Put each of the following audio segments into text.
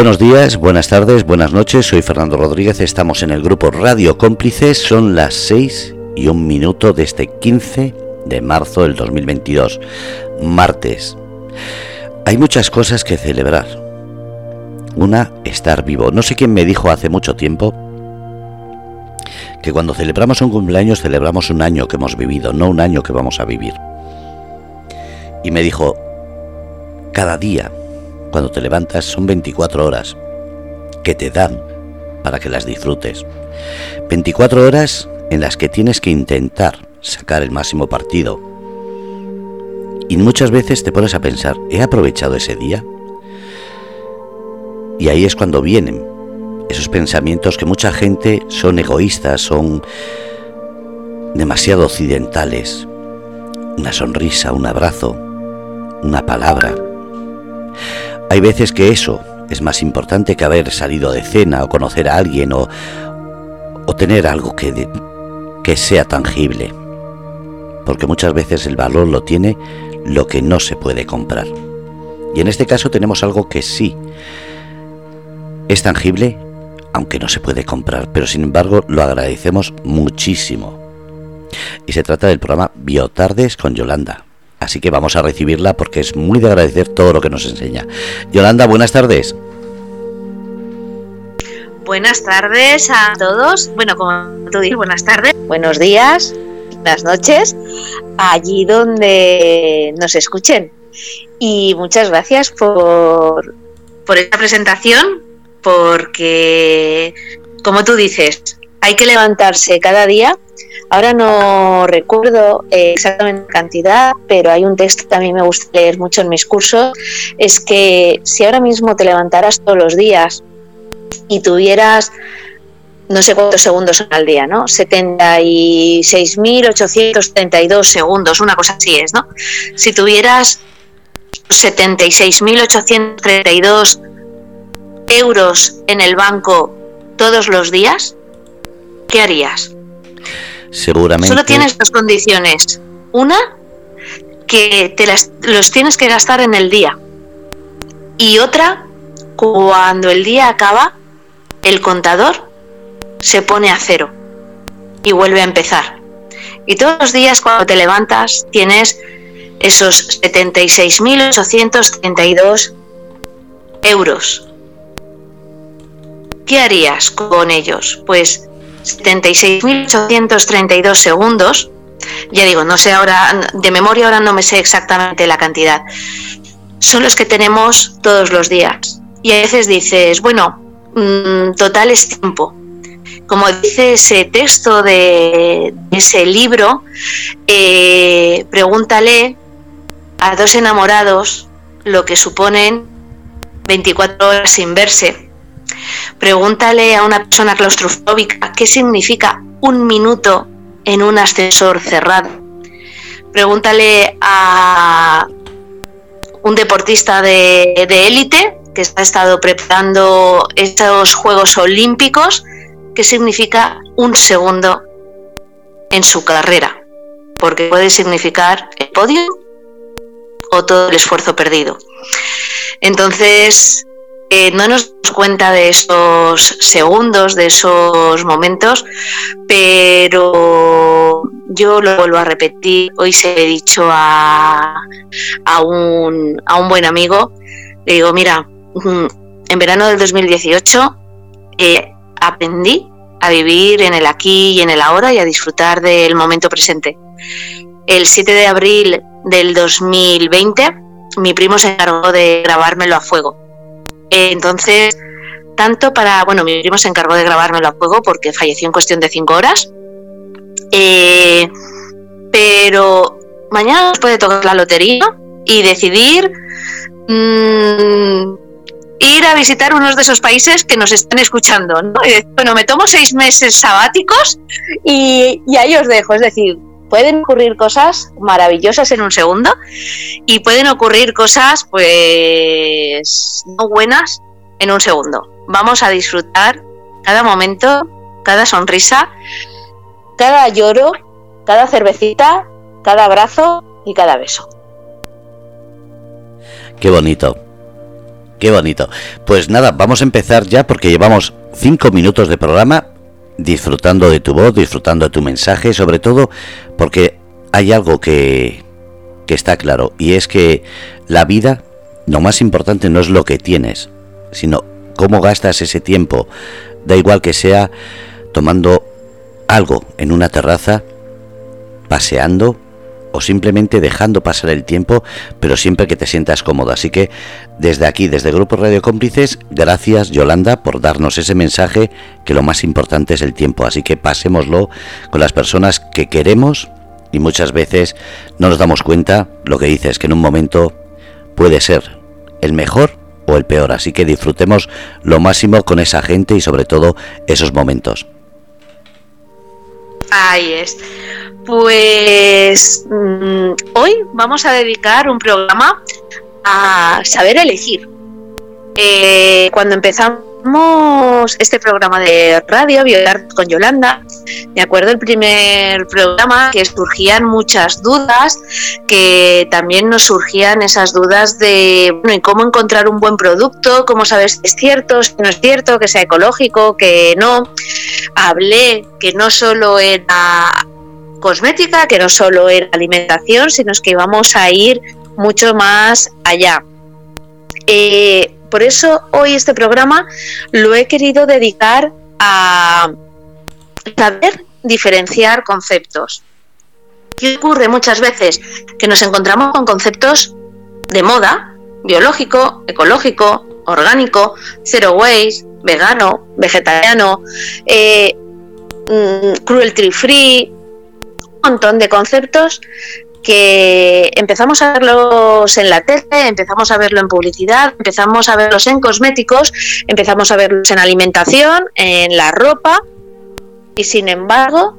Buenos días, buenas tardes, buenas noches. Soy Fernando Rodríguez. Estamos en el grupo Radio Cómplices. Son las 6 y un minuto de este 15 de marzo del 2022, martes. Hay muchas cosas que celebrar. Una, estar vivo. No sé quién me dijo hace mucho tiempo que cuando celebramos un cumpleaños celebramos un año que hemos vivido, no un año que vamos a vivir. Y me dijo, cada día, cuando te levantas, son 24 horas que te dan para que las disfrutes. 24 horas en las que tienes que intentar sacar el máximo partido. Y muchas veces te pones a pensar, ¿he aprovechado ese día? Y ahí es cuando vienen esos pensamientos que mucha gente son egoístas, son demasiado occidentales. Una sonrisa, un abrazo, una palabra. Hay veces que eso es más importante que haber salido de cena o conocer a alguien o, tener algo que, que sea tangible. Porque muchas veces el valor lo tiene lo que no se puede comprar. Y en este caso tenemos algo que sí es tangible, aunque no se puede comprar, pero sin embargo lo agradecemos muchísimo. Y se trata del programa Biotardes con Yolanda. Así que vamos a recibirla porque es muy de agradecer todo lo que nos enseña. Yolanda, buenas tardes. Buenas tardes a todos. Bueno, como tú dices, buenas tardes, buenos días, buenas noches, allí donde nos escuchen. Y muchas gracias por, por esta presentación, porque, como tú dices, hay que levantarse cada día Ahora no recuerdo exactamente la cantidad, pero hay un texto que a mí me gusta leer mucho en mis cursos, es que si ahora mismo te levantaras todos los días y tuvieras no sé cuántos segundos son al día, ¿no? 76.832 segundos, una cosa así es, ¿no? Si tuvieras 76.832 euros en el banco todos los días, ¿qué harías? Seguramente. Solo tienes dos condiciones. Una, que te los tienes que gastar en el día. Y otra, cuando el día acaba, el contador se pone a cero y vuelve a empezar. Y todos los días cuando te levantas tienes esos 76.832 euros. ¿Qué harías con ellos? Pues 76.832 segundos. Ya digo, no sé ahora, de memoria ahora no me sé exactamente la cantidad. Son los que tenemos todos los días. Y a veces dices, bueno, mm, total es tiempo. Como dice ese texto de, ese libro, eh, pregúntale a dos enamorados lo que suponen 24 horas sin verse Pregúntale a una persona claustrofóbica qué significa un minuto en un ascensor cerrado. Pregúntale a un deportista de élite que ha estado preparando estos Juegos Olímpicos qué significa un segundo en su carrera, porque puede significar el podio o todo el esfuerzo perdido. Entonces, eh, no nos damos cuenta de esos segundos, de esos momentos, pero yo lo vuelvo a repetir. Hoy se he dicho a, un, buen amigo, le digo, mira, en verano del 2018 eh, aprendí a vivir en el aquí y en el ahora y a disfrutar del momento presente. El 7 de abril del 2020 mi primo se encargó de grabármelo a fuego entonces, tanto para, bueno, mi primo se encargó de grabármelo a fuego porque falleció en cuestión de cinco horas. Eh, pero mañana puede tocar la lotería y decidir mm, ir a visitar unos de esos países que nos están escuchando. ¿no? bueno, me tomo seis meses sabáticos y, y ahí os dejo. Es decir, pueden ocurrir cosas maravillosas en un segundo y pueden ocurrir cosas pues no buenas en un segundo. Vamos a disfrutar cada momento, cada sonrisa, cada lloro, cada cervecita, cada abrazo y cada beso. Qué bonito. Qué bonito. Pues nada, vamos a empezar ya porque llevamos cinco minutos de programa disfrutando de tu voz, disfrutando de tu mensaje, sobre todo porque hay algo que, que está claro y es que la vida, lo más importante no es lo que tienes, sino cómo gastas ese tiempo. Da igual que sea tomando algo en una terraza, paseando o simplemente dejando pasar el tiempo, pero siempre que te sientas cómodo. Así que desde aquí, desde Grupo Radio Cómplices, gracias Yolanda por darnos ese mensaje que lo más importante es el tiempo. Así que pasémoslo con las personas que queremos y muchas veces no nos damos cuenta lo que dices, que en un momento puede ser el mejor o el peor. Así que disfrutemos lo máximo con esa gente y sobre todo esos momentos. Ahí es. Pues mm, hoy vamos a dedicar un programa a saber elegir. Eh, cuando empezamos este programa de radio, Violar con Yolanda. Me acuerdo el primer programa que surgían muchas dudas, que también nos surgían esas dudas de bueno, cómo encontrar un buen producto, cómo saber si es cierto, si no es cierto, que sea ecológico, que no. Hablé que no solo era cosmética, que no solo era alimentación, sino que íbamos a ir mucho más allá. Eh, por eso hoy este programa lo he querido dedicar a saber diferenciar conceptos. ¿Qué ocurre muchas veces? Que nos encontramos con conceptos de moda, biológico, ecológico, orgánico, zero waste, vegano, vegetariano, eh, mm, cruelty free, montón de conceptos que empezamos a verlos en la tele, empezamos a verlo en publicidad, empezamos a verlos en cosméticos, empezamos a verlos en alimentación, en la ropa, y sin embargo,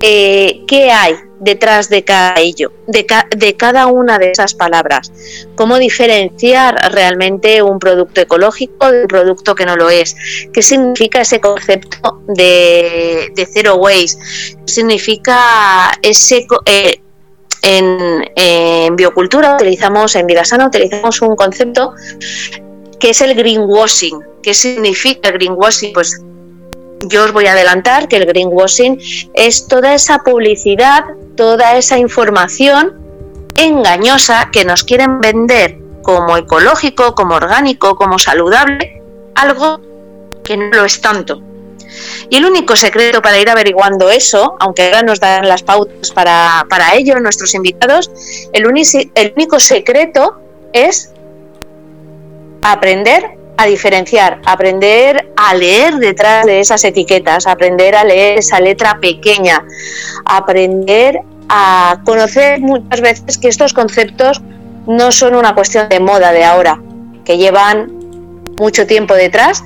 eh, ¿qué hay detrás de cada ello, de, de, cada una de esas palabras? ¿Cómo diferenciar realmente un producto ecológico de un producto que no lo es? ¿Qué significa ese concepto de, de zero waste? ¿Qué significa ese... Eh, en, biocultura utilizamos, en vida sana utilizamos un concepto que es el greenwashing. ¿Qué significa el greenwashing? Pues yo os voy a adelantar que el greenwashing es toda esa publicidad, toda esa información engañosa que nos quieren vender como ecológico, como orgánico, como saludable, algo que no lo es tanto. Y el único secreto para ir averiguando eso, aunque ahora nos dan las pautas para, para ello nuestros invitados, el, el único secreto es aprender a diferenciar, aprender a leer detrás de esas etiquetas, aprender a leer esa letra pequeña, aprender a conocer muchas veces que estos conceptos no son una cuestión de moda de ahora, que llevan mucho tiempo detrás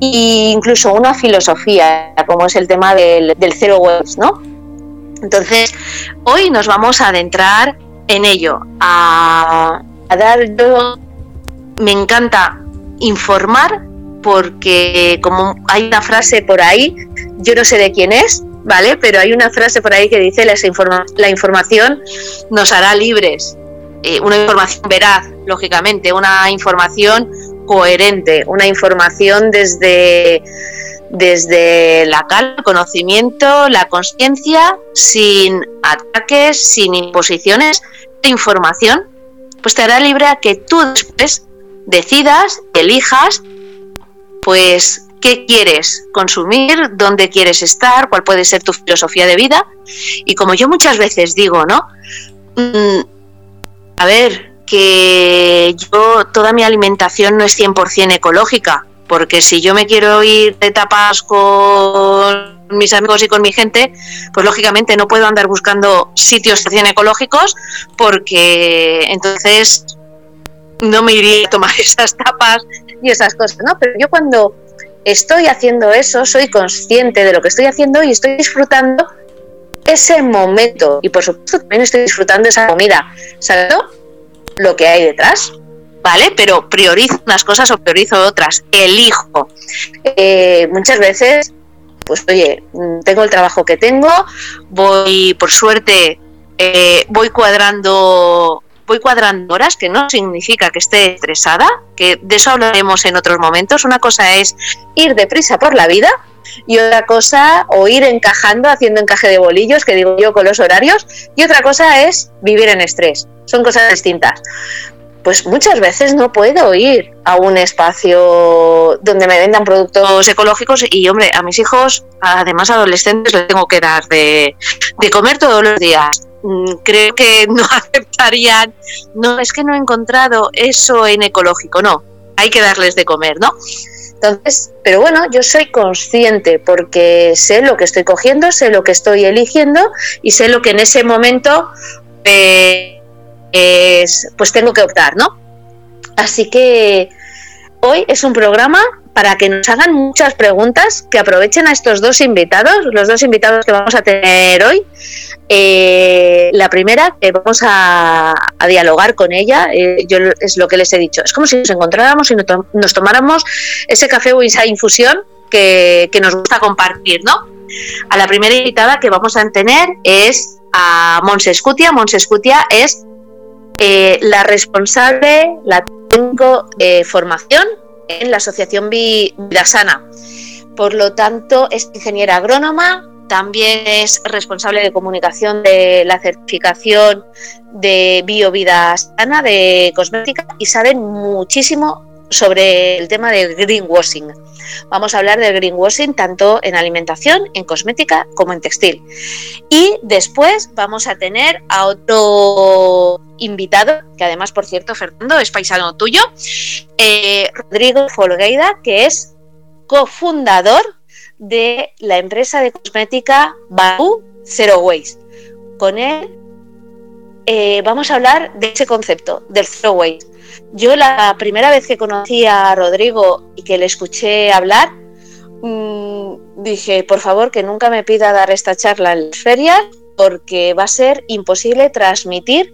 e incluso una filosofía, como es el tema del, del zero waste, ¿no? Entonces, hoy nos vamos a adentrar en ello, a, dar yo, me encanta informar porque como hay una frase por ahí, yo no sé de quién es, ¿vale? Pero hay una frase por ahí que dice la, información nos hará libres. Eh, una información veraz, lógicamente, una información coherente, una información desde, desde la calma, el conocimiento, la conciencia, sin ataques, sin imposiciones de información, pues te hará libre a que tú después decidas, elijas, pues qué quieres consumir, dónde quieres estar, cuál puede ser tu filosofía de vida. Y como yo muchas veces digo, ¿no? Mm, a ver, que yo toda mi alimentación no es 100% ecológica, porque si yo me quiero ir de tapas con mis amigos y con mi gente, pues lógicamente no puedo andar buscando sitios 100% ecológicos porque entonces no me iría a tomar esas tapas y esas cosas, ¿no? Pero yo cuando estoy haciendo eso, soy consciente de lo que estoy haciendo y estoy disfrutando ese momento y por supuesto también estoy disfrutando esa comida, ¿sabes? lo que hay detrás, ¿vale? Pero priorizo unas cosas o priorizo otras, elijo. Eh, muchas veces, pues oye, tengo el trabajo que tengo, voy, por suerte, eh, voy cuadrando voy cuadrando horas, que no significa que esté estresada, que de eso hablaremos en otros momentos. Una cosa es ir deprisa por la vida y otra cosa, o ir encajando, haciendo encaje de bolillos, que digo yo con los horarios, y otra cosa es vivir en estrés. Son cosas distintas. Pues muchas veces no puedo ir a un espacio donde me vendan productos ecológicos y, hombre, a mis hijos, además adolescentes, les tengo que dar de, de comer todos los días creo que no aceptarían, no, es que no he encontrado eso en ecológico, no, hay que darles de comer, ¿no? Entonces, pero bueno, yo soy consciente porque sé lo que estoy cogiendo, sé lo que estoy eligiendo y sé lo que en ese momento eh, pues tengo que optar, ¿no? Así que hoy es un programa para que nos hagan muchas preguntas, que aprovechen a estos dos invitados, los dos invitados que vamos a tener hoy. Eh, la primera, que vamos a, dialogar con ella, eh, yo es lo que les he dicho, es como si nos encontráramos y nos tomáramos ese café o esa infusión que, nos gusta compartir, ¿no? A la primera invitada que vamos a tener es a Monse Escutia. Monse Escutia es eh, la responsable, la tengo formación en la Asociación Vidasana. Por lo tanto, es ingeniera agrónoma, también es responsable de comunicación de la certificación de BioVida Sana de cosmética y sabe muchísimo sobre el tema del greenwashing. Vamos a hablar del greenwashing tanto en alimentación, en cosmética como en textil. Y después vamos a tener a otro invitado, que además, por cierto, Fernando, es paisano tuyo, eh, Rodrigo Folgueida, que es cofundador de la empresa de cosmética Babu Zero Waste. Con él eh, vamos a hablar de ese concepto, del Zero Waste yo la primera vez que conocí a Rodrigo y que le escuché hablar, mm, dije, por favor, que nunca me pida dar esta charla en las ferias porque va a ser imposible transmitir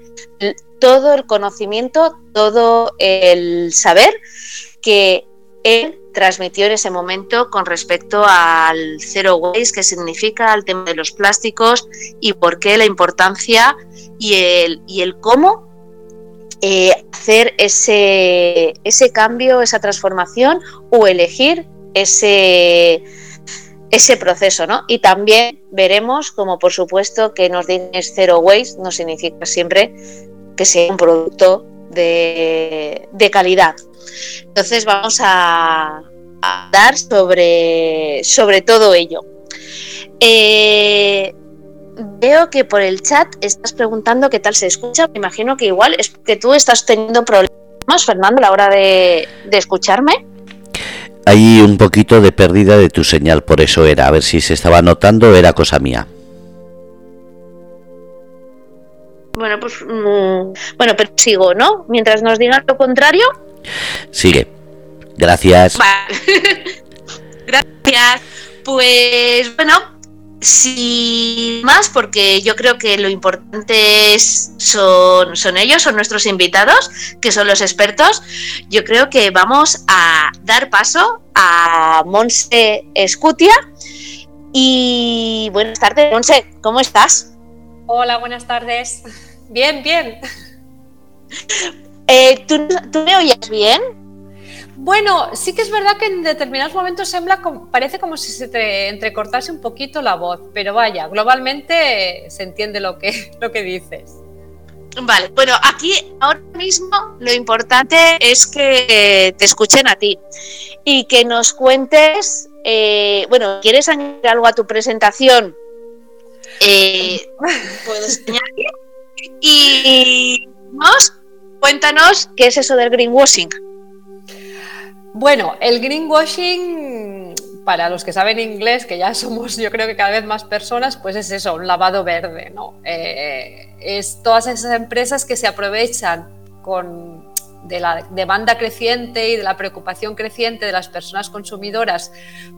todo el conocimiento, todo el saber que él transmitió en ese momento con respecto al zero waste, que significa el tema de los plásticos y por qué la importancia y el, y el cómo eh, hacer ese, ese cambio, esa transformación o elegir ese, ese proceso, ¿no? Y también veremos como por supuesto que nos digan cero waste no significa siempre que sea un producto de, calidad. Entonces vamos a, a dar sobre, sobre todo ello. Eh, veo que por el chat estás preguntando qué tal se escucha. Me imagino que igual es que tú estás teniendo problemas, Fernando, a la hora de, escucharme. Hay un poquito de pérdida de tu señal, por eso era. A ver si se estaba notando, era cosa mía. Bueno, pues mm, bueno, pero sigo, ¿no? Mientras nos digan lo contrario. Sigue. Gracias. Gracias. Pues bueno, sin más, porque yo creo que lo importante son, son ellos, son nuestros invitados, que son los expertos. Yo creo que vamos a dar paso a Monse Escutia. Y buenas tardes, Monse, ¿cómo estás? Hola, buenas tardes. Bien, bien. Eh, ¿tú, ¿Tú me oyes bien? Bueno, sí que es verdad que en determinados momentos parece como si se te entrecortase un poquito la voz, pero vaya, globalmente se entiende lo que, lo que dices. Vale, bueno, aquí ahora mismo lo importante es que te escuchen a ti y que nos cuentes, eh, bueno, ¿quieres añadir algo a tu presentación? Eh, puedes añadir. Y nos, cuéntanos qué es eso del greenwashing. Bueno, el greenwashing, para los que saben inglés, que ya somos yo creo que cada vez más personas, pues es eso, un lavado verde, ¿no? Eh, es todas esas empresas que se aprovechan con, de la demanda creciente y de la preocupación creciente de las personas consumidoras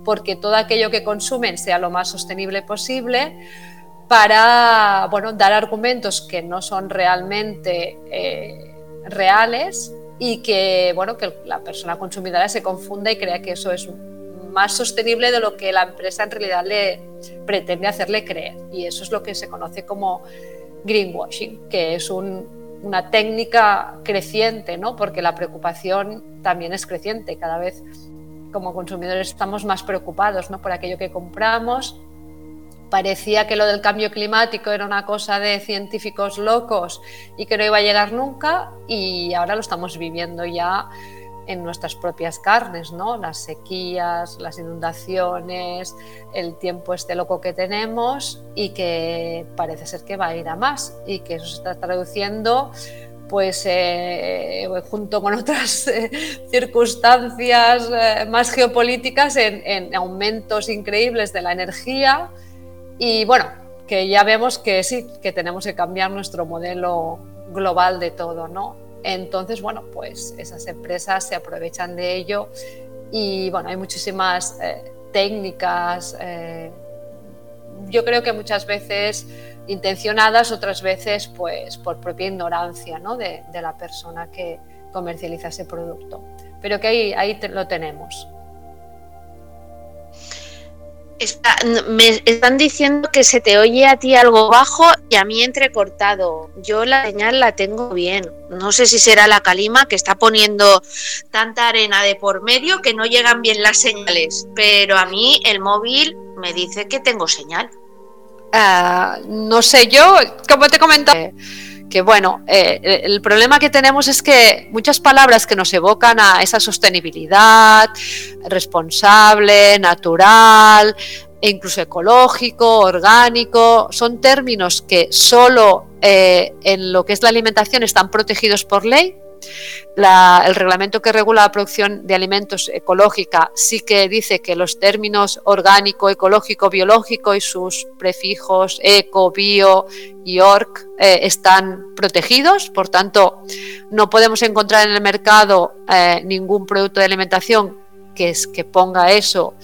porque todo aquello que consumen sea lo más sostenible posible para bueno, dar argumentos que no son realmente eh, reales y que, bueno, que la persona consumidora se confunda y crea que eso es más sostenible de lo que la empresa en realidad le pretende hacerle creer. Y eso es lo que se conoce como greenwashing, que es un una técnica creciente, ¿no? porque la preocupación también es creciente. Cada vez como consumidores estamos más preocupados ¿no? por aquello que compramos. Parecía que lo del cambio climático era una cosa de científicos locos y que no iba a llegar nunca y ahora lo estamos viviendo ya en nuestras propias carnes, ¿no? Las sequías, las inundaciones, el tiempo este loco que tenemos y que parece ser que va a ir a más y que eso se está traduciendo pues eh, junto con otras eh, circunstancias eh, más geopolíticas en, en, aumentos increíbles de la energía y bueno, que ya vemos que sí, que tenemos que cambiar nuestro modelo global de todo, ¿no? Entonces, bueno, pues esas empresas se aprovechan de ello y bueno, hay muchísimas técnicas, yo creo que muchas veces intencionadas, otras veces pues por propia ignorancia ¿no? de, la persona que comercializa ese producto. Pero que ahí, ahí lo tenemos. Me están diciendo que se te oye a ti algo bajo y a mí entrecortado. Yo la señal la tengo bien. No sé si será la calima que está poniendo tanta arena de por medio que no llegan bien las señales, pero a mí el móvil me dice que tengo señal. Ah, no sé, yo, como te comentaba, que bueno, eh, el problema que tenemos es que muchas palabras que nos evocan a esa sostenibilidad, responsable, natural, e incluso ecológico, orgánico, son términos que solo eh, en lo que es la alimentación están protegidos por ley el reglamento que regula la producción de alimentos ecológica sí que dice que los términos orgánico, ecológico, biológico y sus prefijos eco, bio y org eh, están protegidos. Por tanto, no podemos encontrar en el mercado eh, ningún producto de alimentación que, ponga eso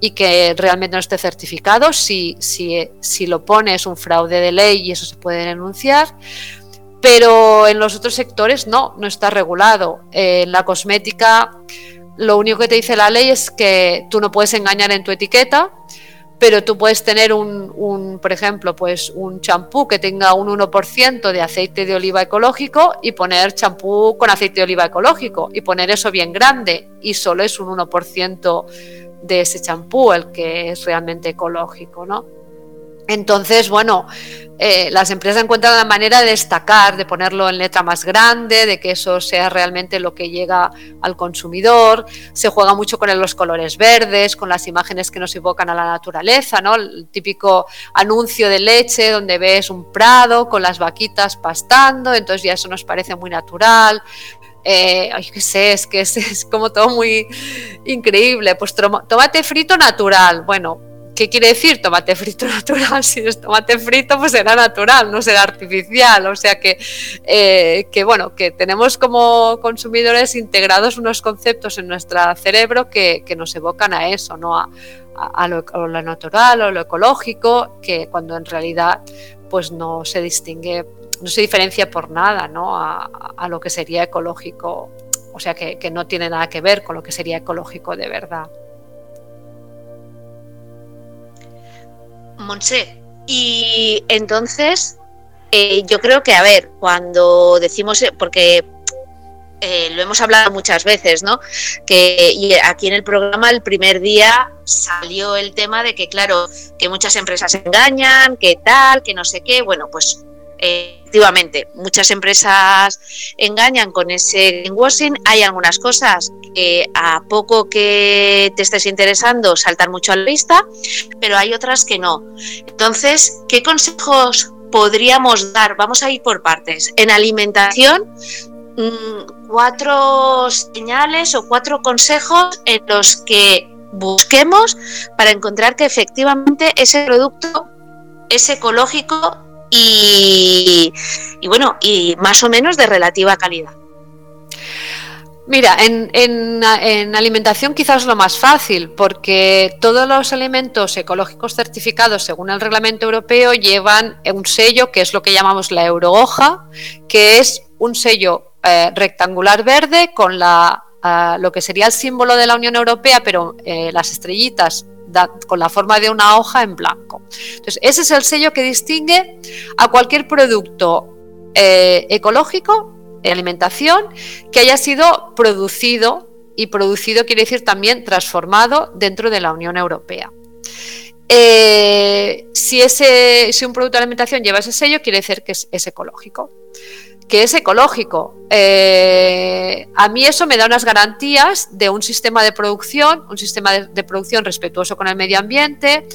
y que realmente no esté certificado. Si, si, si lo pone es un fraude de ley y eso se puede denunciar pero en los otros sectores no, no está regulado. en la cosmética, lo único que te dice la ley es que tú no puedes engañar en tu etiqueta, pero tú puedes tener un, por ejemplo, pues un champú que tenga un 1% de aceite de oliva ecológico y poner champú con aceite de oliva ecológico y poner eso bien grande y solo es un 1% de ese champú el que es realmente ecológico, ¿no? Entonces, bueno, eh, las empresas encuentran la manera de destacar, de ponerlo en letra más grande, de que eso sea realmente lo que llega al consumidor. Se juega mucho con los colores verdes, con las imágenes que nos evocan a la naturaleza, ¿no? El típico anuncio de leche donde ves un prado con las vaquitas pastando, entonces ya eso nos parece muy natural. Eh, ay, qué sé, es que es, es, como todo muy increíble. Pues tomate frito natural. Bueno, ¿Qué quiere decir tomate frito natural? Si es tomate frito, pues será natural, no será artificial. O sea que, eh, que bueno, que tenemos como consumidores integrados unos conceptos en nuestro cerebro que, nos evocan a eso, ¿no? A, lo, natural o lo ecológico, que cuando en realidad pues no se distingue, no se diferencia por nada, ¿no? A, lo que sería ecológico. O sea que, que no tiene nada que ver con lo que sería ecológico de verdad. Monse. Y entonces, eh, yo creo que, a ver, cuando decimos, eh, porque eh, lo hemos hablado muchas veces, ¿no? Que y aquí en el programa el primer día salió el tema de que, claro, que muchas empresas engañan, que tal, que no sé qué. Bueno, pues efectivamente, muchas empresas engañan con ese greenwashing. Hay algunas cosas que a poco que te estés interesando saltan mucho a la vista, pero hay otras que no. Entonces, ¿qué consejos podríamos dar? Vamos a ir por partes. En alimentación, mm, cuatro señales o cuatro consejos en los que busquemos para encontrar que efectivamente ese producto es ecológico y, bueno, y más o menos de relativa calidad. Mira, en, alimentación quizás lo más fácil, porque todos los alimentos ecológicos certificados según el reglamento europeo llevan un sello que es lo que llamamos la eurohoja, que es un sello eh, rectangular verde con eh, lo que sería el símbolo de la Unión Europea, pero eh, las estrellitas con la forma de una hoja en blanco. Entonces, ese es el sello que distingue a cualquier producto eh, ecológico de alimentación que haya sido producido y producido quiere decir también transformado dentro de la Unión Europea. Eh, si, ese, si un producto de alimentación lleva ese sello, quiere decir que es, ecológico. Que es ecológico. Eh, a mí eso me da unas garantías de un sistema de producción, un sistema de, producción respetuoso con el medio ambiente,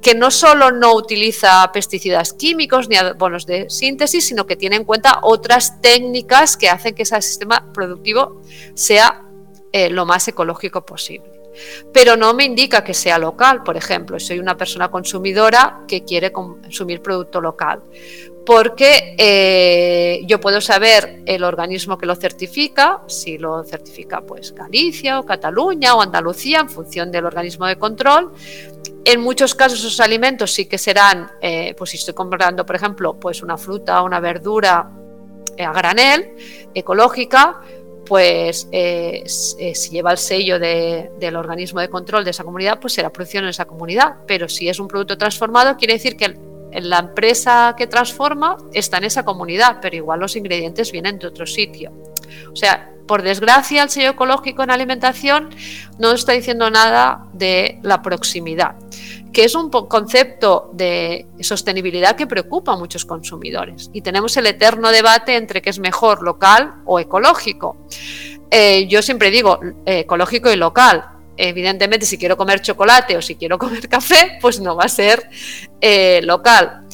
que no solo no utiliza pesticidas químicos ni abonos de síntesis, sino que tiene en cuenta otras técnicas que hacen que ese sistema productivo sea eh, lo más ecológico posible. Pero no me indica que sea local, por ejemplo, soy una persona consumidora que quiere consumir producto local, porque eh, yo puedo saber el organismo que lo certifica, si lo certifica pues Galicia o Cataluña o Andalucía en función del organismo de control. En muchos casos esos alimentos sí que serán, eh, pues si estoy comprando, por ejemplo, pues una fruta o una verdura a granel, ecológica, pues eh, eh, si lleva el sello del organismo de control de esa comunidad, pues será producción en esa comunidad. Pero si es un producto transformado, quiere decir que la empresa que transforma está en esa comunidad, pero igual los ingredientes vienen de otro sitio. O sea, por desgracia, el sello ecológico en alimentación no está diciendo nada de la proximidad que es un concepto de sostenibilidad que preocupa a muchos consumidores. Y tenemos el eterno debate entre qué es mejor, local o ecológico. Eh, yo siempre digo eh, ecológico y local. Evidentemente, si quiero comer chocolate o si quiero comer café, pues no va a ser eh, local.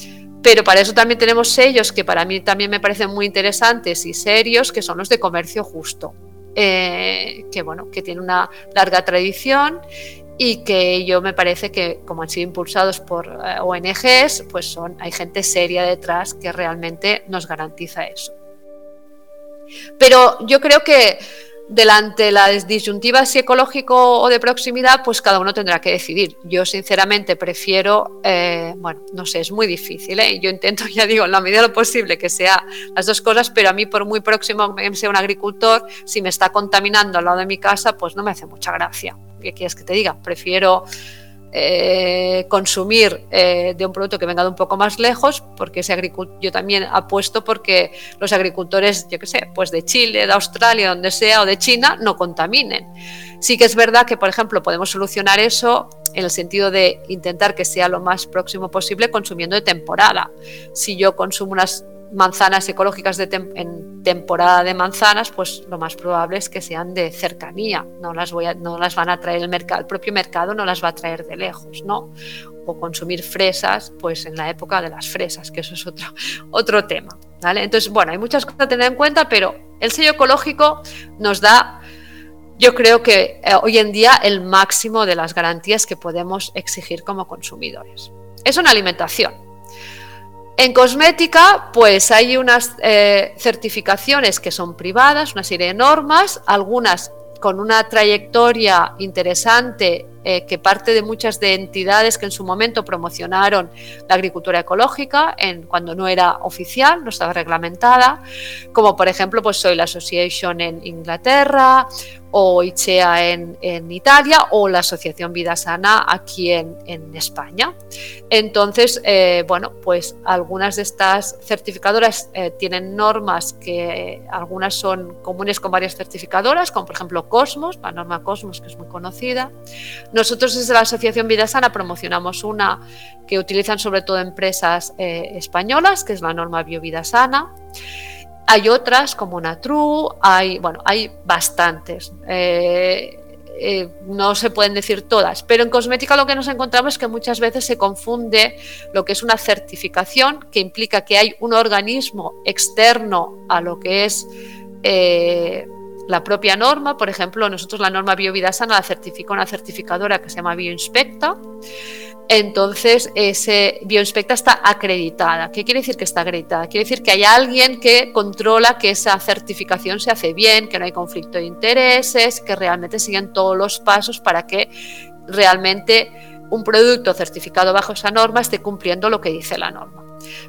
Pero para eso también tenemos sellos que para mí también me parecen muy interesantes y serios, que son los de comercio justo. que bueno, que tiene una larga tradición y que yo me parece que como han sido impulsados por eh, ONGs, pues son, hay gente seria detrás que realmente nos garantiza eso. Pero yo creo que delante de la disyuntiva si ecológico o de proximidad, pues cada uno tendrá que decidir. Yo sinceramente prefiero, eh, bueno, no sé, es muy difícil, ¿eh? yo intento, ya digo, en la medida de lo posible que sea las dos cosas, pero a mí por muy próximo que sea un agricultor, si me está contaminando al lado de mi casa, pues no me hace mucha gracia. ¿qué quieres que te diga? Prefiero eh, consumir eh, de un producto que venga de un poco más lejos, porque ese yo también apuesto porque los agricultores, yo qué sé, pues de Chile, de Australia, donde sea, o de China, no contaminen. Sí que es verdad que, por ejemplo, podemos solucionar eso en el sentido de intentar que sea lo más próximo posible consumiendo de temporada. Si yo consumo unas manzanas ecológicas de en temporada de manzanas, pues lo más probable es que sean de cercanía, no las, a, no las van a traer el el propio mercado no las va a traer de lejos, ¿no? O consumir fresas, pues en la época de las fresas, que eso es otro, otro tema, ¿vale? Entonces, bueno, hay muchas cosas a tener en cuenta, pero el sello ecológico nos da, yo creo que eh, hoy en día, el máximo de las garantías que podemos exigir como consumidores. Es una alimentación, en cosmética, pues hay unas eh, certificaciones que son privadas, una serie de normas, algunas con una trayectoria interesante eh, que parte de muchas de entidades que en su momento promocionaron la agricultura ecológica cuando no era oficial, no estaba reglamentada, como por ejemplo pues Soil Association en Inglaterra o ICHEA en, Italia o la Asociación Vida Sana aquí en, España. Entonces, eh, bueno, pues algunas de estas certificadoras eh, tienen normas que algunas son comunes con varias certificadoras, como por ejemplo Cosmos, la norma Cosmos que es muy conocida. Nosotros desde la Asociación Vida Sana promocionamos una que utilizan sobre todo empresas eh, españolas, que es la norma BioVida Sana. Hay otras como Natru, hay, bueno, hay bastantes. Eh, eh, no se pueden decir todas, pero en cosmética lo que nos encontramos es que muchas veces se confunde lo que es una certificación, que implica que hay un organismo externo a lo que es eh, la propia norma. Por ejemplo, nosotros la norma BioVida Sana la certifica una certificadora que se llama BioInspecta entonces ese bioinspecta está acreditada. ¿Qué quiere decir que está acreditada? Quiere decir que hay alguien que controla que esa certificación se hace bien, que no hay conflicto de intereses, que realmente siguen todos los pasos para que realmente un producto certificado bajo esa norma esté cumpliendo lo que dice la norma.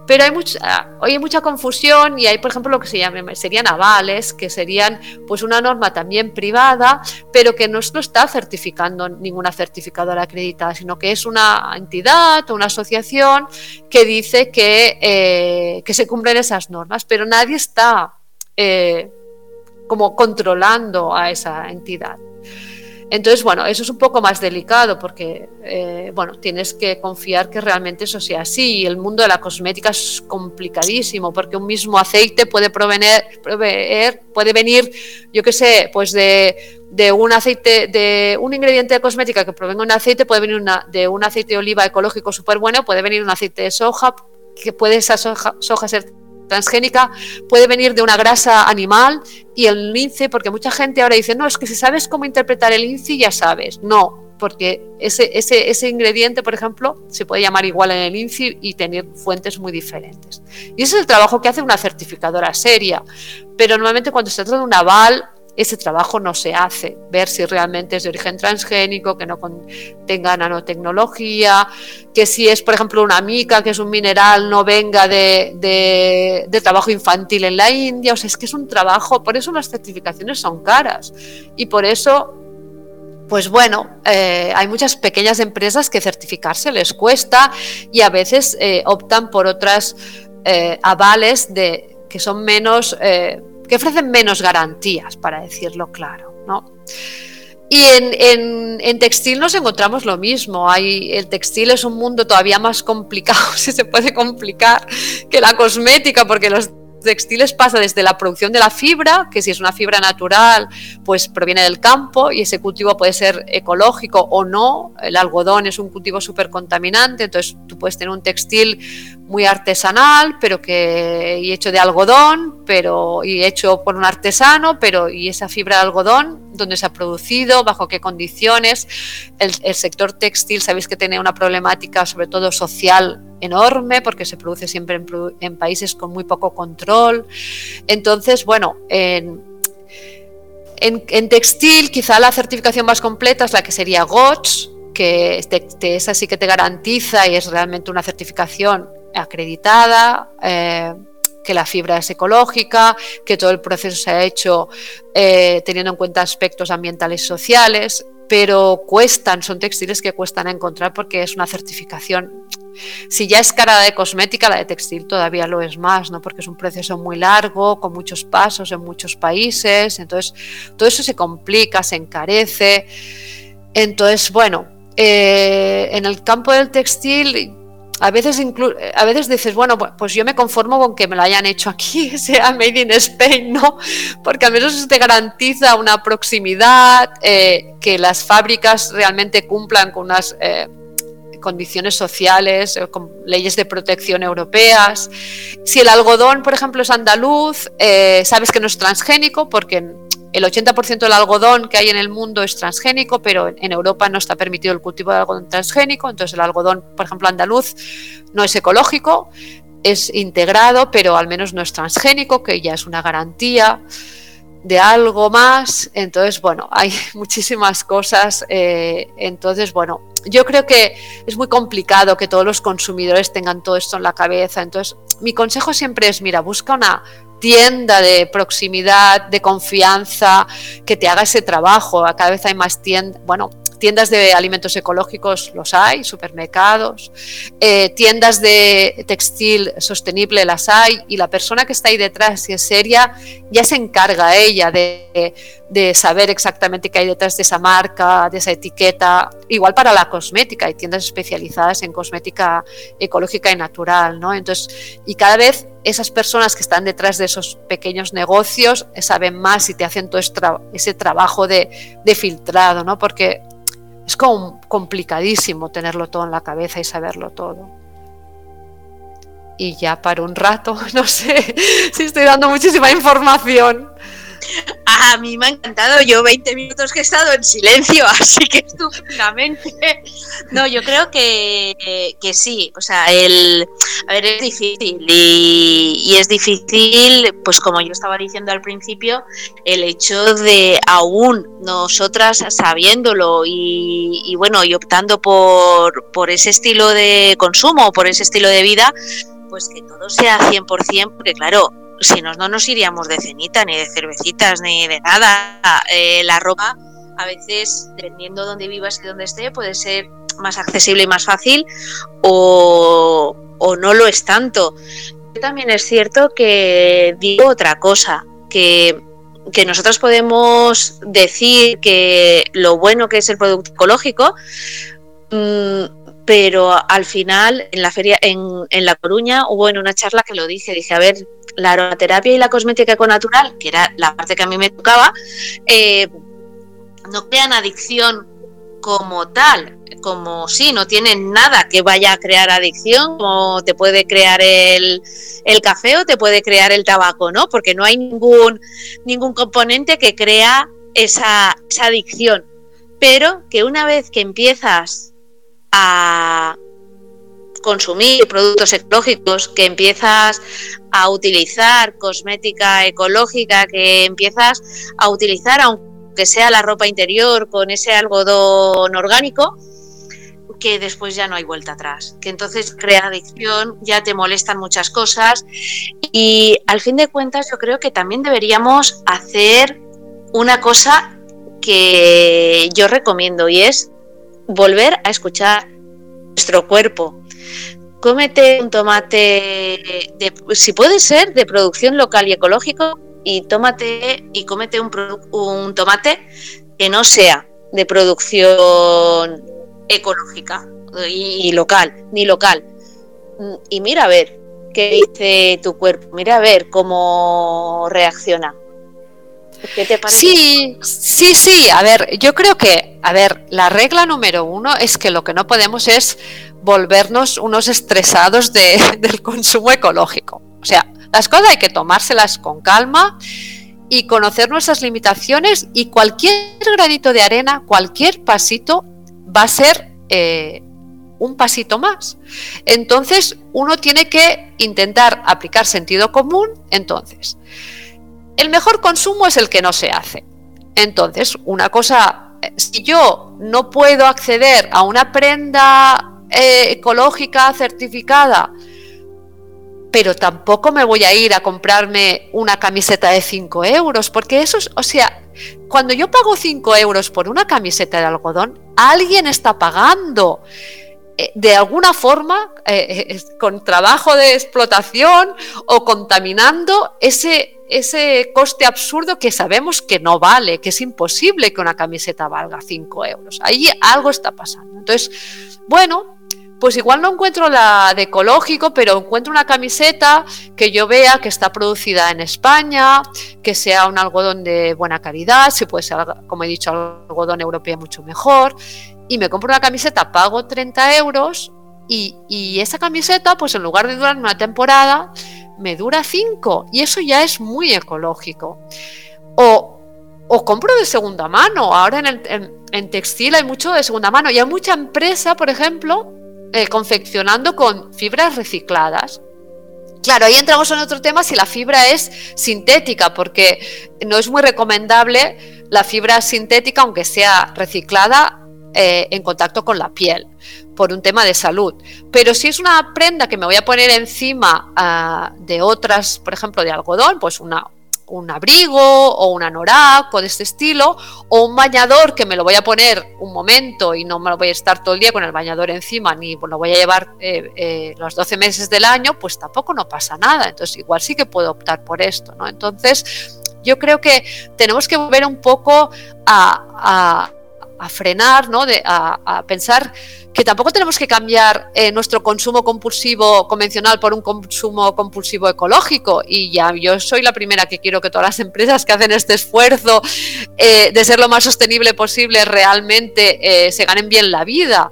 Pero hay mucha, hoy hay mucha confusión y hay, por ejemplo, lo que se llama, serían avales, que serían pues una norma también privada, pero que no lo está certificando ninguna certificadora acreditada, sino que es una entidad o una asociación que dice que, eh, que se cumplen esas normas, pero nadie está eh, como controlando a esa entidad. Entonces, bueno, eso es un poco más delicado porque, eh, bueno, tienes que confiar que realmente eso sea así. Y el mundo de la cosmética es complicadísimo porque un mismo aceite puede proveer puede venir, yo qué sé, pues de, un aceite, de un ingrediente de cosmética que provenga de un aceite, puede venir de un aceite de oliva ecológico súper bueno, puede venir un aceite de soja, que puede esa soja, soja ser transgénica puede venir de una grasa animal y el lince, porque mucha gente ahora dice, no, es que si sabes cómo interpretar el lince ya sabes. No, porque ese, ese, ese, ingrediente, por ejemplo, se puede llamar igual en el INCI y tener fuentes muy diferentes. Y ese es el trabajo que hace una certificadora seria. Pero normalmente cuando se trata de un aval, ese trabajo no se hace, ver si realmente es de origen transgénico, que no tenga nanotecnología, que si es, por ejemplo, una mica, que es un mineral, no venga de, trabajo infantil en la India. O sea, es que es un trabajo, por eso las certificaciones son caras. Y por eso, pues bueno, eh, hay muchas pequeñas empresas que certificarse les cuesta y a veces eh, optan por otras eh, avales que son menos que ofrecen menos garantías, para decirlo claro. ¿no? Y en, textil nos encontramos lo mismo. Hay, el textil es un mundo todavía más complicado, si se puede complicar, que la cosmética, porque los textiles pasa desde la producción de la fibra, que si es una fibra natural, pues proviene del campo y ese cultivo puede ser ecológico o no. El algodón es un cultivo súper contaminante, entonces tú puedes tener un textil muy artesanal, pero que y hecho de algodón, pero y hecho por un artesano, pero y esa fibra de algodón, dónde se ha producido, bajo qué condiciones. El, el sector textil, sabéis que tiene una problemática sobre todo social enorme porque se produce siempre en, países con muy poco control. Entonces, bueno, en, en, textil quizá la certificación más completa es la que sería GOTS, que es así que te garantiza y es realmente una certificación acreditada. Eh, que la fibra es ecológica, que todo el proceso se ha hecho eh, teniendo en cuenta aspectos ambientales y sociales, pero cuestan, son textiles que cuestan encontrar porque es una certificación si ya es cara de cosmética, la de textil todavía lo es más, ¿no? Porque es un proceso muy largo, con muchos pasos en muchos países, entonces todo eso se complica, se encarece. Entonces, bueno, eh, en el campo del textil a veces, a veces dices, bueno, pues yo me conformo con que me lo hayan hecho aquí, sea made in Spain, ¿no? Porque al menos te garantiza una proximidad, eh, que las fábricas realmente cumplan con unas eh, condiciones sociales, eh, leyes de protección europeas. Si el algodón, por ejemplo, es andaluz, eh, sabes que no es transgénico porque el 80% del algodón que hay en el mundo es transgénico, pero en Europa no está permitido el cultivo de algodón transgénico, entonces el algodón, por ejemplo, andaluz no es ecológico, es integrado, pero al menos no es transgénico, que ya es una garantía de algo más. Entonces, bueno, hay muchísimas cosas. Eh, entonces, bueno, yo creo que es muy complicado que todos los consumidores tengan todo esto en la cabeza. Entonces, mi consejo siempre es, mira, busca una tienda de proximidad, de confianza, que te haga ese trabajo. Cada vez hay más tiendas, bueno, tiendas de alimentos ecológicos los hay, supermercados, eh, tiendas de textil sostenible las hay y la persona que está ahí detrás, si es seria, ya se encarga ella de, de saber exactamente qué hay detrás de esa marca, de esa etiqueta. Igual para la cosmética, hay tiendas especializadas en cosmética ecológica y natural, ¿no? Entonces, y cada vez esas personas que están detrás de esos pequeños negocios saben más y te hacen todo ese trabajo de, de filtrado, ¿no? Porque es como complicadísimo tenerlo todo en la cabeza y saberlo todo. Y ya para un rato, no sé si estoy dando muchísima información. A mí me ha encantado, yo 20 minutos que he estado en silencio, así que estupendamente. No, yo creo que, que sí, o sea, el, a ver, es difícil y, es difícil, pues como yo estaba diciendo al principio, el hecho de aún nosotras sabiéndolo y, y bueno, y optando por, por ese estilo de consumo, por ese estilo de vida, pues que todo sea 100%, porque claro, si no, no nos iríamos de cenita, ni de cervecitas, ni de nada. Eh, la ropa, a veces, dependiendo de dónde vivas y dónde esté, puede ser más accesible y más fácil o, o no lo es tanto. También es cierto que digo otra cosa, que que nosotros podemos decir que lo bueno que es el producto ecológico, mm, pero al final en la feria en, en, La Coruña hubo en una charla que lo dije, dije, a ver, la aromaterapia y la cosmética econatural, que era la parte que a mí me tocaba, eh, no crean adicción como tal, como si no tienen nada que vaya a crear adicción, como te puede crear el, el, café o te puede crear el tabaco, ¿no? Porque no hay ningún, ningún componente que crea esa adicción. Pero que una vez que empiezas a consumir productos ecológicos, que empiezas a utilizar cosmética ecológica, que empiezas a utilizar, aunque sea la ropa interior, con ese algodón orgánico, que después ya no hay vuelta atrás, que entonces crea adicción, ya te molestan muchas cosas y al fin de cuentas yo creo que también deberíamos hacer una cosa que yo recomiendo y es volver a escuchar nuestro cuerpo. Cómete un tomate, de, si puede ser, de producción local y ecológico y tómate y cómete un, un tomate que no sea de producción ecológica y, local, ni local. Y mira a ver qué dice tu cuerpo, mira a ver cómo reacciona. ¿Qué te parece? Sí, sí, sí. A ver, yo creo que, a ver, la regla número uno es que lo que no podemos es volvernos unos estresados de, del consumo ecológico. O sea, las cosas hay que tomárselas con calma y conocer nuestras limitaciones y cualquier granito de arena, cualquier pasito va a ser eh, un pasito más. Entonces, uno tiene que intentar aplicar sentido común. Entonces, el mejor consumo es el que no se hace. Entonces, una cosa, si yo no puedo acceder a una prenda eh, ecológica certificada, pero tampoco me voy a ir a comprarme una camiseta de 5 euros, porque eso es, o sea, cuando yo pago 5 euros por una camiseta de algodón, alguien está pagando eh, de alguna forma, eh, con trabajo de explotación o contaminando ese, ese coste absurdo que sabemos que no vale, que es imposible que una camiseta valga 5 euros. Ahí algo está pasando. Entonces, bueno, pues igual no encuentro la de ecológico, pero encuentro una camiseta que yo vea que está producida en España, que sea un algodón de buena calidad, si puede ser, como he dicho, algodón europeo mucho mejor, y me compro una camiseta, pago 30 euros y, esa camiseta, pues en lugar de durar una temporada, me dura 5 y eso ya es muy ecológico. O, o compro de segunda mano. Ahora en, el, en, textil hay mucho de segunda mano y hay mucha empresa, por ejemplo, eh, confeccionando con fibras recicladas. Claro, ahí entramos en otro tema si la fibra es sintética, porque no es muy recomendable la fibra sintética, aunque sea reciclada, eh, en contacto con la piel, por un tema de salud. Pero si es una prenda que me voy a poner encima uh, de otras, por ejemplo, de algodón, pues una, un abrigo o una anorak o de este estilo, o un bañador que me lo voy a poner un momento y no me lo voy a estar todo el día con el bañador encima, ni lo voy a llevar eh, eh, los 12 meses del año, pues tampoco no pasa nada. Entonces, igual sí que puedo optar por esto, ¿no? Entonces, yo creo que tenemos que volver un poco a, frenar, ¿no? De, a pensar que tampoco tenemos que cambiar eh, nuestro consumo compulsivo convencional por un consumo compulsivo ecológico. Y ya yo soy la primera que quiero que todas las empresas que hacen este esfuerzo eh, de ser lo más sostenible posible realmente eh, se ganen bien la vida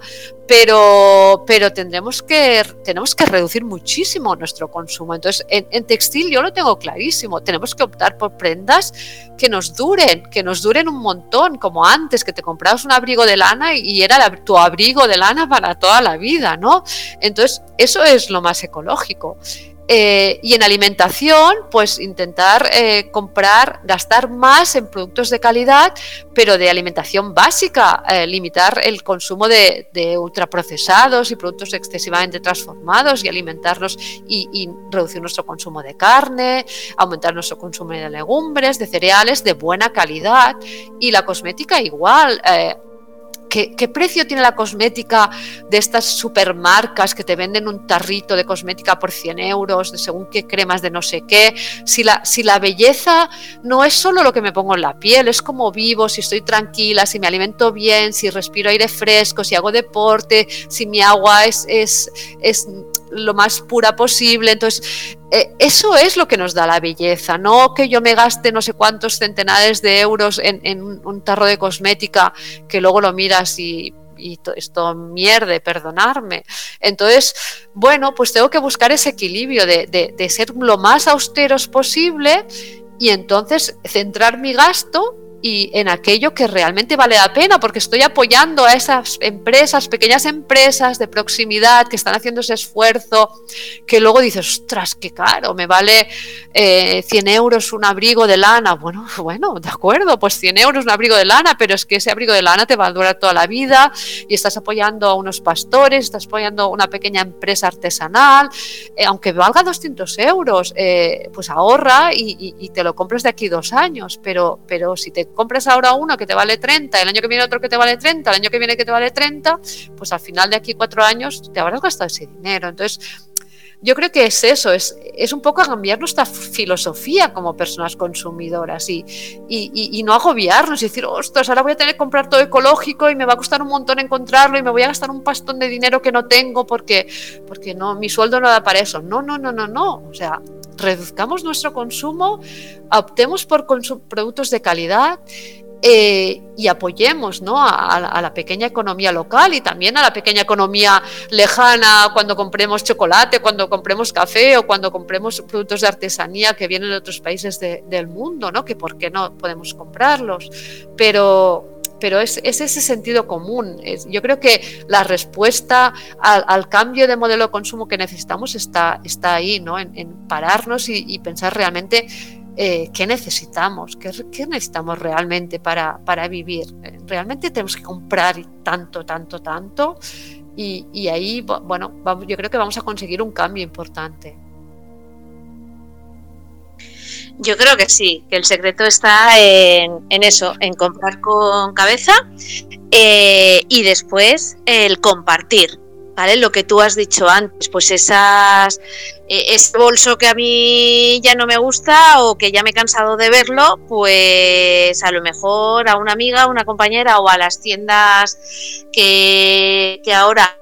pero, pero tendremos que, tenemos que reducir muchísimo nuestro consumo. Entonces, en, textil yo lo tengo clarísimo, tenemos que optar por prendas que nos duren, que nos duren un montón, como antes, que te comprabas un abrigo de lana y era tu abrigo de lana para toda la vida, ¿no? Entonces, eso es lo más ecológico. Eh, y en alimentación, pues intentar eh, comprar, gastar más en productos de calidad, pero de alimentación básica, eh, limitar el consumo de, ultraprocesados y productos excesivamente transformados y alimentarnos y, reducir nuestro consumo de carne, aumentar nuestro consumo de legumbres, de cereales de buena calidad y la cosmética igual. ¿Qué, precio tiene la cosmética de estas supermarcas que te venden un tarrito de cosmética por 100 euros, de según qué cremas de no sé qué? Si la, si la belleza no es solo lo que me pongo en la piel, es como vivo, si estoy tranquila, si me alimento bien, si respiro aire fresco, si hago deporte, si mi agua es, es, es lo más pura posible. Entonces, eh, eso es lo que nos da la belleza, no que yo me gaste no sé cuántos centenares de euros en, un tarro de cosmética que luego lo miras y, esto mierde, perdonarme. Entonces, bueno, pues tengo que buscar ese equilibrio de, de ser lo más austeros posible y entonces centrar mi gasto y en aquello que realmente vale la pena, porque estoy apoyando a esas empresas, pequeñas empresas de proximidad que están haciendo ese esfuerzo, que luego dices, ostras, qué caro, me vale 100 eh, euros un abrigo de lana. Bueno, bueno, de acuerdo, pues 100 euros un abrigo de lana, pero es que ese abrigo de lana te va a durar toda la vida y estás apoyando a unos pastores, estás apoyando una pequeña empresa artesanal, eh, aunque valga 200 euros, eh, pues ahorra y, y, te lo compras de aquí dos años, pero, pero si te compras ahora uno que te vale 30, el año que viene otro que te vale 30, el año que viene que te vale 30, pues al final de aquí cuatro años te habrás gastado ese dinero. Entonces, yo creo que es eso, es, es un poco cambiar nuestra filosofía como personas consumidoras y, y, no agobiarnos y decir, ostras, ahora voy a tener que comprar todo ecológico y me va a costar un montón encontrarlo y me voy a gastar un pastón de dinero que no tengo porque, porque no, mi sueldo no da para eso. No, no, no, no, no. O sea, reduzcamos nuestro consumo, optemos por productos de calidad eh, y apoyemos ¿no? a, la pequeña economía local y también a la pequeña economía lejana cuando compremos chocolate, cuando compremos café o cuando compremos productos de artesanía que vienen de otros países del mundo, ¿no? que por qué no podemos comprarlos. Pero, pero es, ese sentido común. yo creo que la respuesta al, cambio de modelo de consumo que necesitamos está, está ahí, ¿no? en, pararnos y, pensar realmente eh, qué necesitamos, qué, necesitamos realmente para, para, vivir. Realmente tenemos que comprar tanto, tanto, tanto. Y, y ahí, bueno, yo creo que vamos a conseguir un cambio importante. Yo creo que sí, que el secreto está en, eso, en comprar con cabeza eh, y después el compartir. ¿Vale? Lo que tú has dicho antes, pues esas, e, ese bolso que a mí ya no me gusta o que ya me he cansado de verlo, pues a lo mejor a una amiga, una compañera o a las tiendas que, que ahora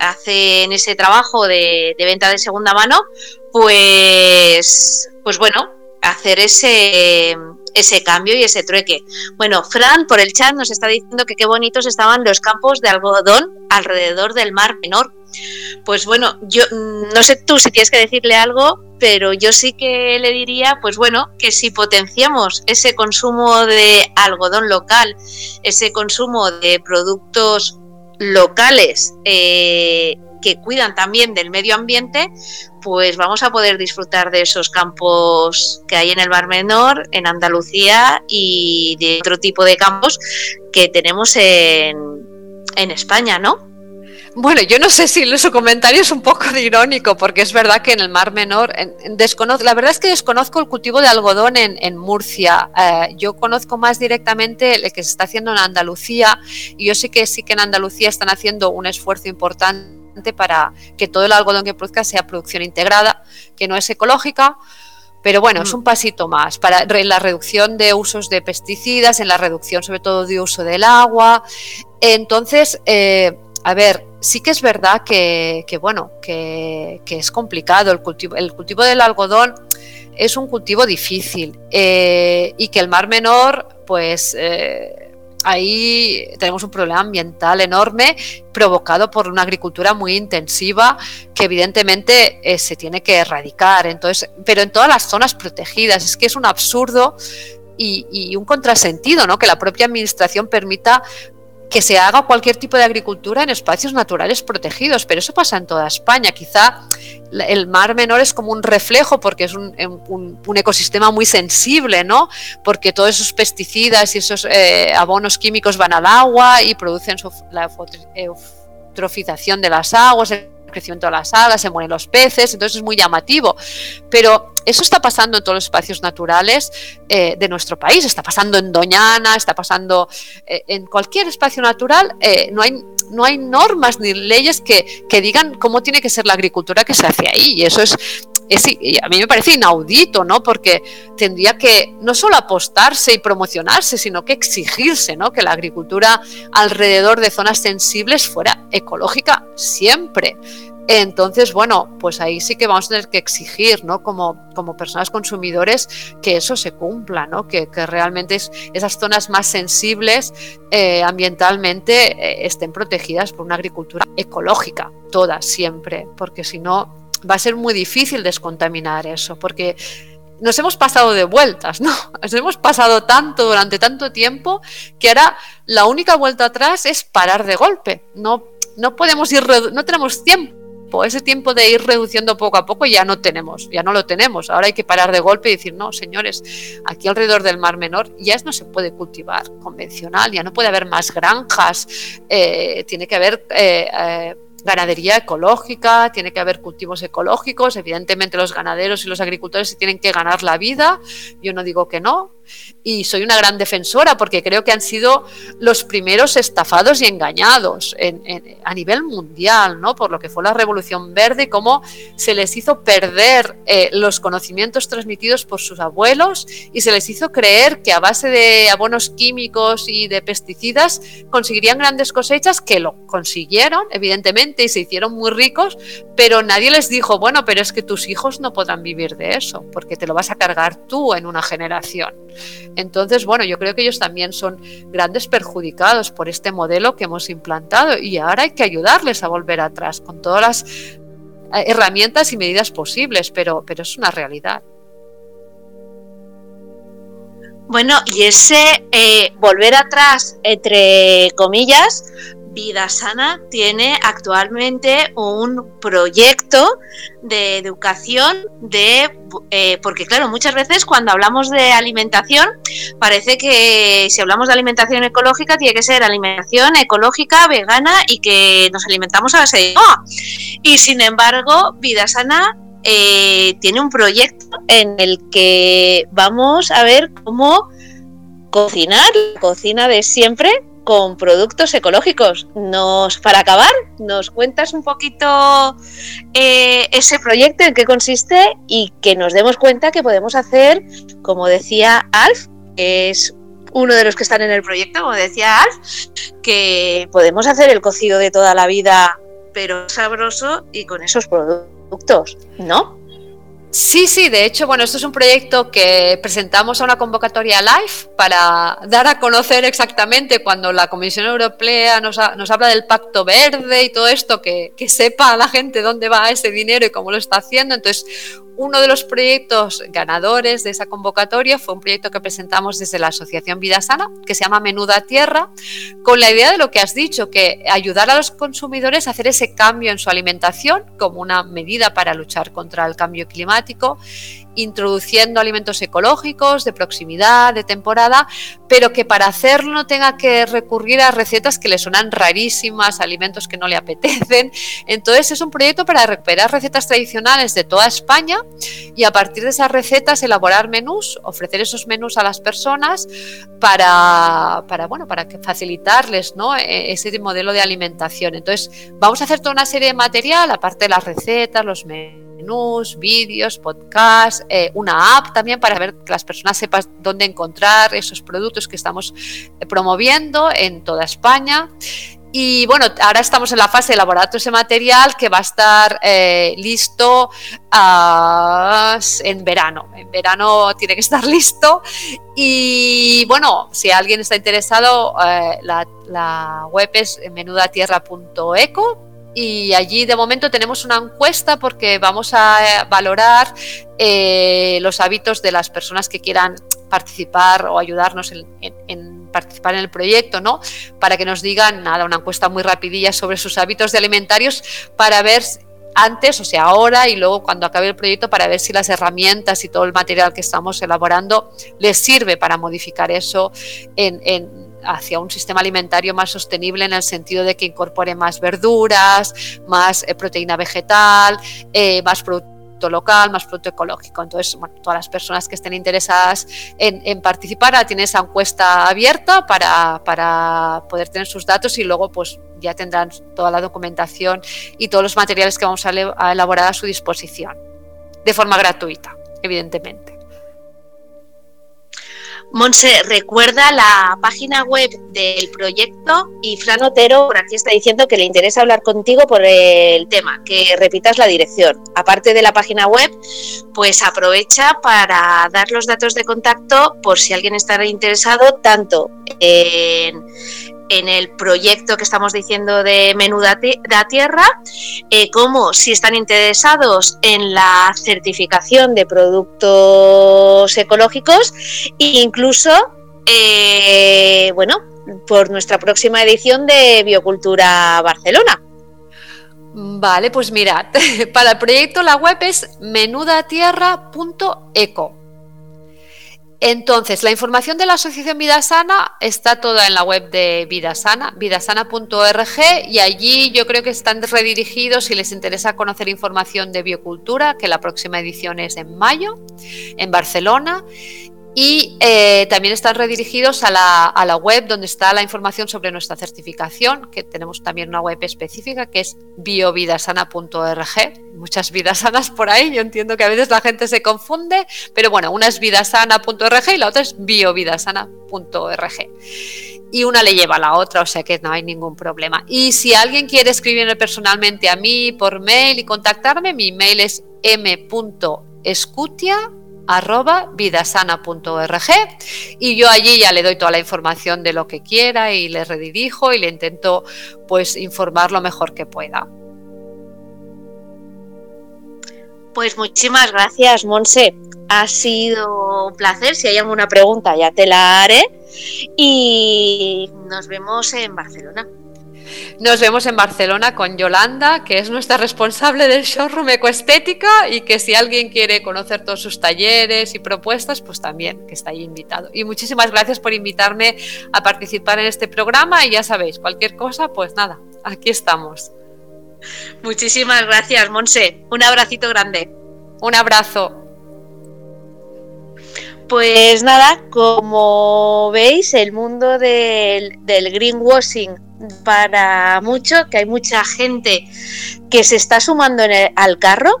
hacen ese trabajo de, de, venta de segunda mano, pues, pues bueno, hacer ese, ese cambio y ese trueque. Bueno, Fran por el chat nos está diciendo que qué bonitos estaban los campos de algodón alrededor del Mar Menor. Pues bueno, yo mm, no sé tú si tienes que decirle algo, pero yo sí que le diría, pues bueno, que si potenciamos ese consumo de algodón local, ese consumo de productos locales eh, que cuidan también del medio ambiente, pues vamos a poder disfrutar de esos campos que hay en el Mar Menor, en Andalucía y de otro tipo de campos que tenemos en, en España, ¿no? Bueno, yo no sé si su comentario es un poco irónico, porque es verdad que en el Mar Menor, desconozco, la verdad es que desconozco el cultivo de algodón en, Murcia. Eh, yo conozco más directamente el que se está haciendo en Andalucía, y yo sé que sí que en Andalucía están haciendo un esfuerzo importante para que todo el algodón que produzca sea producción integrada, que no es ecológica, pero bueno, es mm. un pasito más para la reducción de usos de pesticidas, en la reducción sobre todo de uso del agua. Entonces, eh, a ver, sí que es verdad que, bueno, que, es complicado el cultivo. El cultivo del algodón es un cultivo difícil eh, y que el mar menor, pues... Eh, ahí tenemos un problema ambiental enorme provocado por una agricultura muy intensiva que evidentemente eh, se tiene que erradicar. Entonces, pero en todas las zonas protegidas, es que es un absurdo y, un contrasentido, ¿no? Que la propia administración permita que se haga cualquier tipo de agricultura en espacios naturales protegidos, pero eso pasa en toda España. Quizá el mar menor es como un reflejo porque es un, ecosistema muy sensible, ¿no? Porque todos esos pesticidas y esos eh, abonos químicos van al agua y producen la eutrofización de las aguas, crecimiento de las algas, se mueren los peces, entonces es muy llamativo. Pero eso está pasando en todos los espacios naturales eh, de nuestro país, está pasando en Doñana, está pasando eh, en cualquier espacio natural, eh, no, hay, no hay normas ni leyes que, que digan cómo tiene que ser la agricultura que se hace ahí. Y eso es, a mí me parece inaudito, ¿no? Porque tendría que no solo apostarse y promocionarse, sino que exigirse, ¿no? Que la agricultura alrededor de zonas sensibles fuera ecológica siempre. Entonces, bueno, pues ahí sí que vamos a tener que exigir, ¿no? Como, personas consumidores, que eso se cumpla, ¿no? Que, realmente esas zonas más sensibles eh, ambientalmente eh, estén protegidas por una agricultura ecológica, todas, siempre, porque si no, va a ser muy difícil descontaminar eso, porque nos hemos pasado de vueltas, ¿no? Nos hemos pasado tanto durante tanto tiempo que ahora la única vuelta atrás es parar de golpe. No, no podemos ir, no tenemos tiempo. Ese tiempo de ir reduciendo poco a poco ya no tenemos, ya no lo tenemos. Ahora hay que parar de golpe y decir, no, señores, aquí alrededor del Mar Menor ya no se puede cultivar convencional, ya no puede haber más granjas, eh, tiene que haber eh, eh, ganadería ecológica, tiene que haber cultivos ecológicos, evidentemente los ganaderos y los agricultores se tienen que ganar la vida, yo no digo que no, y soy una gran defensora porque creo que han sido los primeros estafados y engañados a nivel mundial, ¿no? Por lo que fue la Revolución Verde cómo se les hizo perder eh, los conocimientos transmitidos por sus abuelos y se les hizo creer que a base de abonos químicos y de pesticidas conseguirían grandes cosechas, que lo consiguieron, evidentemente, y se hicieron muy ricos, pero nadie les dijo, bueno, pero es que tus hijos no podrán vivir de eso, porque te lo vas a cargar tú en una generación. Entonces, bueno, yo creo que ellos también son grandes perjudicados por este modelo que hemos implantado y ahora hay que ayudarles a volver atrás con todas las eh, herramientas y medidas posibles, pero, pero es una realidad. Bueno, y ese eh, volver atrás, entre comillas, Vida Sana tiene actualmente un proyecto de educación de eh, porque claro muchas veces cuando hablamos de alimentación parece que si hablamos de alimentación ecológica tiene que ser alimentación ecológica vegana y que nos alimentamos a base de y sin embargo Vida Sana eh, tiene un proyecto en el que vamos a ver cómo cocinar la cocina de siempre con productos ecológicos. Nos, para acabar, ¿nos cuentas un poquito eh, ese proyecto, en qué consiste y que nos demos cuenta que podemos hacer, como decía Alf, que es uno de los que están en el proyecto, como decía Alf, que podemos hacer el cocido de toda la vida, pero sabroso y con esos productos, ¿no? Sí, sí, de hecho, bueno, esto es un proyecto que presentamos a una convocatoria live para dar a conocer exactamente cuando la Comisión Europea nos, nos habla del Pacto Verde y todo esto, que, sepa la gente dónde va ese dinero y cómo lo está haciendo. Entonces, uno de los proyectos ganadores de esa convocatoria fue un proyecto que presentamos desde la Asociación Vida Sana, que se llama Menuda Tierra, con la idea de lo que has dicho, que ayudar a los consumidores a hacer ese cambio en su alimentación como una medida para luchar contra el cambio climático introduciendo alimentos ecológicos, de proximidad, de temporada, pero que para hacerlo no tenga que recurrir a recetas que le suenan rarísimas, alimentos que no le apetecen. Entonces es un proyecto para recuperar recetas tradicionales de toda España y a partir de esas recetas elaborar menús, ofrecer esos menús a las personas para, para, bueno, para facilitarles ¿no? E, ese modelo de alimentación. Entonces vamos a hacer toda una serie de material, aparte de las recetas, los menús menús, vídeos, podcasts, eh, una app también para ver que las personas sepan dónde encontrar esos productos que estamos eh, promoviendo en toda España. Y bueno, ahora estamos en la fase de elaborar ese material que va a estar eh, listo ah, en verano. En verano tiene que estar listo. Y bueno, si alguien está interesado, la, la, web es menudatierra.eco y allí de momento tenemos una encuesta porque vamos a valorar eh, los hábitos de las personas que quieran participar o ayudarnos en, participar en el proyecto, ¿no? Para que nos digan, nada, una encuesta muy rapidilla sobre sus hábitos de alimentarios para ver antes, o sea, ahora y luego cuando acabe el proyecto para ver si las herramientas y todo el material que estamos elaborando les sirve para modificar eso hacia un sistema alimentario más sostenible en el sentido de que incorpore más verduras, más eh, proteína vegetal, eh, más productos local, más producto ecológico. Entonces, bueno, todas las personas que estén interesadas en, participar, tienen esa encuesta abierta para, para, poder tener sus datos y luego pues ya tendrán toda la documentación y todos los materiales que vamos a elaborar a su disposición, de forma gratuita, evidentemente. Monse, recuerda la página web del proyecto y Fran Otero por aquí está diciendo que le interesa hablar contigo por el tema, que repitas la dirección. Aparte de la página web, pues aprovecha para dar los datos de contacto por si alguien está interesado tanto en en el proyecto que estamos diciendo de Menú da Tierra, eh, como si están interesados en la certificación de productos ecológicos incluso, eh, bueno, por nuestra próxima edición de Biocultura Barcelona. Vale, pues mirad, para el proyecto la web es menudatierra.eco. Entonces, la información de la Asociación Vida Sana está toda en la web de Vida Sana, vidasana.org, y allí yo creo que están redirigidos si les interesa conocer información de biocultura, que la próxima edición es en mayo, en Barcelona, y eh, también están redirigidos a la, web donde está la información sobre nuestra certificación, que tenemos también una web específica que es biovidasana.org. Muchas vidas sanas por ahí, yo entiendo que a veces la gente se confunde, pero bueno, una es vidasana.org y la otra es biovidasana.org. Y una le lleva a la otra, o sea que no hay ningún problema. Y si alguien quiere escribirme personalmente a mí por mail y contactarme, mi mail es m.escutia arroba vidasana.org y yo allí ya le doy toda la información de lo que quiera y le redirijo y le intento pues informar lo mejor que pueda. Pues muchísimas gracias, Monse. Ha sido un placer. Si hay alguna pregunta ya te la haré. Y nos vemos en Barcelona. Nos vemos en Barcelona con Yolanda, que es nuestra responsable del showroom Ecoestética y que si alguien quiere conocer todos sus talleres y propuestas, pues también que está ahí invitado. Y muchísimas gracias por invitarme a participar en este programa y ya sabéis, cualquier cosa, pues nada, aquí estamos. Muchísimas gracias, Monse. Un abracito grande. Un abrazo. Pues nada, como veis, el mundo del, greenwashing para mucho, que hay mucha gente que se está sumando al carro.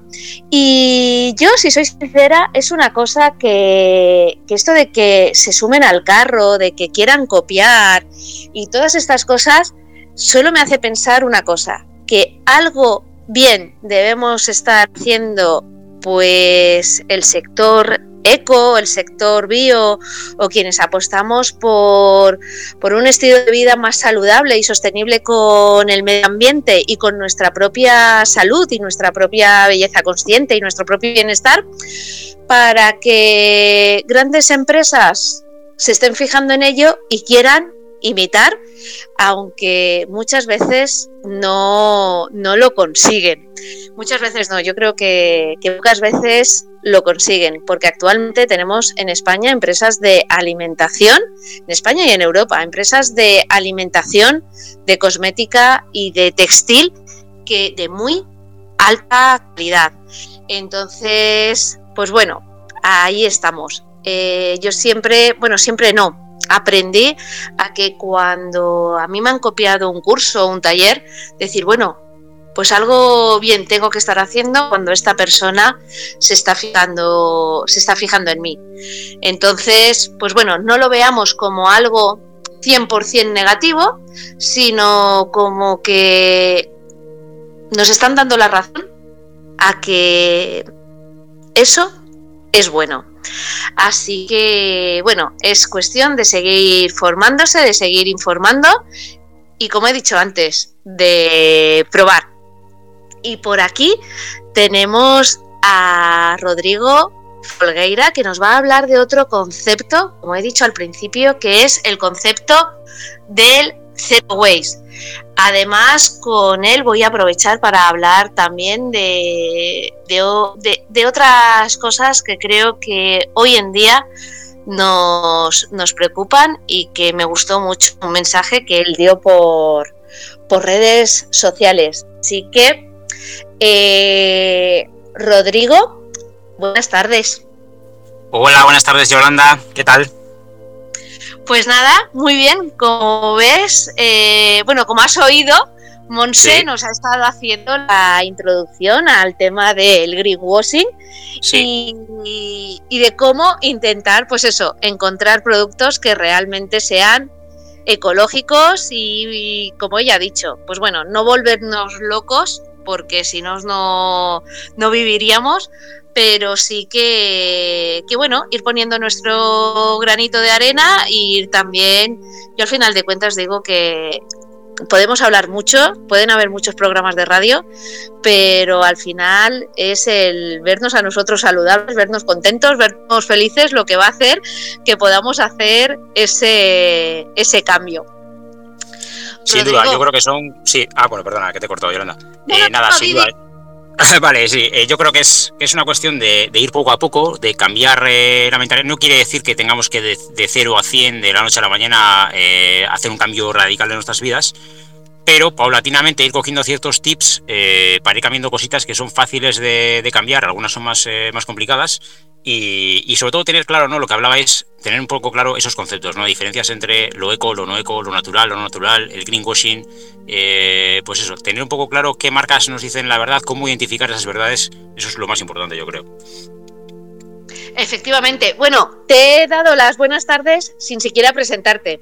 Y yo, si soy sincera, es una cosa que, que esto de que se sumen al carro, de que quieran copiar y todas estas cosas, solo me hace pensar una cosa, que algo bien debemos estar haciendo pues el sector eco, el sector bio o quienes apostamos por, un estilo de vida más saludable y sostenible con el medio ambiente y con nuestra propia salud y nuestra propia belleza consciente y nuestro propio bienestar, para que grandes empresas se estén fijando en ello y quieran imitar, aunque muchas veces no, lo consiguen. Muchas veces no, yo creo que, que pocas veces lo consiguen, porque actualmente tenemos en España empresas de alimentación, en España y en Europa, empresas de alimentación, de cosmética y de textil que de muy alta calidad. Entonces, pues bueno, ahí estamos. Eh, yo siempre, bueno, siempre no, aprendí a que cuando a mí me han copiado un curso o un taller, decir, bueno, pues algo bien tengo que estar haciendo cuando esta persona se está fijando, se está fijando en mí. Entonces, pues bueno, no lo veamos como algo 100% negativo, sino como que nos están dando la razón a que eso es bueno. Así que, bueno, es cuestión de seguir formándose, de seguir informando y, como he dicho antes, de probar. Y por aquí tenemos a Rodrigo Folgueira que nos va a hablar de otro concepto, como he dicho al principio, que es el concepto del Zero Waste. Además, con él voy a aprovechar para hablar también de, de, otras cosas que creo que hoy en día nos, nos, preocupan y que me gustó mucho un mensaje que él dio por, por redes sociales. Así que, eh, Rodrigo, buenas tardes. Hola, buenas tardes, Yolanda. ¿Qué tal? Pues nada, muy bien. Como ves, eh, bueno, como has oído, Monse nos ha estado haciendo la introducción al tema del greenwashing y, de cómo intentar, pues eso, encontrar productos que realmente sean ecológicos y, como ella ha dicho, pues bueno, no volvernos locos porque si no, no viviríamos, pero sí que, que, bueno, ir poniendo nuestro granito de arena y también, yo al final de cuentas digo que podemos hablar mucho, pueden haber muchos programas de radio, pero al final es el vernos a nosotros saludables, vernos contentos, vernos felices, lo que va a hacer que podamos hacer ese, ese cambio. Sin duda, yo creo que son. Sí, ah, bueno, perdona, que te he cortado, Yolanda. Eh, nada, sin duda. vale, sí, eh, yo creo que es, es una cuestión de, ir poco a poco, de cambiar eh, la mentalidad. No quiere decir que tengamos que de, de 0 a 100, de la noche a la mañana, eh, hacer un cambio radical de nuestras vidas, pero paulatinamente ir cogiendo ciertos tips para ir cambiando cositas que son fáciles de, cambiar, algunas son más, más complicadas, y, sobre todo tener claro, ¿no? Lo que hablaba es tener un poco claro esos conceptos, ¿no? Diferencias entre lo eco, lo no eco, lo natural, lo no natural, el greenwashing, eh, pues eso, tener un poco claro qué marcas nos dicen la verdad, cómo identificar esas verdades, eso es lo más importante, yo creo. Efectivamente. Bueno, te he dado las buenas tardes sin siquiera presentarte.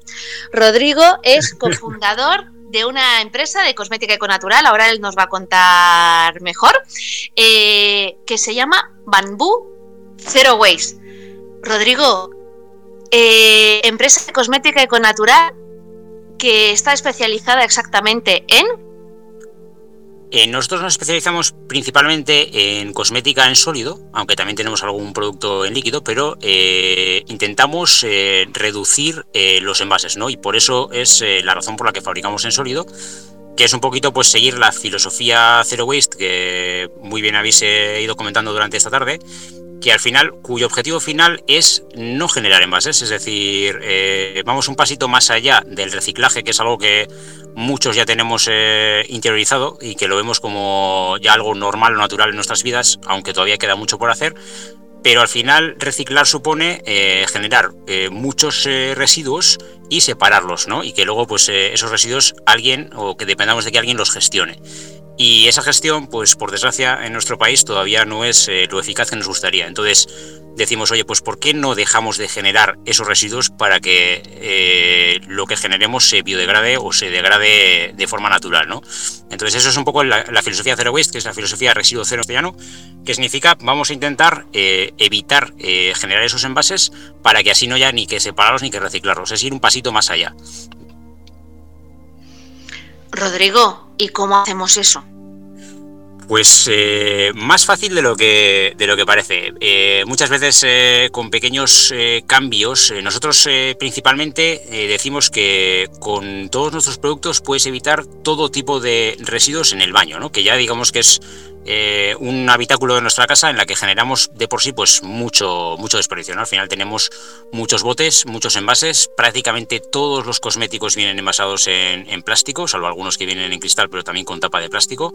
Rodrigo es cofundador de una empresa de cosmética econatural, ahora él nos va a contar mejor, eh, que se llama Bambú Zero Waste. Rodrigo, eh, empresa de cosmética econatural que está especializada exactamente en... Eh, nosotros nos especializamos principalmente en cosmética en sólido, aunque también tenemos algún producto en líquido, pero eh, intentamos reducir los envases, ¿no? Y por eso es la razón por la que fabricamos en sólido, que es un poquito pues seguir la filosofía Zero Waste que muy bien habéis ido comentando durante esta tarde que al final, cuyo objetivo final es no generar envases, es decir, eh, vamos un pasito más allá del reciclaje, que es algo que muchos ya tenemos eh, interiorizado y que lo vemos como ya algo normal o natural en nuestras vidas, aunque todavía queda mucho por hacer. Pero al final reciclar supone eh, generar muchos residuos y separarlos, ¿no? Y que luego pues esos residuos alguien o que dependamos de que alguien los gestione. Y esa gestión, pues por desgracia, en nuestro país todavía no es eh, lo eficaz que nos gustaría. Entonces decimos, oye, pues ¿por qué no dejamos de generar esos residuos para que eh, lo que generemos se biodegrade o se degrade de forma natural, ¿no? Entonces eso es un poco la, filosofía Zero Waste, que es la filosofía residuo cero castellano, que significa vamos a intentar eh, evitar generar esos envases para que así no haya ni que separarlos ni que reciclarlos, es ir un pasito más allá. Rodrigo, ¿y cómo hacemos eso? Pues eh, más fácil de lo que, de lo que parece. Eh, muchas veces eh, con pequeños cambios, nosotros principalmente decimos que con todos nuestros productos puedes evitar todo tipo de residuos en el baño, ¿no? que ya digamos que es eh, un habitáculo de nuestra casa en la que generamos de por sí pues mucho, mucho desperdicio. Al final tenemos muchos botes, muchos envases, prácticamente todos los cosméticos vienen envasados en, plástico, salvo algunos que vienen en cristal, pero también con tapa de plástico.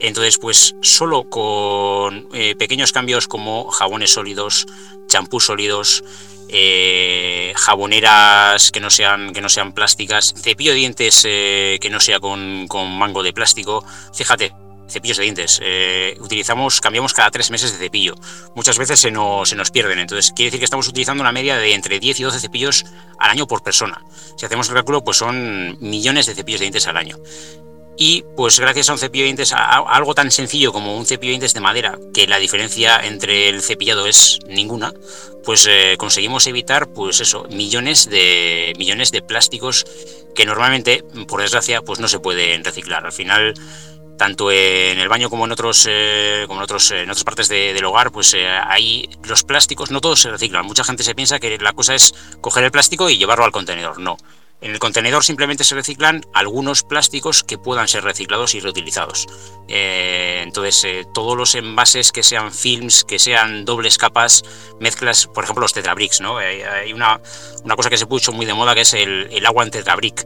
Entonces, pues solo con eh, pequeños cambios como jabones sólidos, champús sólidos, eh, jaboneras que no sean que no sean plásticas, cepillo de dientes que no sea con, con mango de plástico. Fíjate, cepillos de dientes. Eh, utilizamos, cambiamos cada tres meses de cepillo. Muchas veces se nos, se nos pierden. Entonces, quiere decir que estamos utilizando una media de entre 10 y 12 cepillos al año por persona. Si hacemos el cálculo, pues son millones de cepillos de dientes al año. Y pues gracias a un cepillo de dientes, a algo tan sencillo como un cepillo de dientes de madera, que la diferencia entre el cepillado es ninguna, pues eh, conseguimos evitar pues eso, millones de millones de plásticos que normalmente, por desgracia, pues no se pueden reciclar. Al final tanto en el baño como en otros eh, como en otros en otras partes del hogar pues eh, ahí los plásticos no todos se reciclan. Mucha gente se piensa que la cosa es coger el plástico y llevarlo al contenedor. No En el contenedor simplemente se reciclan algunos plásticos que puedan ser reciclados y reutilizados. Eh, entonces, eh, todos los envases que sean films, que sean dobles capas, mezclas, por ejemplo, los tetrabricks, ¿no? hay una, una, cosa que se puso muy de moda que es el, el agua en tetrabrick.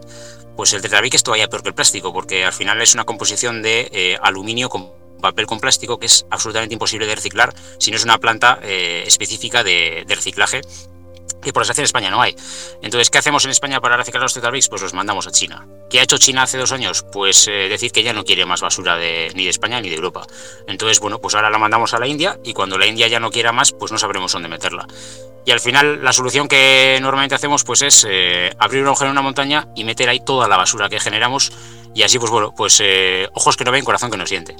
Pues el tetrabrick es todavía peor que el plástico, porque al final es una composición de eh, aluminio con papel con plástico que es absolutamente imposible de reciclar si no es una planta específica de, de reciclaje que por desgracia en España no hay. Entonces, ¿qué hacemos en España para reciclar los tetrabricks? Pues los mandamos a China. ¿Qué ha hecho China hace dos años? Pues eh, decir que ya no quiere más basura de, ni de España ni de Europa. Entonces, bueno, pues ahora la mandamos a la India y cuando la India ya no quiera más, pues no sabremos dónde meterla. Y al final la solución que normalmente hacemos pues es eh, abrir un agujero en una montaña y meter ahí toda la basura que generamos y así pues bueno, pues eh, ojos que no ven, corazón que no siente.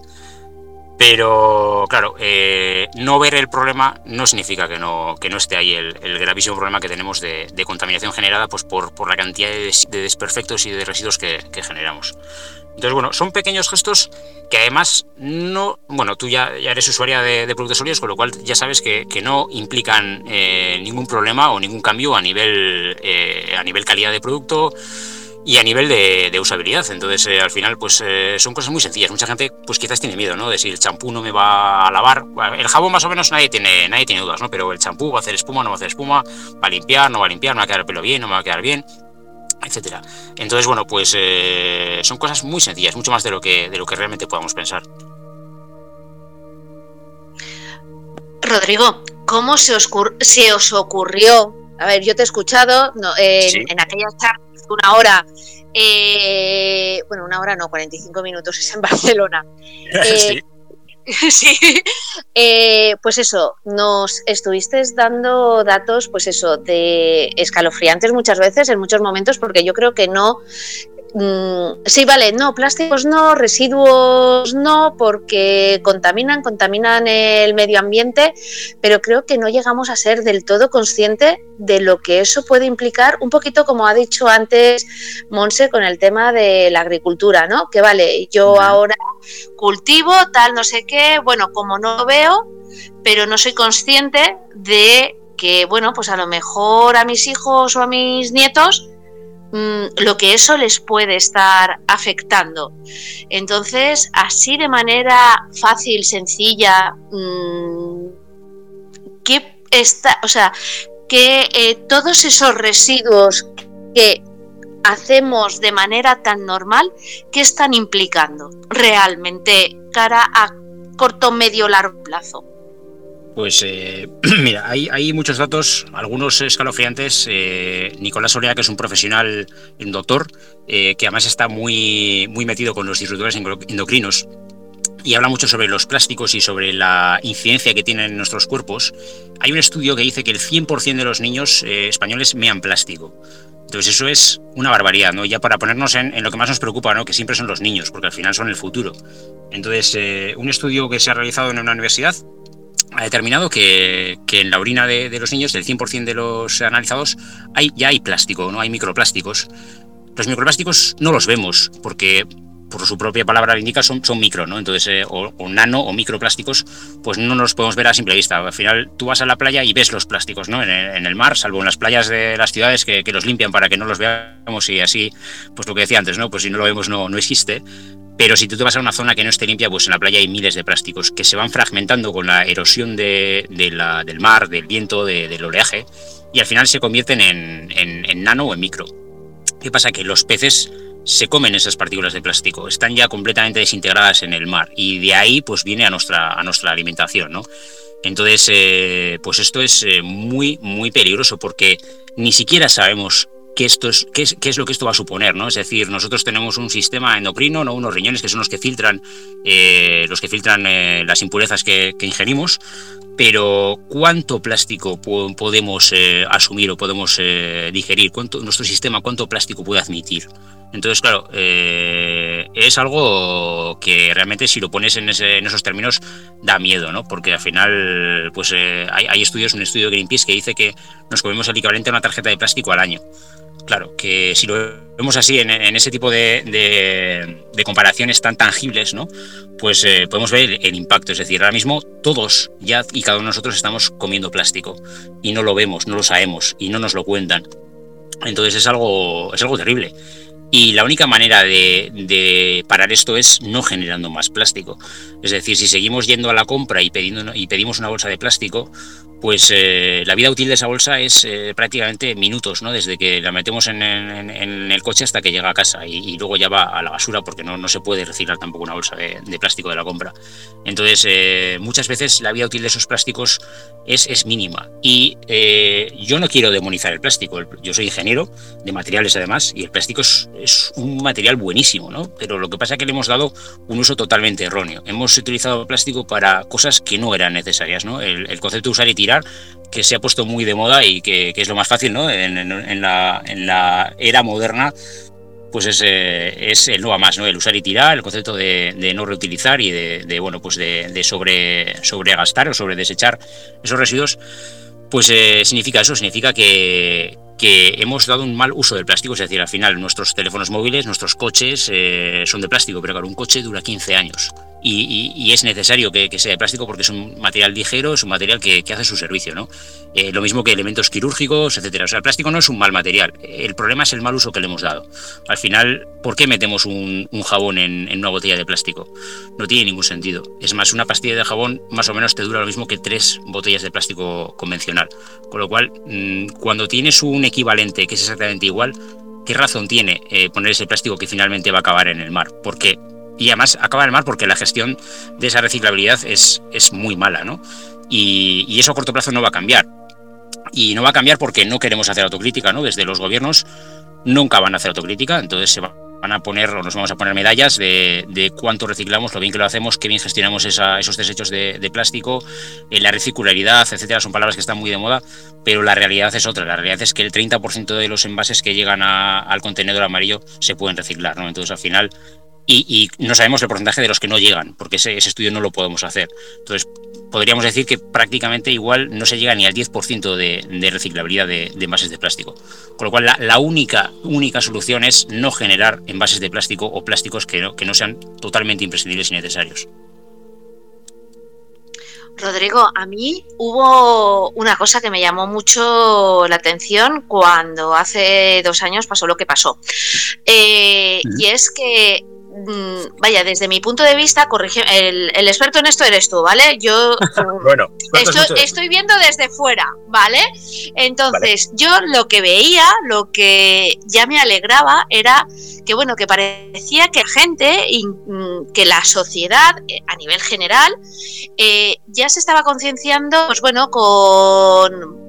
Pero claro, eh, no ver el problema no significa que no, que no esté ahí el, gravísimo problema que tenemos de, contaminación generada pues, por, por la cantidad de, desperfectos y de residuos que, generamos. Entonces, bueno, son pequeños gestos que además no, bueno, tú ya, ya eres usuaria de, productos sólidos, con lo cual ya sabes que, que no implican eh, ningún problema o ningún cambio a nivel, eh, a nivel calidad de producto, y a nivel de, usabilidad. Entonces, eh, al final, pues eh, son cosas muy sencillas. Mucha gente, pues quizás tiene miedo, ¿no? De si el champú no me va a lavar. El jabón, más o menos, nadie tiene, nadie tiene dudas, ¿no? Pero el champú va a hacer espuma, no va a hacer espuma, va a limpiar, no va a limpiar, me va a quedar el pelo bien, no me va a quedar bien etcétera. Entonces, bueno, pues eh, son cosas muy sencillas, mucho más de lo que, de lo que realmente podamos pensar. Rodrigo, ¿cómo se se os ocurrió? A ver, yo te he escuchado en, en aquella charla una hora, eh, bueno, una hora no, 45 minutos es en Barcelona. sí. Eh, sí. Eh, pues eso, nos estuviste dando datos, pues eso, de escalofriantes muchas veces, en muchos momentos, porque yo creo que no Mm, sí, vale, no, plásticos no, residuos no, porque contaminan, contaminan el medio ambiente, pero creo que no llegamos a ser del todo consciente de lo que eso puede implicar, un poquito como ha dicho antes Monse con el tema de la agricultura, ¿no? Que vale, yo ahora cultivo tal, no sé qué, bueno, como no veo, pero no soy consciente de que, bueno, pues a lo mejor a mis hijos o a mis nietos lo que eso les puede estar afectando. Entonces, así de manera fácil, sencilla, mm, que está, o sea, que eh, todos esos residuos que hacemos de manera tan normal, ¿qué están implicando realmente cara a corto, medio, largo plazo? Pues eh, mira, hay, muchos datos, algunos escalofriantes. Eh, Nicolás Sorea, que es un profesional, un doctor, eh, que además está muy, muy metido con los disruptores endocrinos y habla mucho sobre los plásticos y sobre la incidencia que tienen en nuestros cuerpos. Hay un estudio que dice que el 100% de los niños españoles mean plástico. Entonces eso es una barbaridad, ¿no? Ya para ponernos en, en, lo que más nos preocupa, ¿no? Que siempre son los niños, porque al final son el futuro. Entonces, un estudio que se ha realizado en una universidad ha determinado que, en la orina de, los niños, del 100% de los analizados, hay, ya hay plástico, no hay microplásticos. Los microplásticos no los vemos porque por su propia palabra lo indica, son, son micro, ¿no? Entonces, eh, o, nano o microplásticos, pues no los podemos ver a simple vista. Al final, tú vas a la playa y ves los plásticos, ¿no? En el, mar, salvo en las playas de las ciudades que, los limpian para que no los veamos y así, pues lo que decía antes, ¿no? Pues si no lo vemos no, no existe. Pero si tú te vas a una zona que no esté limpia, pues en la playa hay miles de plásticos que se van fragmentando con la erosión de, del mar, del viento, del oleaje, y al final se convierten en, nano o en micro. ¿Qué pasa? Que los peces se comen esas partículas de plástico, están ya completamente desintegradas en el mar y de ahí pues viene a nuestra, a nuestra alimentación, ¿no? Entonces, eh, pues esto es eh, muy, muy peligroso porque ni siquiera sabemos qué, esto es, qué, es, lo que esto va a suponer, ¿no? Es decir, nosotros tenemos un sistema endocrino, ¿no? unos riñones que son los que filtran, eh, los que filtran las impurezas que, ingerimos, pero ¿cuánto plástico podemos asumir o podemos digerir? ¿Cuánto, nuestro sistema, cuánto plástico puede admitir? Entonces, claro, es algo que realmente si lo pones en, esos términos da miedo, ¿no? Porque al final, pues hay, hay, estudios, un estudio de Greenpeace que dice que nos comemos el equivalente a una tarjeta de plástico al año claro, que si lo vemos así en, ese tipo de, comparaciones tan tangibles, ¿no? Pues eh, podemos ver el, impacto. Es decir, ahora mismo todos ya y cada uno de nosotros estamos comiendo plástico y no lo vemos, no lo sabemos y no nos lo cuentan. Entonces es algo, es algo terrible. Y la única manera de, parar esto es no generando más plástico. Es decir, si seguimos yendo a la compra y, y pedimos una bolsa de plástico, pues eh, la vida útil de esa bolsa es eh, prácticamente minutos, ¿no? Desde que la metemos en, el coche hasta que llega a casa y, luego ya va a la basura porque no, no se puede reciclar tampoco una bolsa de, plástico de la compra. Entonces, eh, muchas veces la vida útil de esos plásticos es, es mínima. Y yo no quiero demonizar el plástico. Yo soy ingeniero de materiales además y el plástico es, es un material buenísimo, ¿no? Pero lo que pasa es que le hemos dado un uso totalmente erróneo. Hemos utilizado plástico para cosas que no eran necesarias, ¿no? El, concepto usar y tirar que se ha puesto muy de moda y que, es lo más fácil, ¿no? En, la, era moderna, pues es, eh, es el no a más, ¿no? El usar y tirar, el concepto de, no reutilizar y de, bueno, pues de, sobre, sobregastar o sobre desechar esos residuos, pues eh, significa eso, significa que, que hemos dado un mal uso del plástico, es decir, al final nuestros teléfonos móviles, nuestros coches eh, son de plástico, pero claro, un coche dura 15 años y, es necesario que, sea de plástico porque es un material ligero, es un material que, hace su servicio, ¿no? Eh, lo mismo que elementos quirúrgicos, etcétera. O sea, el plástico no es un mal material, el problema es el mal uso que le hemos dado. Al final, ¿por qué metemos un, jabón en, una botella de plástico? No tiene ningún sentido. Es más, una pastilla de jabón más o menos te dura lo mismo que tres botellas de plástico convencional. Con lo cual, mm, cuando tienes un equivalente que es exactamente igual, ¿qué razón tiene eh, poner ese plástico que finalmente va a acabar en el mar? Porque y además acaba el mar porque la gestión de esa reciclabilidad es, es muy mala, ¿no? Y, eso a corto plazo no va a cambiar. Y no va a cambiar porque no queremos hacer autocrítica, ¿no? Desde los gobiernos nunca van a hacer autocrítica, entonces se van a poner o nos vamos a poner medallas de, cuánto reciclamos, lo bien que lo hacemos, qué bien gestionamos esos desechos de, plástico, eh, la reciclabilidad, etcétera, son palabras que están muy de moda, pero la realidad es otra. La realidad es que el 30% de los envases que llegan al contenedor amarillo se pueden reciclar, ¿no? Entonces al final y, no sabemos el porcentaje de los que no llegan, porque ese, estudio no lo podemos hacer. Entonces, podríamos decir que prácticamente igual no se llega ni al 10% de, reciclabilidad de, envases de plástico. Con lo cual, la, única, única solución es no generar envases de plástico o plásticos que no, que no sean totalmente imprescindibles y necesarios. Rodrigo, a mí hubo una cosa que me llamó mucho la atención cuando hace dos años pasó lo que pasó. Eh, y es que vaya, desde mi punto de vista, corrige, el, experto en esto eres tú, ¿vale? Yo bueno, estoy, viendo desde fuera, ¿vale? Entonces, yo lo que veía, lo que ya me alegraba era que, bueno, que parecía que gente, mm, que la sociedad eh, a nivel general, eh, ya se estaba concienciando, pues bueno, con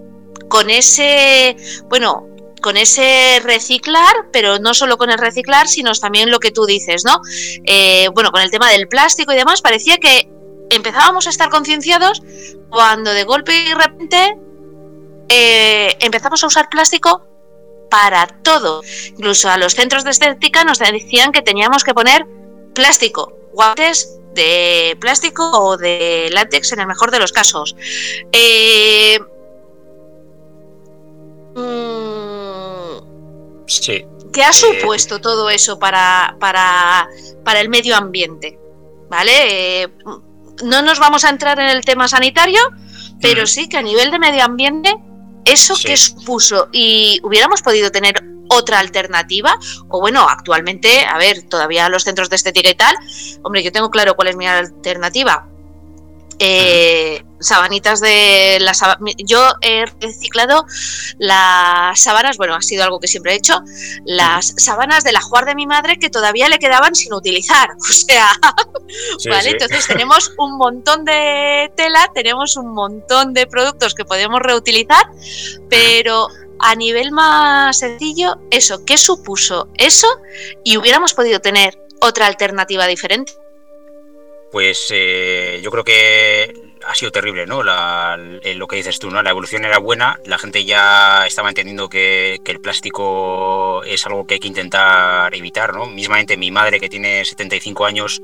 con ese, bueno, con ese reciclar, pero no solo con el reciclar, sino también lo que tú dices, ¿no? Eh, bueno, con el tema del plástico y demás, parecía que empezábamos a estar concienciados cuando de golpe y repente eh, empezamos a usar plástico para todo. Incluso a los centros de estética nos decían que teníamos que poner plástico, guantes de plástico o de látex en el mejor de los casos. Eh, ¿Qué ha eh, supuesto todo eso para, para, para, el medio ambiente? ¿Vale? Eh, no nos vamos a entrar en el tema sanitario, pero sí que a nivel de medio ambiente, eso que supuso y hubiéramos podido tener otra alternativa o bueno, actualmente, a ver, todavía los centros de estética y tal, hombre, yo tengo claro cuál es mi alternativa, eh, sabanitas de las yo he reciclado las sábanas, bueno, ha sido algo que siempre he hecho, las sábanas de la juar de mi madre que todavía le quedaban sin utilizar, o sea, vale, entonces tenemos un montón de tela, tenemos un montón de productos que podemos reutilizar, pero a nivel más sencillo, eso, ¿qué supuso eso? Y hubiéramos podido tener otra alternativa diferente pues eh, yo creo que ha sido terrible, ¿no? lo que dices tú, ¿no? La evolución era buena, la gente ya estaba entendiendo que, el plástico es algo que hay que intentar evitar, ¿no? Mismamente mi madre, que tiene 75 años,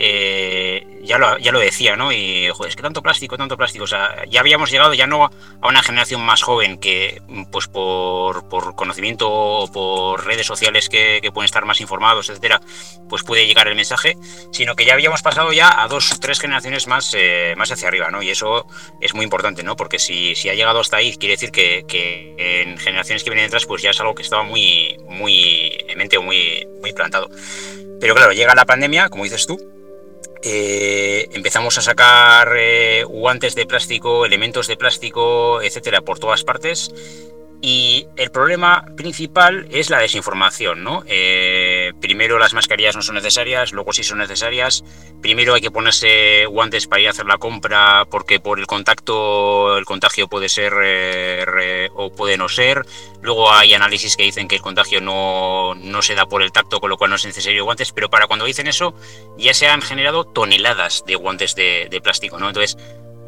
eh, ya lo, ya lo decía, ¿no? Y, joder, es que tanto plástico, tanto plástico. O sea, ya habíamos llegado ya no a una generación más joven que, pues por, por conocimiento o por redes sociales que, pueden estar más informados, etcétera, pues puede llegar el mensaje, sino que ya habíamos pasado ya a dos, tres generaciones más, eh, más hacia arriba, ¿no? Y eso es muy importante, ¿no? Porque si, si ha llegado hasta ahí, quiere decir que, en generaciones que vienen detrás, pues ya es algo que estaba muy, muy en mente o muy, muy plantado. Pero claro, llega la pandemia, como dices tú, eh, empezamos a sacar eh, guantes de plástico, elementos de plástico, etcétera, por todas partes y el problema principal es la desinformación, ¿no? Eh, primero las mascarillas no son necesarias, luego sí son necesarias. Primero hay que ponerse guantes para ir a hacer la compra porque por el contacto el contagio puede ser eh, o puede no ser. Luego hay análisis que dicen que el contagio no, no, se da por el tacto, con lo cual no es necesario guantes. Pero para cuando dicen eso ya se han generado toneladas de guantes de, de plástico, ¿no? Entonces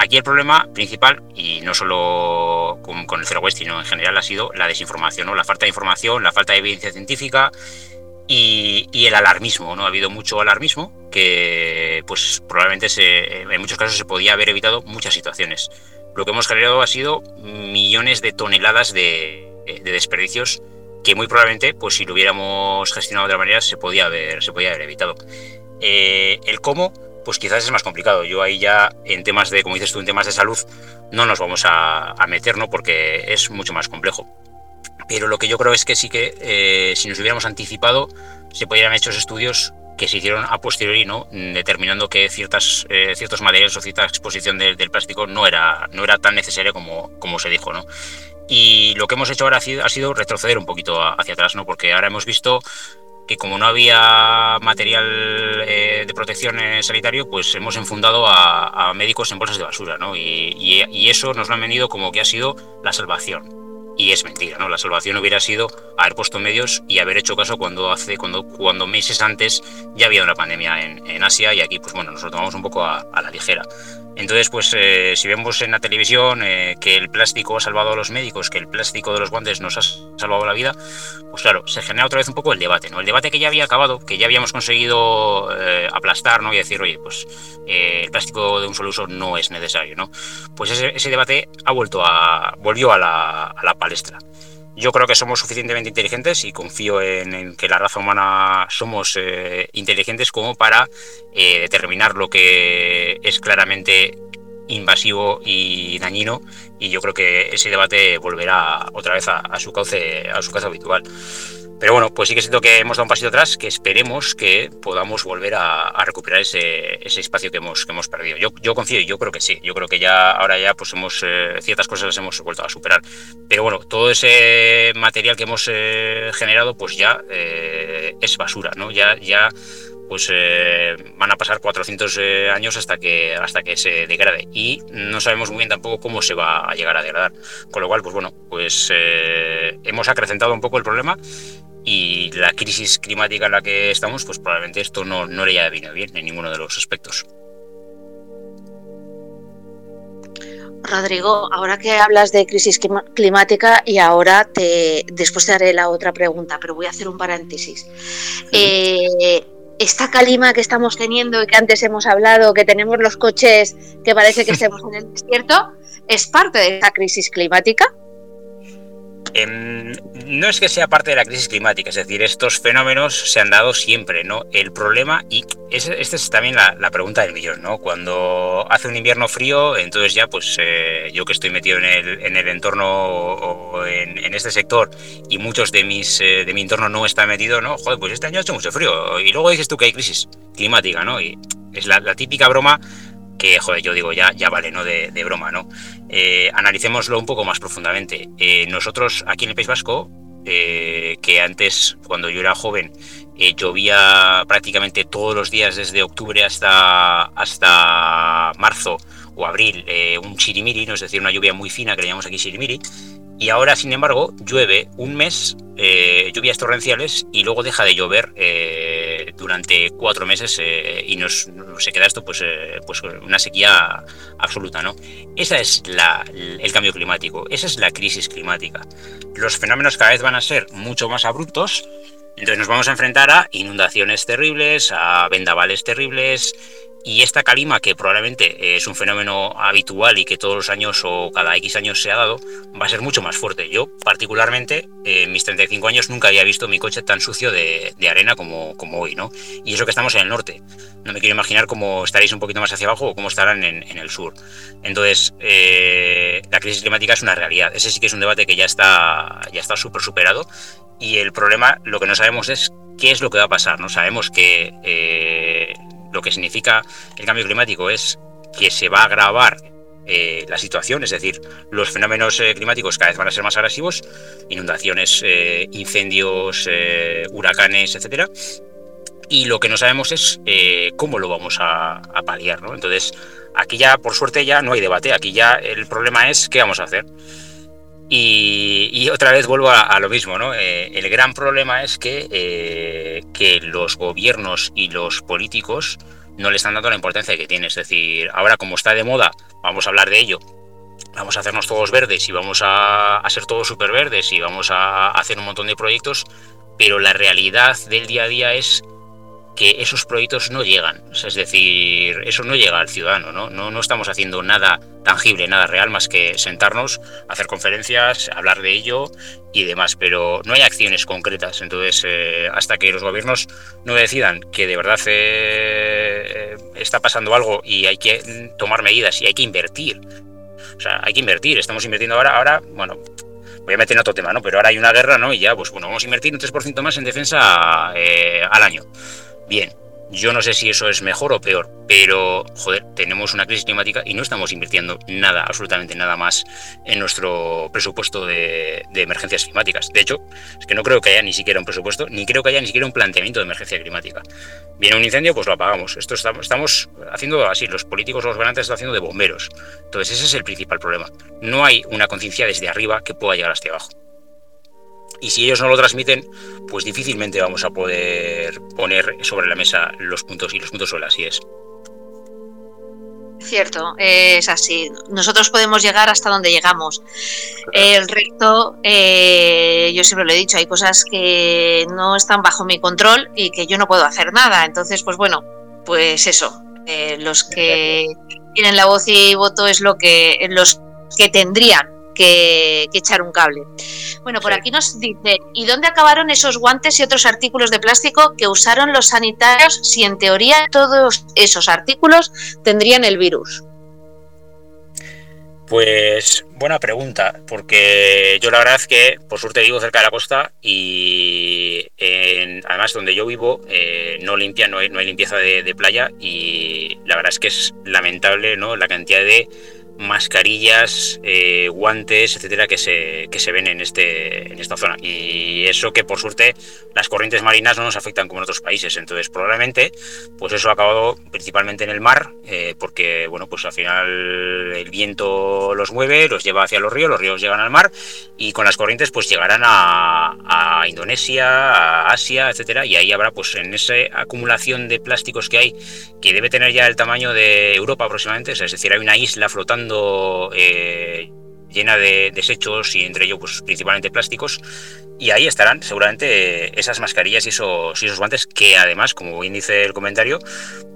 Aquí el problema principal, y no solo con, el Zero Waste, sino en general, ha sido la desinformación, ¿no? la falta de información, la falta de evidencia científica y, el alarmismo. Ha habido mucho alarmismo que pues, probablemente se, en muchos casos se podía haber evitado muchas situaciones. Lo que hemos generado ha sido millones de toneladas de, desperdicios que muy probablemente, pues si lo hubiéramos gestionado de otra manera, se podía haber, se podía haber evitado. Eh, el cómo pues quizás es más complicado. Yo ahí ya en temas de, como dices tú, en temas de salud, no nos vamos a, meter, ¿no? Porque es mucho más complejo. Pero lo que yo creo es que sí que eh, si nos hubiéramos anticipado, se podrían haber hecho estudios que se hicieron a posteriori, ¿no? determinando que ciertas, eh, ciertos materiales o cierta exposición del plástico no era, no era tan necesaria como, como se dijo. ¿no? Y lo que hemos hecho ahora ha sido retroceder un poquito hacia atrás, ¿no? porque ahora hemos visto que como no había material eh, de protección eh, sanitario, pues hemos enfundado a, médicos en bolsas de basura, ¿no? Y, eso nos lo han venido como que ha sido la salvación. Y es mentira, ¿no? La salvación hubiera sido haber puesto medios y haber hecho caso cuando hace, cuando, cuando meses antes ya había una pandemia en, Asia y aquí, pues bueno, nos lo tomamos un poco a la ligera. Entonces, pues eh, si vemos en la televisión eh, que el plástico ha salvado a los médicos, que el plástico de los guantes nos ha salvado la vida, pues claro, se genera otra vez un poco el debate, ¿no? El debate que ya había acabado, que ya habíamos conseguido eh, aplastar, ¿no? Y decir, oye, pues el plástico de un solo uso no es necesario, ¿no? Pues ese, debate ha vuelto a, volvió a la, a la Yo creo que somos suficientemente inteligentes y confío en, que la raza humana somos eh, inteligentes como para eh, determinar lo que es claramente invasivo y dañino y yo creo que ese debate volverá otra vez a, su cauce a su cauce habitual. Pero bueno, pues sí que siento que hemos dado un pasito atrás, que esperemos que podamos volver a, recuperar ese, espacio que hemos, perdido. Yo, yo confío y yo creo que sí. Yo creo que ya ahora ya pues hemos eh, ciertas cosas las hemos vuelto a superar. Pero bueno, todo ese material que hemos eh, generado pues ya eh, es basura, ¿no? Ya, ya pues van a pasar 400 años hasta que, hasta que se degrade. Y no sabemos muy bien tampoco cómo se va a llegar a degradar. Con lo cual, pues bueno, pues hemos acrecentado un poco el problema y la crisis climática en la que estamos, pues probablemente esto no, no le haya venido bien en ninguno de los aspectos. Rodrigo, ahora que hablas de crisis climática y ahora te, después te haré la otra pregunta, pero voy a hacer un paréntesis. Eh, esta calima que estamos teniendo y que antes hemos hablado, que tenemos los coches que parece que estemos en el desierto, ¿es parte de esta crisis climática? No es que sea parte de la crisis climática, es decir, estos fenómenos se han dado siempre, ¿no? El problema, y esta es también la, pregunta del millón, ¿no? Cuando hace un invierno frío, entonces ya, pues eh, yo que estoy metido en el, en el entorno o en, este sector y muchos de, mis, eh, de mi entorno no están metido, ¿no? Joder, pues este año ha hecho mucho frío. Y luego dices tú que hay crisis climática, ¿no? Y es la típica broma que, joder, yo digo, ya, ya vale, ¿no? De, broma, ¿no? Eh, analicémoslo un poco más profundamente. Eh, nosotros aquí en el País Vasco, eh, que antes, cuando yo era joven, llovía prácticamente todos los días desde octubre hasta, hasta marzo o abril, un chirimiri, ¿no? es decir, una lluvia muy fina que le llamamos aquí chirimiri, y ahora, sin embargo, llueve un mes, lluvias torrenciales, y luego deja de llover durante cuatro meses eh, y nos, se queda esto pues, eh, pues una sequía absoluta. ¿no? Ese es la, el cambio climático, esa es la crisis climática. Los fenómenos cada vez van a ser mucho más abruptos, entonces nos vamos a enfrentar a inundaciones terribles, a vendavales terribles y esta calima, que probablemente es un fenómeno habitual y que todos los años o cada X años se ha dado, va a ser mucho más fuerte. Yo, particularmente, en mis 35 años nunca había visto mi coche tan sucio de, arena como, como, hoy, ¿no? Y eso que estamos en el norte. No me quiero imaginar cómo estaréis un poquito más hacia abajo o cómo estarán en, el sur. Entonces, eh, la crisis climática es una realidad. Ese sí que es un debate que ya está ya está súper superado. Y el problema, lo que no sabemos es qué es lo que va a pasar. No sabemos que eh, lo que significa el cambio climático es que se va a agravar eh, la situación, es decir, los fenómenos eh, climáticos cada vez van a ser más agresivos, inundaciones, eh, incendios, huracanes, etcétera. Y lo que no sabemos es cómo lo vamos a, paliar, ¿no? Entonces, aquí ya, por suerte, ya no hay debate. Aquí ya el problema es qué vamos a hacer. Y, otra vez vuelvo a, lo mismo, ¿no? el gran problema es que, que los gobiernos y los políticos no le están dando la importancia que tiene. Es decir, ahora como está de moda, vamos a hablar de ello. Vamos a hacernos todos verdes y vamos a, ser todos súper verdes y vamos a hacer un montón de proyectos, pero la realidad del día a día es que esos proyectos no llegan. Es decir, eso no llega al ciudadano, ¿no? ¿no? Estamos haciendo nada tangible, nada real, más que sentarnos, hacer conferencias, hablar de ello y demás, pero no hay acciones concretas. Entonces, eh, hasta que los gobiernos no decidan que de verdad eh, está pasando algo y hay que tomar medidas y hay que invertir. O sea, hay que invertir. Estamos invirtiendo ahora, ahora, bueno, voy a meter en otro tema, ¿no? Pero ahora hay una guerra, ¿no? Y ya, pues bueno, vamos a invertir un 3% más en defensa eh, al año bien. Yo no sé si eso es mejor o peor, pero joder, tenemos una crisis climática y no estamos invirtiendo nada, absolutamente nada más en nuestro presupuesto de, emergencias climáticas. De hecho, es que no creo que haya ni siquiera un presupuesto, ni creo que haya ni siquiera un planteamiento de emergencia climática. Viene un incendio, pues lo apagamos. Esto estamos, haciendo así, los políticos, los gobernantes están haciendo de bomberos. Entonces ese es el principal problema. No hay una conciencia desde arriba que pueda llegar hasta abajo. Y si ellos no lo transmiten, pues difícilmente vamos a poder poner sobre la mesa los puntos y los puntos sobre las es. Cierto, es así. Nosotros podemos llegar hasta donde llegamos. El resto, eh, yo siempre lo he dicho, hay cosas que no están bajo mi control y que yo no puedo hacer nada. Entonces, pues bueno, pues eso. Eh, los que tienen la voz y voto es lo que los que tendrían que, echar un cable. Bueno, por aquí nos dice, ¿y dónde acabaron esos guantes y otros artículos de plástico que usaron los sanitarios si en teoría todos esos artículos tendrían el virus? Pues buena pregunta, porque yo la verdad es que por suerte vivo cerca de la costa y además donde yo vivo eh, no limpia, no hay, limpieza de, de, playa y la verdad es que es lamentable ¿no? la cantidad de mascarillas, eh, guantes, etcétera, que se, que se ven en, este, en esta zona. Y eso que por suerte las corrientes marinas no nos afectan como en otros países. Entonces, probablemente, pues eso ha acabado principalmente en el mar, eh, porque bueno, pues al final el viento los mueve, los lleva hacia los ríos, los ríos llegan al mar, y con las corrientes, pues llegarán a, a Indonesia, a Asia, etcétera, y ahí habrá, pues en esa acumulación de plásticos que hay, que debe tener ya el tamaño de Europa aproximadamente, es decir, hay una isla flotando eh, llena de desechos y entre ellos pues, principalmente plásticos. Y ahí estarán seguramente esas mascarillas y esos, y esos guantes que además, como bien dice el comentario,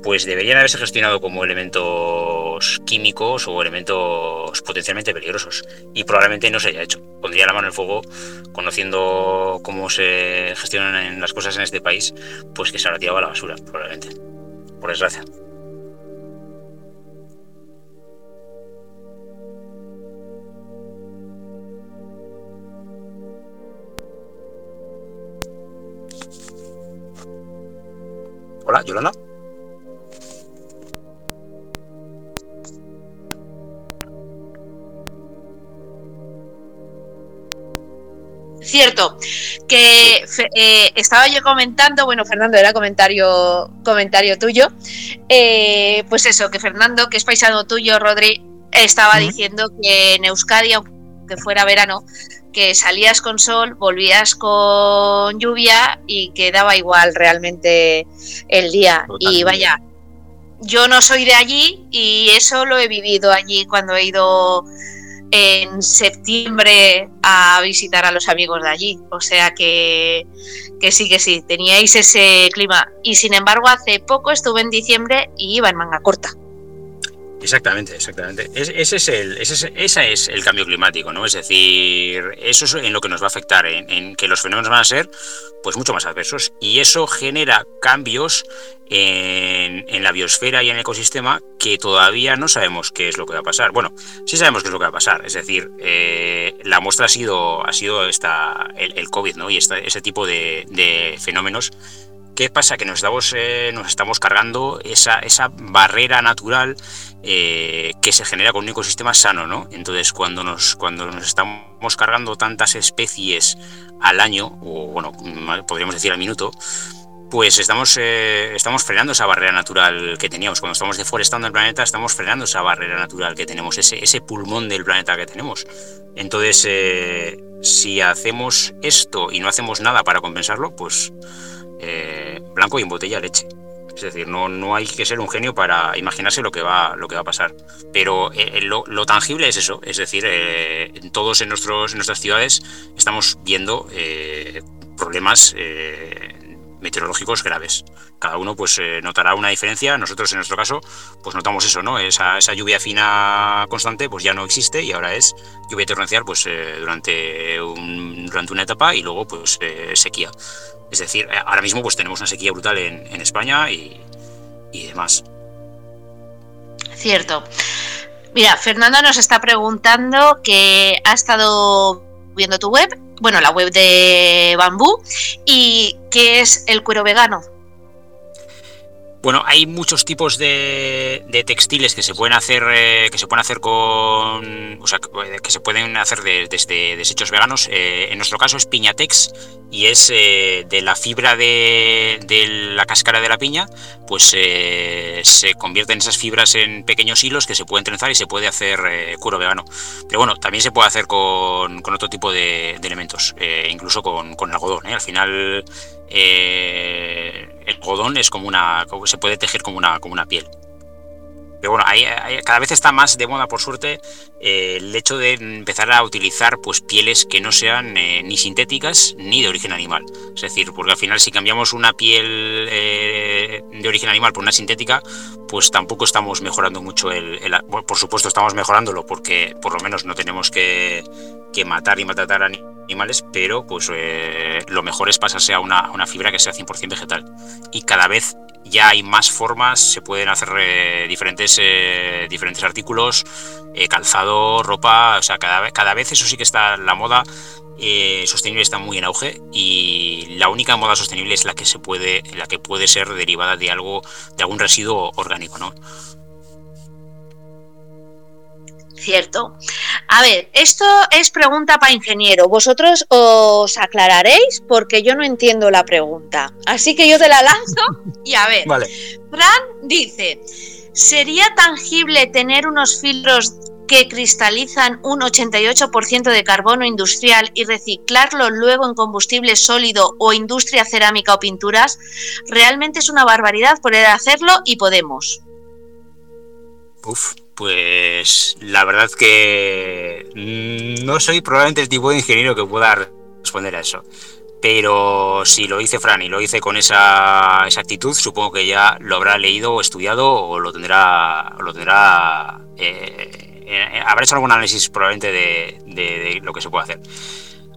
pues deberían haberse gestionado como elementos químicos o elementos potencialmente peligrosos. Y probablemente no se haya hecho. Pondría la mano en el fuego, conociendo cómo se gestionan las cosas en este país, pues que se habrá tirado a la basura, probablemente. Por desgracia. Hola, Yolanda. Cierto, que eh, estaba yo comentando, bueno, Fernando, era comentario, comentario tuyo, eh, pues eso, que Fernando, que es paisano tuyo, Rodri, estaba diciendo que en Euskadi, aunque fuera verano, que salías con sol, volvías con lluvia y quedaba igual realmente el día. Y vaya, yo no soy de allí y eso lo he vivido allí cuando he ido en septiembre a visitar a los amigos de allí. O sea que, que sí, que sí, teníais ese clima. Y sin embargo, hace poco estuve en diciembre y iba en manga corta. Exactamente, exactamente. ese, es el, ese, es el cambio climático, ¿no? Es decir, eso es en lo que nos va a afectar, en, que los fenómenos van a ser pues mucho más adversos. Y eso genera cambios en, la biosfera y en el ecosistema que todavía no sabemos qué es lo que va a pasar. Bueno, sí sabemos qué es lo que va a pasar. Es decir, eh, la muestra ha sido, ha sido esta, el, COVID, ¿no? Y ese tipo de fenómenos ¿Qué pasa? Que nos estamos, eh, cargando esa, barrera natural eh, que se genera con un ecosistema sano, ¿no? Entonces, cuando nos, estamos cargando tantas especies al año, o bueno, podríamos decir al minuto, pues estamos, eh, estamos frenando esa barrera natural que teníamos. Cuando estamos deforestando el planeta, estamos frenando esa barrera natural que tenemos, ese pulmón del planeta que tenemos. Entonces, si hacemos esto y no hacemos nada para compensarlo, pues eh, blanco y en botella leche. Es decir, no, no hay que ser un genio para imaginarse lo que va, lo que va a pasar. Pero eh, lo, tangible es eso. Es decir, eh, todos en, nuestros, en nuestras ciudades estamos viendo problemas meteorológicos graves. Cada uno pues notará una diferencia. Nosotros en nuestro caso pues notamos eso, ¿no? Esa, esa lluvia fina constante pues ya no existe y ahora es lluvia torrencial pues durante, durante una etapa y luego pues sequía. Es decir, eh, ahora mismo pues tenemos una sequía brutal en, España y, demás. Cierto. Mira, Fernanda nos está preguntando que ha estado viendo tu web, bueno, la web de Bambú, y qué es el cuero vegano. Bueno, hay muchos tipos de, textiles que se pueden hacer, eh, que se pueden hacer con, o sea, que, se pueden hacer desde desechos veganos. Eh, en nuestro caso es Piñatex y es eh, de la fibra de, la cáscara de la piña, pues se convierten esas fibras en pequeños hilos que se pueden trenzar y se puede hacer cuero vegano. Pero bueno, también se puede hacer con, otro tipo de, elementos, incluso con, con algodón. Al final el algodón es como una. se puede tejer como una, como una piel. Pero bueno, cada vez está más de moda, por suerte, eh, el hecho de empezar a utilizar pues, pieles que no sean eh, ni sintéticas ni de origen animal. Es decir, porque al final si cambiamos una piel eh, de origen animal por una sintética, pues tampoco estamos mejorando mucho el, Por supuesto estamos mejorándolo porque por lo menos no tenemos que, matar y maltratar a animales, pero pues lo mejor es pasarse a una, a una fibra que sea 100% vegetal. Y cada vez ya hay más formas, se pueden hacer eh, diferentes, eh, diferentes artículos, eh, calzado, ropa, o sea, cada, cada vez eso sí que está, la moda sostenible está muy en auge y la única moda sostenible es la que se puede, la que puede ser derivada de algo, de algún residuo orgánico, ¿no? Cierto. A ver, esto es pregunta para ingeniero. Vosotros os aclararéis porque yo no entiendo la pregunta. Así que yo te la lanzo y a ver. Vale. Fran dice, ¿sería tangible tener unos filtros que cristalizan un 88% de carbono industrial y reciclarlo luego en combustible sólido o industria cerámica o pinturas? Realmente es una barbaridad poder hacerlo y podemos. Uf, pues la verdad que no soy probablemente el tipo de ingeniero que pueda responder a eso. Pero si lo hice Fran y lo hice con esa, esa actitud, supongo que ya lo habrá leído o estudiado o lo tendrá, lo tendrá eh, eh, habrá hecho algún análisis probablemente de, lo que se puede hacer.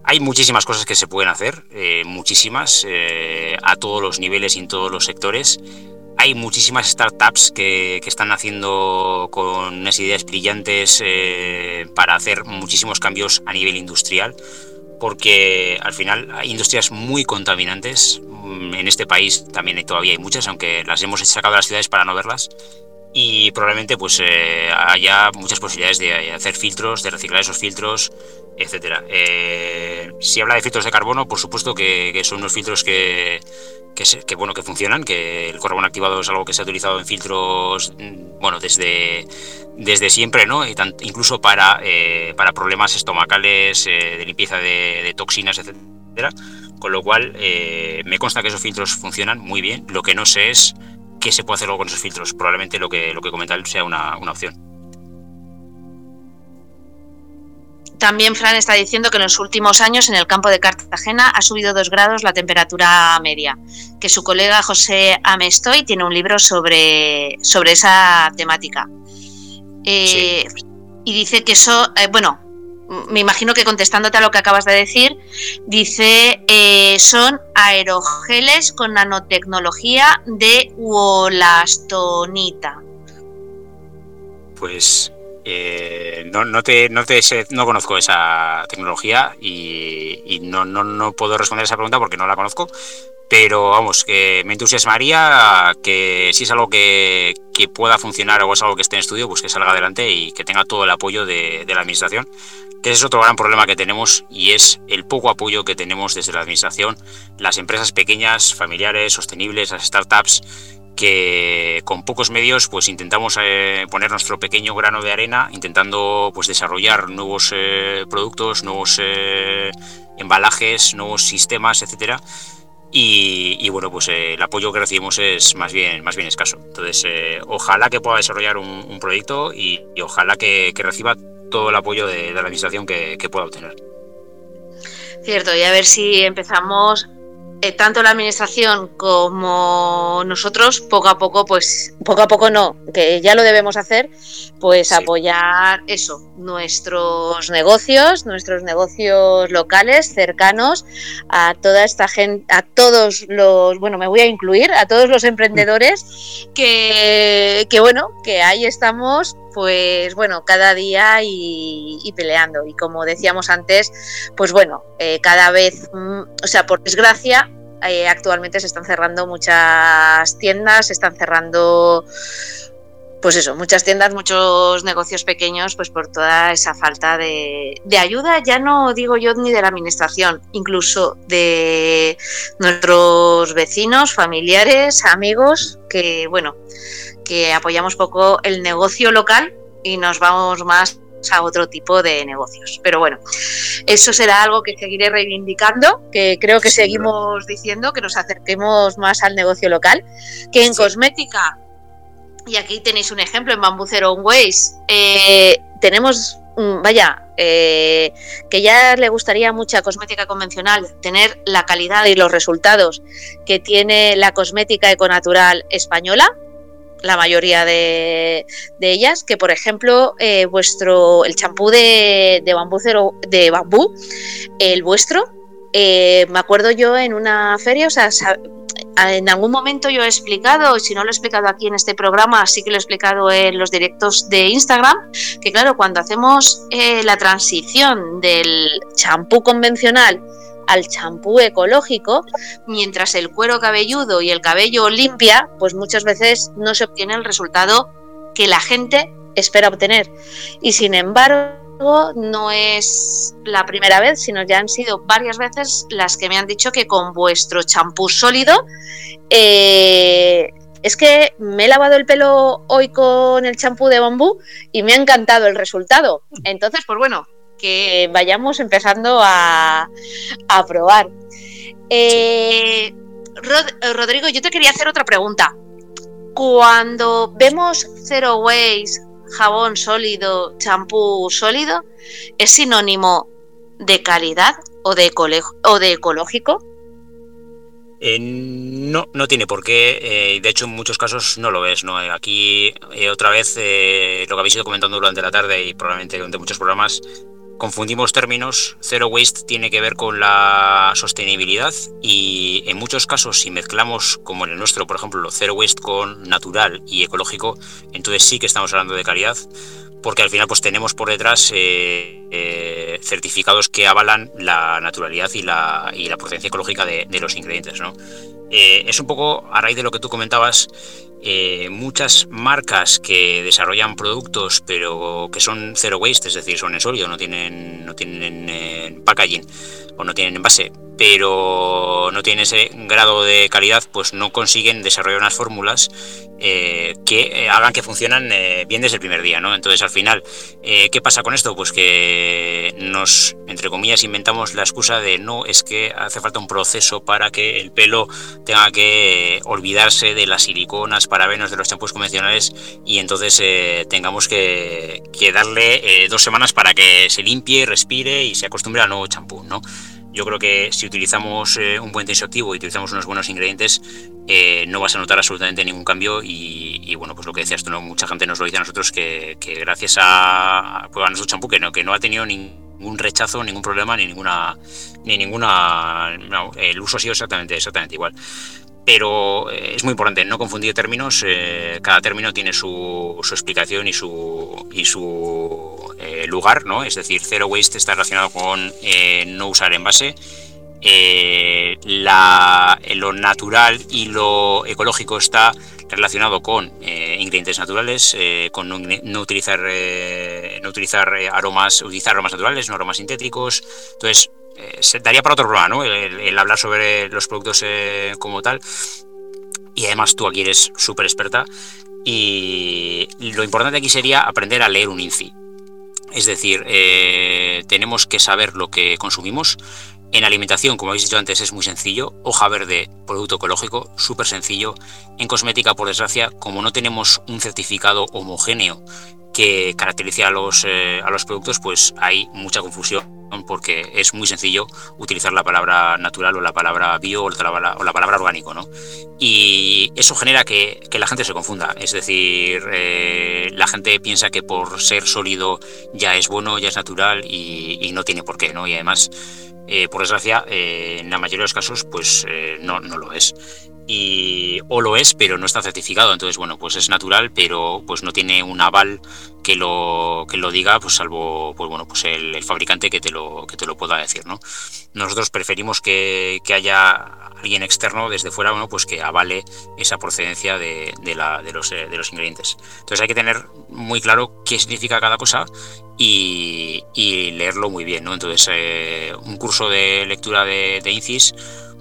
Hay muchísimas cosas que se pueden hacer, eh, muchísimas, a todos los niveles y en todos los sectores. Hay muchísimas startups que, están haciendo con unas ideas brillantes eh, para hacer muchísimos cambios a nivel industrial, porque al final hay industrias muy contaminantes. Mm, en este país también todavía hay muchas, aunque las hemos sacado de las ciudades para no verlas y probablemente pues eh, haya muchas posibilidades de hacer filtros, de reciclar esos filtros, etcétera. Eh, si habla de filtros de carbono, por supuesto que son unos filtros que, que, bueno, que funcionan, que el carbono activado es algo que se ha utilizado en filtros mm, bueno, desde, desde siempre, ¿no? incluso para, eh, para problemas estomacales, eh, de limpieza de, toxinas, etcétera. Con lo cual, eh, me consta que esos filtros funcionan muy bien. Lo que no sé es qué se puede hacer luego con esos filtros. Probablemente lo que, lo que comenta sea una, una opción. también Fran está diciendo que en los últimos años en el campo de Cartagena ha subido dos grados la temperatura media, que su colega José Amestoy tiene un libro sobre, sobre esa temática. Eh, y dice que eso, eh, bueno, me imagino que contestándote a lo que acabas de decir, dice eh, son aerogeles con nanotecnología de uolastonita. Pues eh, no, no, te, no, te no conozco esa tecnología y, no, no, no, puedo responder esa pregunta porque no la conozco. Pero vamos, que me entusiasmaría que si es algo que, que pueda funcionar o es algo que esté en estudio, pues que salga adelante y que tenga todo el apoyo de, de la administración que ese es otro gran problema que tenemos y es el poco apoyo que tenemos desde la administración, las empresas pequeñas, familiares, sostenibles, las startups, que con pocos medios pues intentamos eh, poner nuestro pequeño grano de arena intentando pues desarrollar nuevos eh, productos nuevos eh, embalajes nuevos sistemas etcétera y, bueno pues el apoyo que recibimos es más bien más bien escaso. Entonces ojalá que pueda desarrollar un, proyecto y, ojalá que, reciba todo el apoyo de, la administración que, que pueda obtener. Cierto, y a ver si empezamos eh, tanto la administración como nosotros, poco a poco, pues poco a poco no, que ya lo debemos hacer, pues apoyar eso, nuestros negocios, nuestros negocios locales, cercanos, a toda esta gente, a todos los, bueno, me voy a incluir, a todos los emprendedores que, que bueno, que ahí estamos pues bueno, cada día y, peleando. Y como decíamos antes, pues bueno, eh, cada vez, mm, o sea, por desgracia, eh, actualmente se están cerrando muchas tiendas, se están cerrando, pues eso, muchas tiendas, muchos negocios pequeños, pues por toda esa falta de, de ayuda, ya no digo yo ni de la administración, incluso de nuestros vecinos, familiares, amigos, que bueno, que apoyamos poco el negocio local y nos vamos más a otro tipo de negocios. Pero bueno, eso será algo que seguiré reivindicando, que creo que seguimos diciendo, que nos acerquemos más al negocio local, que en cosmética, y aquí tenéis un ejemplo en Bamboo Zero Ways, eh, tenemos, vaya, eh, que ya le gustaría mucha cosmética convencional tener la calidad y los resultados que tiene la cosmética econatural española, la mayoría de, ellas, que por ejemplo eh, vuestro el champú de, bambú de bambú, el vuestro, eh, me acuerdo yo en una feria, o sea, en algún momento yo he explicado, si no lo he explicado aquí en este programa, sí que lo he explicado en los directos de Instagram, que claro, cuando hacemos eh, la transición del champú convencional al champú ecológico, mientras el cuero cabelludo y el cabello limpia, pues muchas veces no se obtiene el resultado que la gente espera obtener. Y sin embargo, no es la primera vez, sino ya han sido varias veces las que me han dicho que con vuestro champú sólido eh, es que me he lavado el pelo hoy con el champú de bambú y me ha encantado el resultado. Entonces, pues bueno, que vayamos empezando a, probar. Eh, Rodrigo, yo te quería hacer otra pregunta. Cuando vemos Zero Waste, jabón sólido, champú sólido, ¿es sinónimo de calidad o de, o de ecológico? Eh, no, no tiene por qué. Eh, de hecho, en muchos casos no lo es. ¿no? Aquí, otra vez, lo que habéis ido comentando durante la tarde y probablemente durante muchos programas, confundimos términos. Zero waste tiene que ver con la sostenibilidad y en muchos casos si mezclamos, como en el nuestro, por ejemplo, zero waste con natural y ecológico, entonces sí que estamos hablando de calidad, porque al final pues tenemos por detrás eh, eh, certificados que avalan la naturalidad y la, y la procedencia ecológica de, los ingredientes. ¿no? Eh, es un poco a raíz de lo que tú comentabas muchas marcas que desarrollan productos pero que son zero waste, es decir, son en sólido, no tienen, no tienen packaging o no tienen envase, pero no tienen ese grado de calidad, pues no consiguen desarrollar unas fórmulas eh, que eh, hagan que funcionan eh, bien desde el primer día, ¿no? Entonces, al final, ¿qué pasa con esto? Pues que nos, entre comillas, inventamos la excusa de no, es que hace falta un proceso para que el pelo tenga que olvidarse de las siliconas, parabenos de los champús convencionales y entonces tengamos que, que darle dos semanas para que se limpie, respire y se acostumbre al nuevo champú, ¿no? Yo creo que si utilizamos eh, un buen tensioactivo y utilizamos unos buenos ingredientes, eh, no vas a notar absolutamente ningún cambio. Y, bueno, pues lo que decías tú, mucha gente nos lo dice a nosotros que, gracias a, pues nuestro champú, que no, que no ha tenido ningún rechazo, ningún problema, ni ninguna. Ni ninguna el uso ha sido exactamente, exactamente igual pero eh, es muy importante no confundir términos. cada término tiene su, explicación y su, eh, lugar, ¿no? Es decir, zero waste está relacionado con eh, no usar envase. Eh, lo natural y lo ecológico está relacionado con ingredientes naturales, con no, utilizar, no utilizar aromas, utilizar aromas naturales, no aromas sintéticos. Entonces, se daría para otro programa, ¿no? El, hablar sobre los productos como tal. Y además tú aquí eres súper experta. Y lo importante aquí sería aprender a leer un INCI. Es decir, eh, tenemos que saber lo que consumimos. En alimentación, como habéis dicho antes, es muy sencillo. Hoja verde, producto ecológico, súper sencillo. En cosmética, por desgracia, como no tenemos un certificado homogéneo que caracterice a los, eh, a los productos, pues hay mucha confusión porque es muy sencillo utilizar la palabra natural o la palabra bio o la, palabra orgánico, ¿no? Y eso genera que, la gente se confunda, es decir, eh, la gente piensa que por ser sólido ya es bueno, ya es natural y, no tiene por qué, ¿no? Y además, eh, por desgracia, en la mayoría de los casos, pues no, no lo es y o lo es pero no está certificado. Entonces bueno pues es natural pero pues no tiene un aval que lo que lo diga pues salvo pues bueno pues el, fabricante que te lo que te lo pueda decir no nosotros preferimos que, haya alguien externo desde fuera uno pues que avale esa procedencia de, de, los, de los ingredientes. Entonces hay que tener muy claro qué significa cada cosa y, leerlo muy bien no entonces eh, un curso de lectura de, de INCIS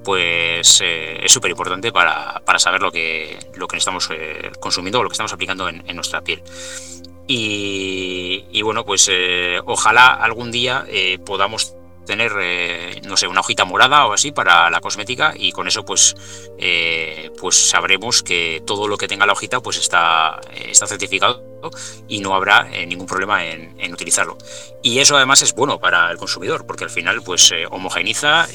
pues eh, es súper importante para, saber lo que, lo que estamos eh, consumiendo o lo que estamos aplicando en, nuestra piel. Y, bueno, pues eh, ojalá algún día podamos tener, no sé, una hojita morada o así para la cosmética y con eso pues, pues sabremos que todo lo que tenga la hojita pues está, está certificado y no habrá ningún problema en, utilizarlo. Y eso además es bueno para el consumidor porque al final pues homogeniza,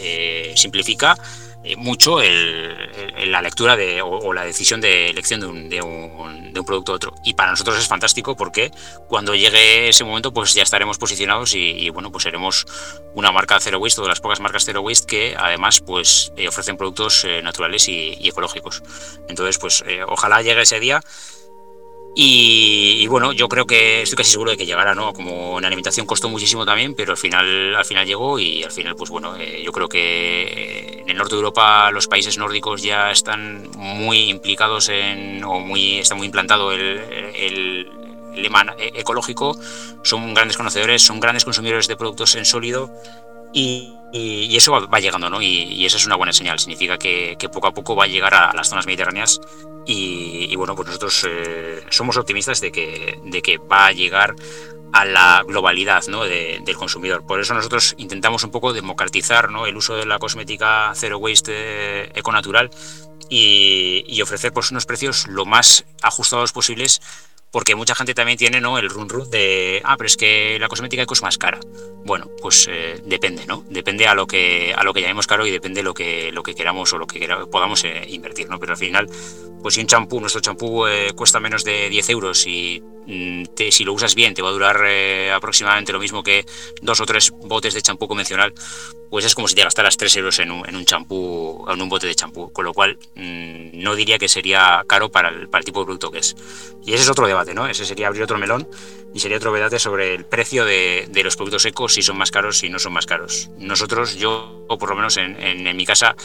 simplifica eh, mucho la lectura o, la decisión de elección de un, producto a otro. Y para nosotros es fantástico porque cuando llegue ese momento pues ya estaremos posicionados y, bueno pues seremos una marca Zero Waste o de las pocas marcas Zero Waste que además pues eh, ofrecen productos eh, naturales y, ecológicos. Entonces pues ojalá llegue ese día y, bueno, yo creo que estoy casi seguro de que llegará, ¿no? Como en alimentación costó muchísimo también, pero al final, al final llegó y al final, pues bueno, eh, yo creo que en el norte de Europa los países nórdicos ya están muy implicados en, o muy, está muy implantado el, el, lema ecológico, son grandes conocedores, son grandes consumidores de productos en sólido y, eso va, llegando, ¿no? Y, esa es una buena señal, significa que, poco a poco va a llegar a las zonas mediterráneas y, bueno, pues nosotros eh, somos optimistas de que, de que va a llegar a la globalidad ¿no? del consumidor. Por eso nosotros intentamos un poco democratizar ¿no? el uso de la cosmética zero waste eh, econatural y, y ofrecer pues, unos precios lo más ajustados posibles porque mucha gente también tiene ¿no? el run run de, ah, pero es que la cosmética eco es más cara. Bueno, pues eh, depende, ¿no? Depende a lo que a lo que llamemos caro y depende lo que lo que queramos o lo que podamos eh, invertir, ¿no? Pero al final, pues si un champú, nuestro champú eh, cuesta menos de 10 euros y mm, si lo usas bien te va a durar aproximadamente lo mismo que dos o tres botes de champú convencional, pues es como si te gastaras 3 euros en un champú, en, un bote de champú, con lo cual mm, no diría que sería caro para el, para el tipo de producto que es. Y ese es otro debate, ¿no? Ese sería abrir otro melón y sería otro debate sobre el precio de, de los productos secos, si son más caros, si no son más caros. Nosotros, yo, o por lo menos en, en, mi casa,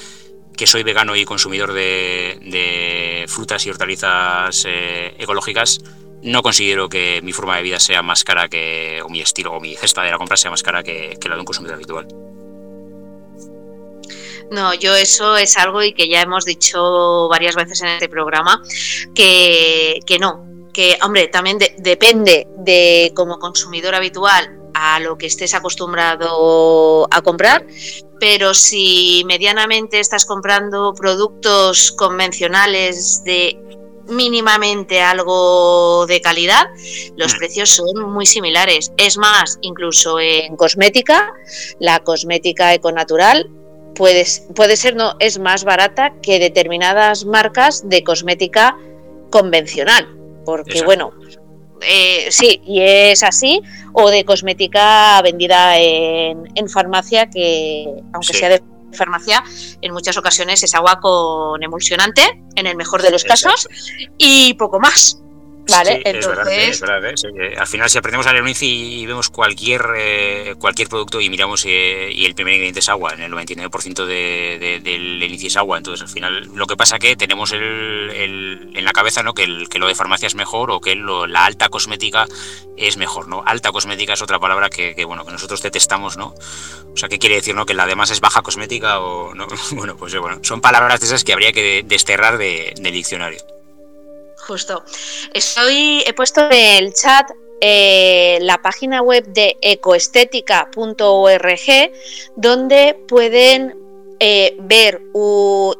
que soy vegano y consumidor de, de frutas y hortalizas eh, ecológicas, no considero que mi forma de vida sea más cara que, o mi estilo, o mi cesta de la compra sea más cara que, que la de un consumidor habitual. No, yo eso es algo y que ya hemos dicho varias veces en este programa, que, no, que hombre, también depende de como consumidor habitual a lo que estés acostumbrado a comprar, pero si medianamente estás comprando productos convencionales de mínimamente algo de calidad, los mm. precios son muy similares. Es más, incluso en cosmética, la cosmética econatural puede, puede ser, no, es más barata que determinadas marcas de cosmética convencional. Porque, bueno, eh, sí, y es así, o de cosmética vendida en, en farmacia, que aunque sea de farmacia, en muchas ocasiones es agua con emulsionante, en el mejor de los casos, y poco más. Vale, entonces. Al final, si aprendemos a leer un índice y vemos cualquier eh, cualquier producto y miramos eh, y el primer ingrediente es agua, en el 99% de, del índice es agua. Entonces, al final, lo que pasa es que tenemos el, en la cabeza ¿no? que, que lo de farmacia es mejor o que la alta cosmética es mejor. ¿no? Alta cosmética es otra palabra que, bueno que nosotros detestamos, ¿no? O sea, ¿qué quiere decir? ¿no? Que la demás es baja cosmética o no. Bueno, pues bueno, son palabras de esas que habría que desterrar del diccionario. Justo. Estoy, he puesto en el chat eh, la página web de ecoestética.org donde pueden eh, ver,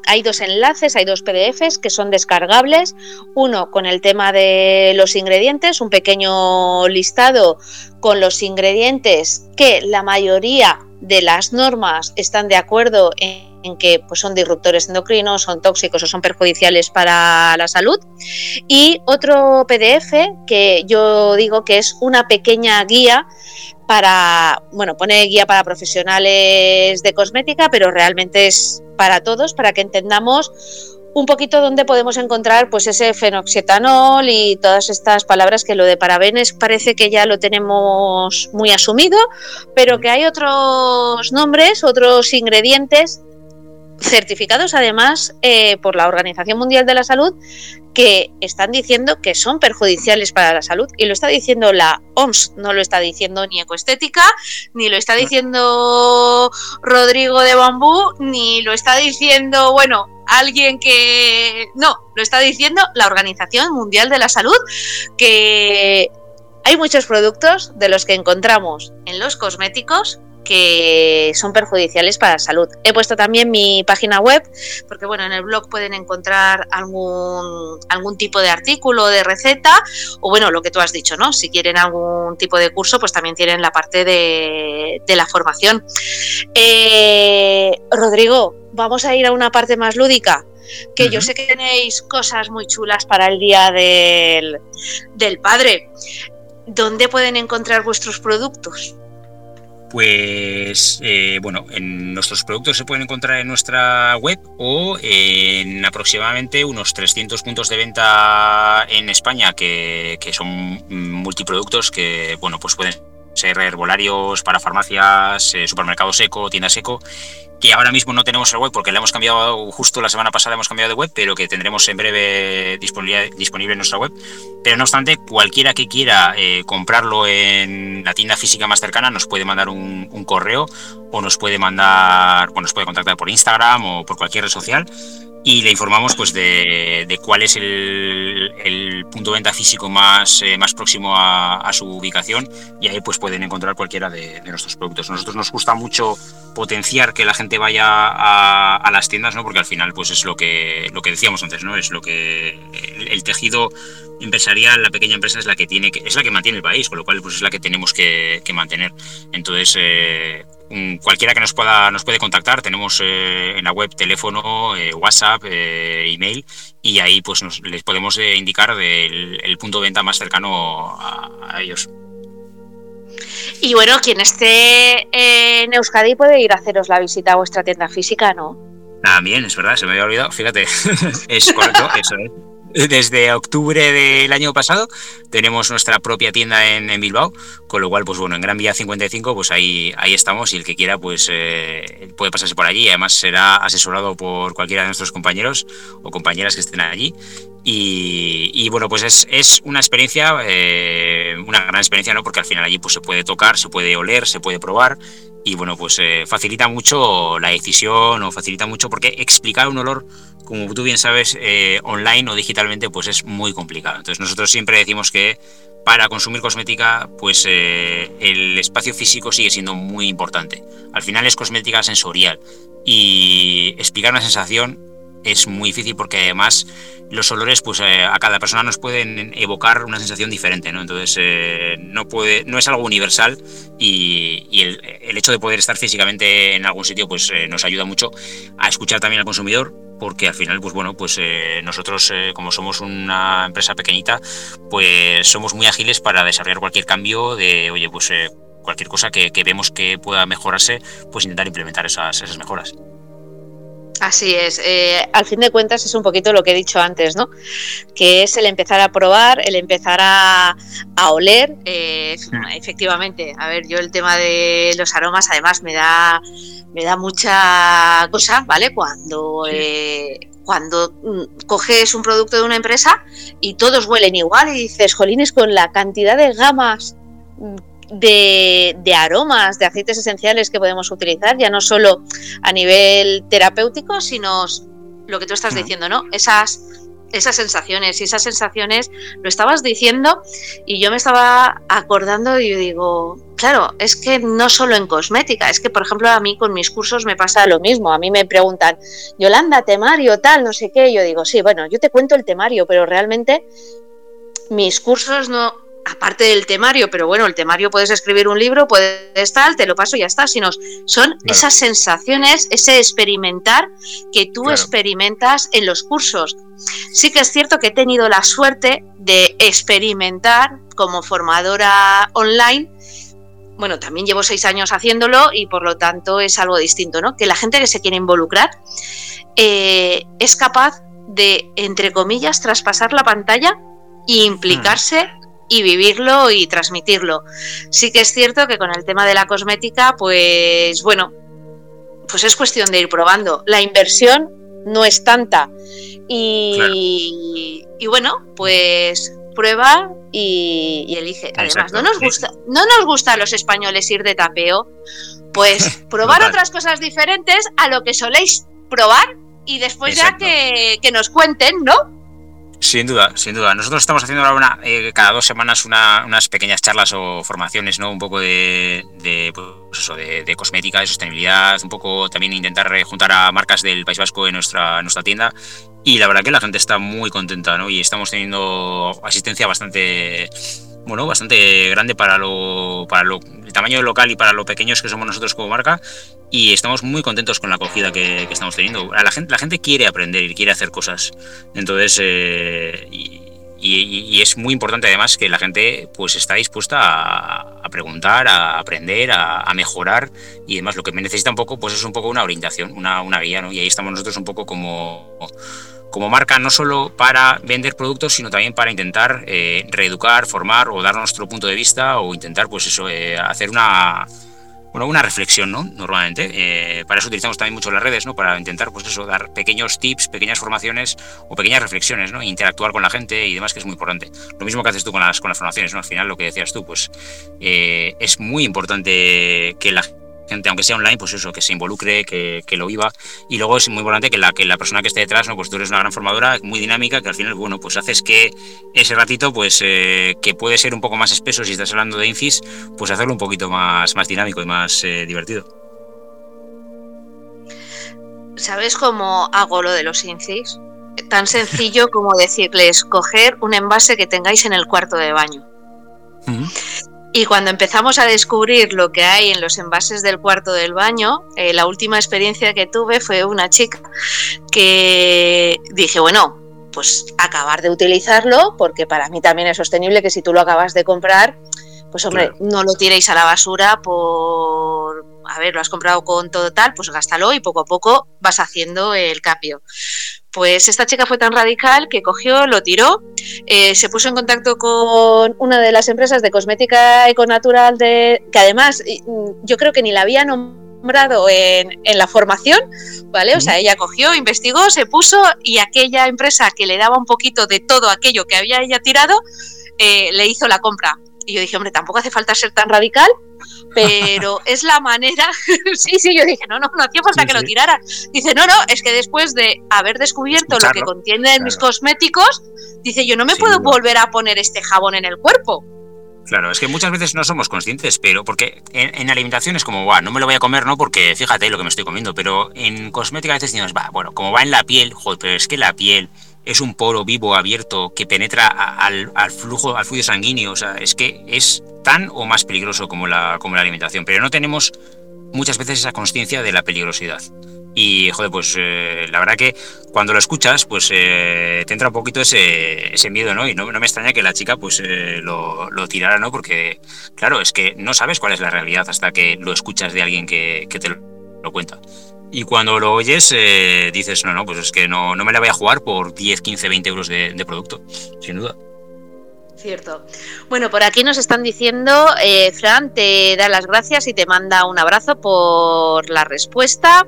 hay dos enlaces, hay dos PDFs que son descargables, uno con el tema de los ingredientes, un pequeño listado con los ingredientes que la mayoría de las normas están de acuerdo en en que pues, son disruptores endocrinos, son tóxicos o son perjudiciales para la salud. Y otro PDF que yo digo que es una pequeña guía para, bueno, pone guía para profesionales de cosmética, pero realmente es para todos, para que entendamos un poquito dónde podemos encontrar pues ese fenoxetanol y todas estas palabras que lo de parabenes parece que ya lo tenemos muy asumido, pero que hay otros nombres, otros ingredientes certificados además eh, por la Organización Mundial de la Salud que están diciendo que son perjudiciales para la salud. Y lo está diciendo la OMS, no lo está diciendo ni Ecoestética, ni lo está diciendo Rodrigo de Bambú, ni lo está diciendo, bueno, alguien que... No, lo está diciendo la Organización Mundial de la Salud, que hay muchos productos de los que encontramos en los cosméticos que son perjudiciales para la salud. He puesto también mi página web, porque bueno, en el blog pueden encontrar algún, algún tipo de artículo, de receta, o bueno, lo que tú has dicho, ¿no? Si quieren algún tipo de curso, pues también tienen la parte de, la formación. Eh, Rodrigo, vamos a ir a una parte más lúdica que yo sé que tenéis cosas muy chulas para el Día del, del Padre. ¿Dónde pueden encontrar vuestros productos? Pues eh, bueno, en nuestros productos se pueden encontrar en nuestra web o en aproximadamente unos 300 puntos de venta en España que, que son multiproductos que bueno pues pueden ser herbolarios para farmacias, eh, supermercados eco, tiendas eco que ahora mismo no tenemos el web porque le hemos cambiado, justo la semana pasada hemos cambiado de web, pero que tendremos en breve disponible, en nuestra web. Pero no obstante, cualquiera que quiera eh, comprarlo en la tienda física más cercana nos puede mandar un, un correo o nos puede mandar, bueno, nos puede contactar por Instagram o por cualquier red social y le informamos pues de, cuál es el, punto de venta físico más, eh, más próximo a, su ubicación y ahí pues pueden encontrar cualquiera de, nuestros productos. Nosotros nos gusta mucho potenciar que la gente vaya a, las tiendas, ¿no? porque al final pues es lo que, lo que decíamos antes, ¿no? es lo que el, tejido empresarial, la pequeña empresa es la que tiene que, es la que mantiene el país, con lo cual pues es la que tenemos que, mantener. Entonces eh, cualquiera que nos pueda nos puede contactar tenemos eh, en la web teléfono eh, WhatsApp eh, email y ahí pues les podemos indicar el punto de venta más cercano a, ellos. Y bueno quien esté en Euskadi puede ir a haceros la visita a vuestra tienda física no también es verdad se me había olvidado fíjate. Es correcto eso es desde octubre del año pasado tenemos nuestra propia tienda en, Bilbao, con lo cual, pues bueno, en Gran Vía 55, pues ahí, ahí estamos y el que quiera, pues eh, puede pasarse por allí. Además, será asesorado por cualquiera de nuestros compañeros o compañeras que estén allí Y, bueno, pues es, una experiencia, eh, una gran experiencia, ¿no? Porque al final allí pues se puede tocar, se puede oler, se puede probar y bueno, pues eh, facilita mucho la decisión o facilita mucho porque explicar un olor, como tú bien sabes, eh, online o digitalmente, pues es muy complicado. Entonces nosotros siempre decimos que para consumir cosmética, pues el espacio físico sigue siendo muy importante. Al final es cosmética sensorial y explicar una sensación es muy difícil porque además los olores pues eh, a cada persona nos pueden evocar una sensación diferente, ¿no? Entonces eh, no puede, no es algo universal y, el, hecho de poder estar físicamente en algún sitio pues eh, nos ayuda mucho a escuchar también al consumidor porque al final pues bueno pues nosotros como somos una empresa pequeñita pues somos muy ágiles para desarrollar cualquier cambio de oye pues cualquier cosa que, vemos que pueda mejorarse pues intentar implementar esas, esas mejoras. Así es. Eh, al fin de cuentas es un poquito lo que he dicho antes, ¿no? Que es el empezar a probar, el empezar a, oler. Eh, efectivamente, a ver, yo el tema de los aromas además me da, me da mucha cosa, ¿vale? Cuando... Eh, cuando mm, coges un producto de una empresa y todos huelen igual y dices, jolines, con la cantidad de gamas de, aromas, de aceites esenciales que podemos utilizar, ya no solo a nivel terapéutico, sino lo que tú estás diciendo, ¿no? Esas, esas sensaciones. Y esas sensaciones lo estabas diciendo y yo me estaba acordando y yo digo, claro, es que no solo en cosmética, es que por ejemplo a mí con mis cursos me pasa lo mismo, a mí me preguntan, Yolanda, temario, tal, no sé qué, yo digo, sí, bueno, yo te cuento el temario, pero realmente mis cursos no, aparte del temario, pero bueno, el temario puedes escribir un libro, puedes tal, te lo paso y ya está, sino son esas sensaciones, ese experimentar que tú experimentas en los cursos. Sí que es cierto que he tenido la suerte de experimentar como formadora online. Bueno, también llevo seis años haciéndolo y por lo tanto es algo distinto, ¿no? Que la gente que se quiere involucrar eh, es capaz de, entre comillas, traspasar la pantalla e implicarse y vivirlo y transmitirlo. Sí que es cierto que con el tema de la cosmética, pues bueno, pues es cuestión de ir probando. La inversión no es tanta. Y, bueno, pues prueba y, elige. Además, no nos gusta, no nos gusta a los españoles ir de tapeo, pues probar otras cosas diferentes a lo que soléis probar y después ya que, que nos cuenten, ¿no? Sin duda, sin duda. Nosotros estamos haciendo ahora una, eh, cada dos semanas unas pequeñas charlas o formaciones, ¿no? Un poco de, de, pues eso, de, cosmética, de sostenibilidad, un poco también intentar juntar a marcas del País Vasco en nuestra, nuestra tienda. Y la verdad que la gente está muy contenta, ¿no? Y estamos teniendo asistencia bastante bueno, bastante grande para lo, para lo, el tamaño local y para lo pequeños que somos nosotros como marca y estamos muy contentos con la acogida que, estamos teniendo. la gente, la gente quiere aprender y quiere hacer cosas. Entonces, eh, y, es muy importante además que la gente pues está dispuesta a, preguntar, a aprender, a, mejorar y además lo que me necesita un poco pues es un poco una orientación, una, una guía, ¿no? Y ahí estamos nosotros un poco como como marca no solo para vender productos, sino también para intentar eh, reeducar, formar o dar nuestro punto de vista o intentar, pues eso, eh, hacer una, bueno, una reflexión, ¿no? Normalmente. Eh, para eso utilizamos también mucho las redes, ¿no? Para intentar, pues eso, dar pequeños tips, pequeñas formaciones o pequeñas reflexiones, ¿no? Interactuar con la gente y demás, que es muy importante. Lo mismo que haces tú con las, con las formaciones, ¿no? Al final, lo que decías tú, pues es muy importante que la gente gente, aunque sea online, pues eso, que se involucre, que, lo viva. Y luego es muy importante que la, que la persona que esté detrás, ¿no? pues tú eres una gran formadora, muy dinámica, que al final, bueno, pues haces que ese ratito, pues eh, que puede ser un poco más espeso si estás hablando de Infis, pues hacerlo un poquito más, más dinámico y más eh, divertido. ¿Sabes cómo hago lo de los Infis? Tan sencillo como decirles, coger un envase que tengáis en el cuarto de baño. Y cuando empezamos a descubrir lo que hay en los envases del cuarto del baño, eh, la última experiencia que tuve fue una chica que dije, bueno, pues acabar de utilizarlo, porque para mí también es sostenible que si tú lo acabas de comprar, pues hombre, no lo tiréis a la basura por, a ver, lo has comprado con todo tal, pues gástalo y poco a poco vas haciendo el cambio. Pues esta chica fue tan radical que cogió, lo tiró, eh, se puso en contacto con una de las empresas de cosmética econatural de, que además mm, yo creo que ni la había nombrado en, la formación, ¿vale? O sea, ella cogió, investigó, se puso y aquella empresa que le daba un poquito de todo aquello que había ella tirado, eh, le hizo la compra. Y yo dije, hombre, tampoco hace falta ser tan radical, pero es la manera. sí, sí, yo dije, no, no, no hacía falta que lo tirara. Dice, no, no, es que después de haber descubierto lo que contienen mis cosméticos, dice, yo no me puedo volver a poner este jabón en el cuerpo. Claro, es que muchas veces no somos conscientes, pero porque en, alimentación es como, va, no me lo voy a comer, ¿no? Porque fíjate lo que me estoy comiendo, pero en cosmética a veces decimos, va, bueno, como va en la piel, joder, pero es que la piel es un poro vivo, abierto, que penetra al, flujo, al fluido sanguíneo, o sea, es que es tan o más peligroso como la, como la alimentación, pero no tenemos muchas veces esa conciencia de la peligrosidad. Y, joder, pues eh, la verdad que cuando lo escuchas, pues eh, te entra un poquito ese, ese miedo, ¿no? Y no, no, me extraña que la chica, pues, eh, lo, lo, tirara, ¿no? Porque, claro, es que no sabes cuál es la realidad hasta que lo escuchas de alguien que, que te lo, cuenta. Y cuando lo oyes, dices, no, no, pues es que no, no me la voy a jugar por 10, 15, 20 euros de, producto, sin duda. Cierto. Bueno, por aquí nos están diciendo, Fran te da las gracias y te manda un abrazo por la respuesta.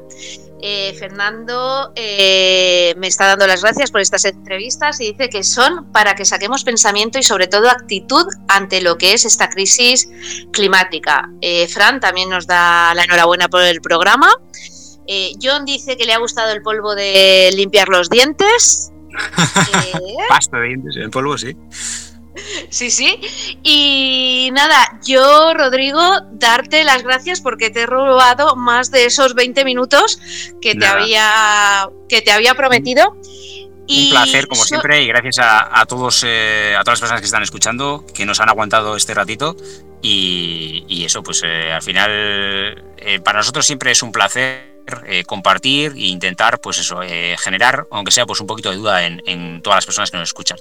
Eh, Fernando eh, me está dando las gracias por estas entrevistas y dice que son para que saquemos pensamiento y sobre todo actitud ante lo que es esta crisis climática. Eh, Fran también nos da la enhorabuena por el programa. John dice que le ha gustado el polvo de limpiar los dientes. Pasta de dientes, el polvo sí. Sí, sí. Y nada, yo, Rodrigo, darte las gracias porque te he robado más de esos 20 minutos que, te había, que te había prometido. Un placer, como siempre, y gracias a, todos, eh, a todas las personas que están escuchando, que nos han aguantado este ratito. Y, eso, pues eh, al final, eh, para nosotros siempre es un placer compartir e intentar, pues eso, generar, aunque sea pues un poquito de duda en, en todas las personas que nos escuchan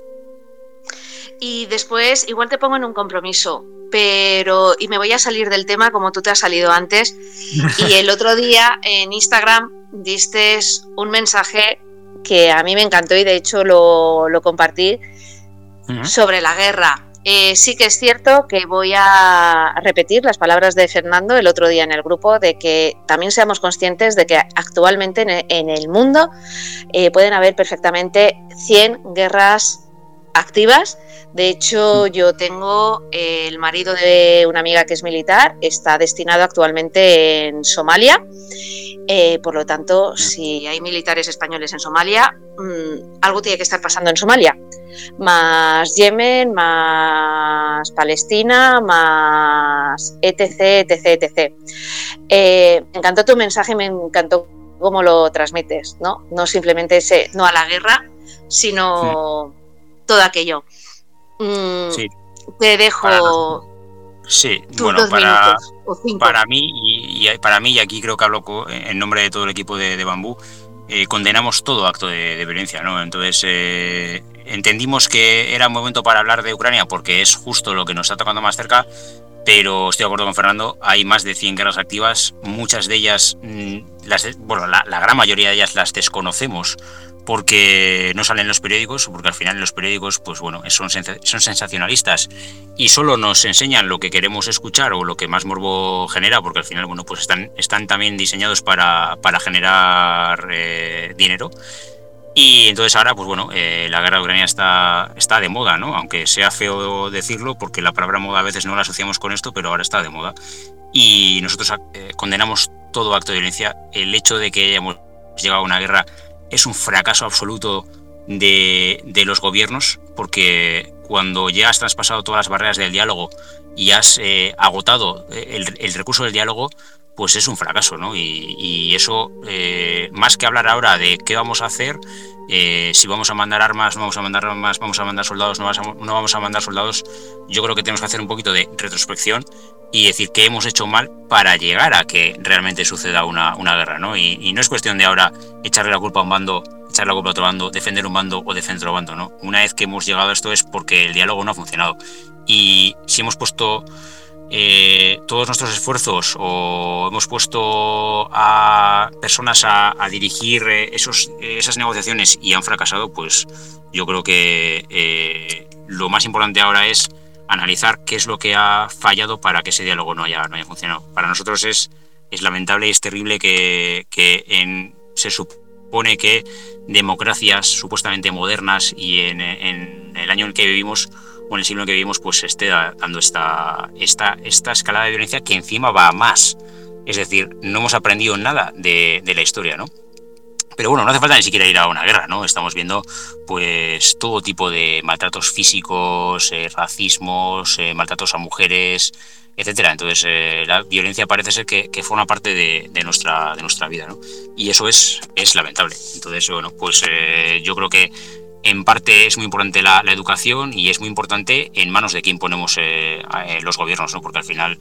y después igual te pongo en un compromiso, pero y me voy a salir del tema como tú te has salido antes. Y el otro día en Instagram diste un mensaje que a mí me encantó y de hecho lo, compartí sobre la guerra. Eh, sí que es cierto que voy a repetir las palabras de Fernando el otro día en el grupo de que también seamos conscientes de que actualmente en el mundo eh, pueden haber perfectamente 100 guerras activas de hecho, yo tengo el marido de una amiga que es militar, está destinado actualmente en Somalia. Eh, por lo tanto, si hay militares españoles en Somalia, mm, algo tiene que estar pasando en Somalia. Más Yemen, más Palestina, más etc, etc, etc. Eh, me encantó tu mensaje, me encantó cómo lo transmites, ¿no? No simplemente ese no a la guerra, sino todo aquello. Mm, sí. Te dejo. sí, bueno, para, para mí y, para mí, y aquí creo que hablo en nombre de todo el equipo de, Bambú, eh, condenamos todo acto de, violencia, ¿no? Entonces eh, entendimos que era un momento para hablar de Ucrania porque es justo lo que nos está tocando más cerca, pero estoy de acuerdo con Fernando, hay más de 100 guerras activas, muchas de ellas, mm, las, bueno, la, la gran mayoría de ellas las desconocemos porque no salen los periódicos, porque al final los periódicos, pues bueno, son, son sensacionalistas y solo nos enseñan lo que queremos escuchar o lo que más morbo genera, porque al final, bueno, pues están, están también diseñados para, para generar eh, dinero. Y entonces ahora, pues bueno, eh, la guerra de Ucrania está, está de moda, ¿no? Aunque sea feo decirlo, porque la palabra moda a veces no la asociamos con esto, pero ahora está de moda. Y nosotros eh, condenamos todo acto de violencia. El hecho de que hayamos llegado a una guerra es un fracaso absoluto de, los gobiernos, porque cuando ya has traspasado todas las barreras del diálogo y has eh, agotado eh, el, recurso del diálogo, pues es un fracaso, ¿no? Y, eso, eh, más que hablar ahora de qué vamos a hacer, si vamos a mandar armas, no vamos a mandar armas, vamos a mandar soldados, no vamos a, mandar soldados, yo creo que tenemos que hacer un poquito de retrospección y decir qué hemos hecho mal para llegar a que realmente suceda una, guerra, ¿no? Y, no es cuestión de ahora echarle la culpa a un bando, echarle la culpa a otro bando, defender un bando o defender otro bando, ¿no? Una vez que hemos llegado a esto es porque el diálogo no ha funcionado. Y si hemos puesto eh, todos nuestros esfuerzos o hemos puesto a personas a, dirigir eh, esos, esas negociaciones y han fracasado, pues yo creo que eh, lo más importante ahora es analizar qué es lo que ha fallado para que ese diálogo no haya, no haya funcionado. Para nosotros es es lamentable y es terrible que, en, se supone que democracias supuestamente modernas y en, el año en el que vivimos en el siglo en que vivimos, pues esté dando esta, esta, esta escalada de violencia que encima va a más. Es decir, no hemos aprendido nada de, de la historia, ¿no? Pero bueno, no hace falta ni siquiera ir a una guerra, ¿no? Estamos viendo pues todo tipo de maltratos físicos, eh, racismos, eh, maltratos a mujeres, etcétera. Entonces eh, la violencia parece ser que, forma parte de, nuestra, de nuestra vida, ¿no? Y eso es, es lamentable. Entonces, bueno, pues yo creo que en parte es muy importante la, educación y es muy importante en manos de quién ponemos los gobiernos, ¿no? Porque al final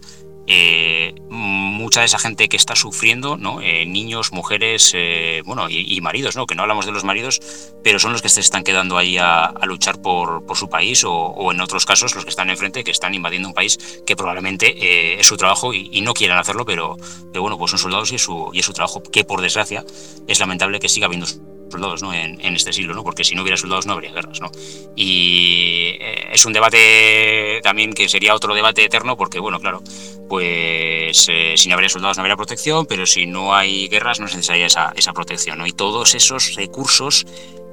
eh, mucha de esa gente que está sufriendo, ¿no? Eh, niños, mujeres, eh, bueno, y, maridos, ¿no? que no hablamos de los maridos, pero son los que se están quedando ahí a, luchar por, su país o, en otros casos los que están enfrente, que están invadiendo un país que probablemente es su trabajo y, no quieran hacerlo, pero, bueno, pues son soldados y y es su trabajo, que por desgracia es lamentable que siga habiendo soldados ¿no? en, este siglo, ¿no? porque si no hubiera soldados no habría guerras. ¿no? Y es un debate también que sería otro debate eterno, porque, bueno, claro, pues eh, si no habría soldados no habría protección, pero si no hay guerras no es necesaria esa, esa protección. ¿no? Y todos esos recursos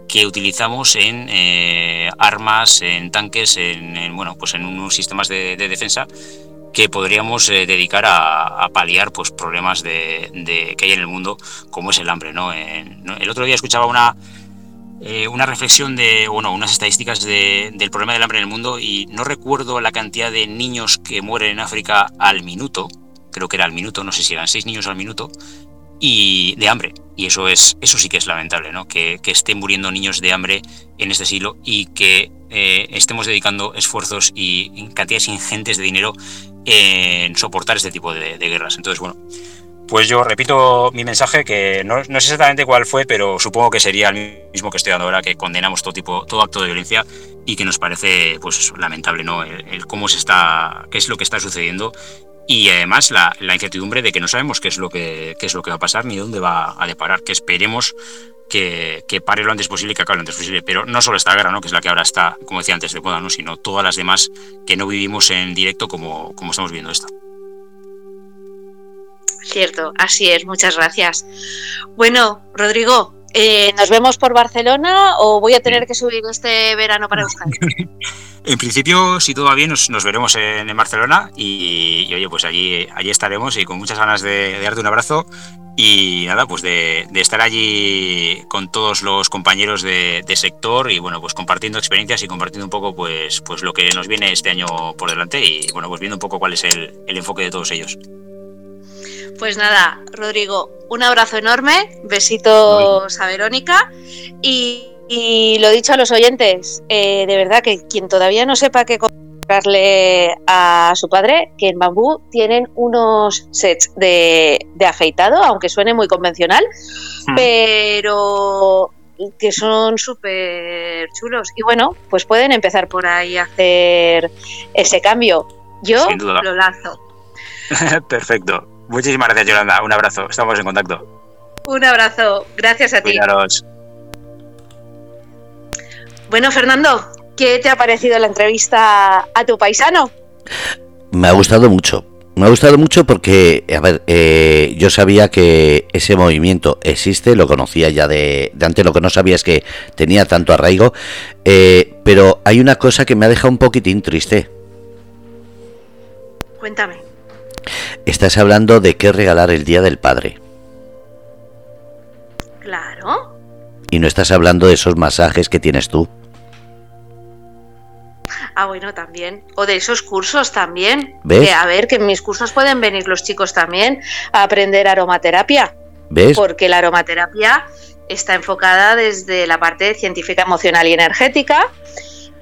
que utilizamos en eh, armas, en tanques, en, bueno, pues en unos sistemas de, defensa que podríamos eh, dedicar a, paliar pues problemas de, que hay en el mundo como es el hambre ¿no? el otro día escuchaba una eh, una reflexión de, bueno, unas estadísticas del problema del hambre en el mundo y no recuerdo la cantidad de niños que mueren en África al minuto, creo que era al minuto, no sé si eran seis niños al minuto, y de hambre. Y eso es, eso sí que es lamentable, ¿no? Que, estén muriendo niños de hambre en este siglo y que eh, estemos dedicando esfuerzos y cantidades ingentes de dinero en soportar este tipo de, guerras. Entonces, bueno, pues yo repito mi mensaje, que no, sé exactamente cuál fue, pero supongo que sería el mismo que estoy dando ahora, que condenamos todo tipo, todo acto de violencia y que nos parece pues lamentable, ¿no? El, cómo se está, qué es lo que está sucediendo y además la, incertidumbre de que no sabemos qué es lo que qué es lo que va a pasar ni dónde va a deparar, que esperemos que, pare lo antes posible y que acabe lo antes posible. Pero no solo esta guerra, ¿no? que es la que ahora está, como decía antes, de moda, ¿no? sino todas las demás que no vivimos en directo como, como estamos viendo esta. Cierto, así es, muchas gracias. Bueno, Rodrigo, eh, ¿nos vemos por Barcelona o voy a tener que subir este verano para Euskadi? en principio, si todo va bien, nos, veremos en, Barcelona y, oye, pues allí, allí estaremos y con muchas ganas de, darte un abrazo y nada, pues de, estar allí con todos los compañeros de, sector y bueno, pues compartiendo experiencias y compartiendo un poco pues, pues lo que nos viene este año por delante y bueno, pues viendo un poco cuál es el enfoque de todos ellos. Pues nada, Rodrigo, un abrazo enorme, besitos a Verónica y, lo dicho a los oyentes, eh, de verdad que quien todavía no sepa qué comprarle a su padre, que en Bambú tienen unos sets de, afeitado, aunque suene muy convencional, hmm. pero que son súper chulos. Y bueno, pues pueden empezar por ahí a hacer ese cambio. Yo lo lanzo. Perfecto. Muchísimas gracias, Yolanda. Un abrazo. Estamos en contacto. Un abrazo. Gracias a ti. Bueno, Fernando, ¿qué te ha parecido la entrevista a tu paisano? Me ha gustado mucho. Me ha gustado mucho porque, a ver, eh, yo sabía que ese movimiento existe, lo conocía ya de, antes, lo que no sabía es que tenía tanto arraigo, eh, pero hay una cosa que me ha dejado un poquitín triste. Cuéntame. Estás hablando de qué regalar el Día del Padre. Claro. Y no estás hablando de esos masajes que tienes tú. Ah, bueno, también. O de esos cursos también. ¿Ves? a ver, que en mis cursos pueden venir los chicos también a aprender aromaterapia. ¿Ves? Porque la aromaterapia está enfocada desde la parte científica, emocional y energética.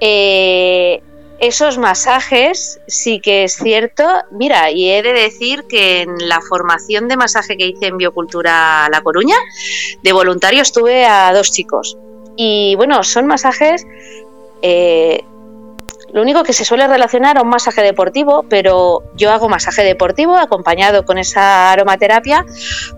Eh, esos masajes sí que es cierto. Mira, y he de decir que en la formación de masaje que hice en Biocultura La Coruña, de voluntario estuve a dos chicos. Y bueno, son masajes... Eh, lo único que se suele relacionar a un masaje deportivo, pero yo hago masaje deportivo acompañado con esa aromaterapia,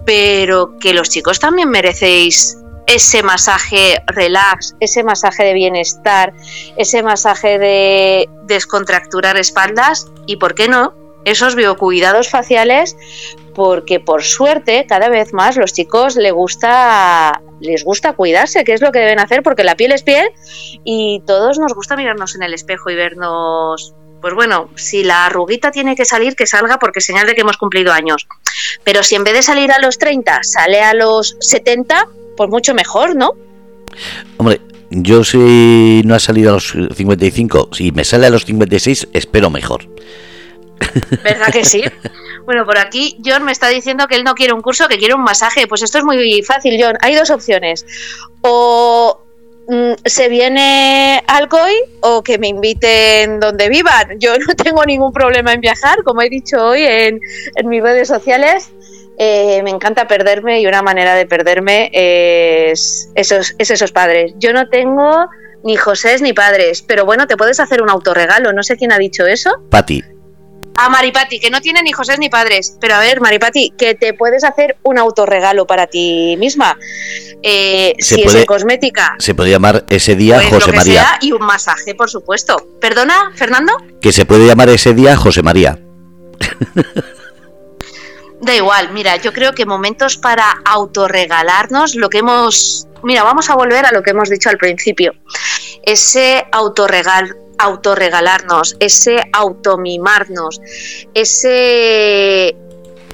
pero que los chicos también merecéis ese masaje relax, ese masaje de bienestar, ese masaje de descontracturar espaldas y, ¿por qué no?, esos biocuidados faciales porque por suerte cada vez más los chicos les gusta les gusta cuidarse, que es lo que deben hacer porque la piel es piel y todos nos gusta mirarnos en el espejo y vernos pues bueno, si la arruguita tiene que salir, que salga porque señal de que hemos cumplido años. Pero si en vez de salir a los 30 sale a los 70, pues mucho mejor, ¿no? Hombre, yo si no ha salido a los 55, si me sale a los 56, espero mejor. ¿Verdad que sí? Bueno, por aquí John me está diciendo que él no quiere un curso, que quiere un masaje. Pues esto es muy fácil, John. Hay dos opciones. O mm, se viene al COI o que me inviten donde vivan. Yo no tengo ningún problema en viajar, como he dicho hoy en, mis redes sociales. Eh, me encanta perderme y una manera de perderme es esos, es esos padres. Yo no tengo ni José ni padres, pero bueno, te puedes hacer un autorregalo. No sé quién ha dicho eso. Pati. A Maripati, que no tiene ni José ni padres. Pero a ver, Maripati, que te puedes hacer un autorregalo para ti misma. Eh, si es cosmética. Se puede llamar ese día pues José María. y un masaje, por supuesto. ¿Perdona, Fernando? Que se puede llamar ese día José María. Da igual, mira, yo creo que momentos para autorregalarnos, lo que hemos. Mira, vamos a volver a lo que hemos dicho al principio. Ese autorregal, autorregalarnos, ese automimarnos, ese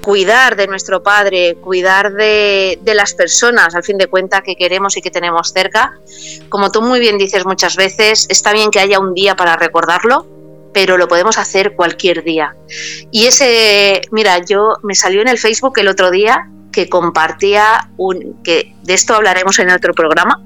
cuidar de nuestro padre, cuidar de, de, las personas, al fin de cuentas, que queremos y que tenemos cerca. Como tú muy bien dices muchas veces, está bien que haya un día para recordarlo, pero lo podemos hacer cualquier día. Y ese, mira, yo me salió en el Facebook el otro día que compartía un, que de esto hablaremos en otro programa,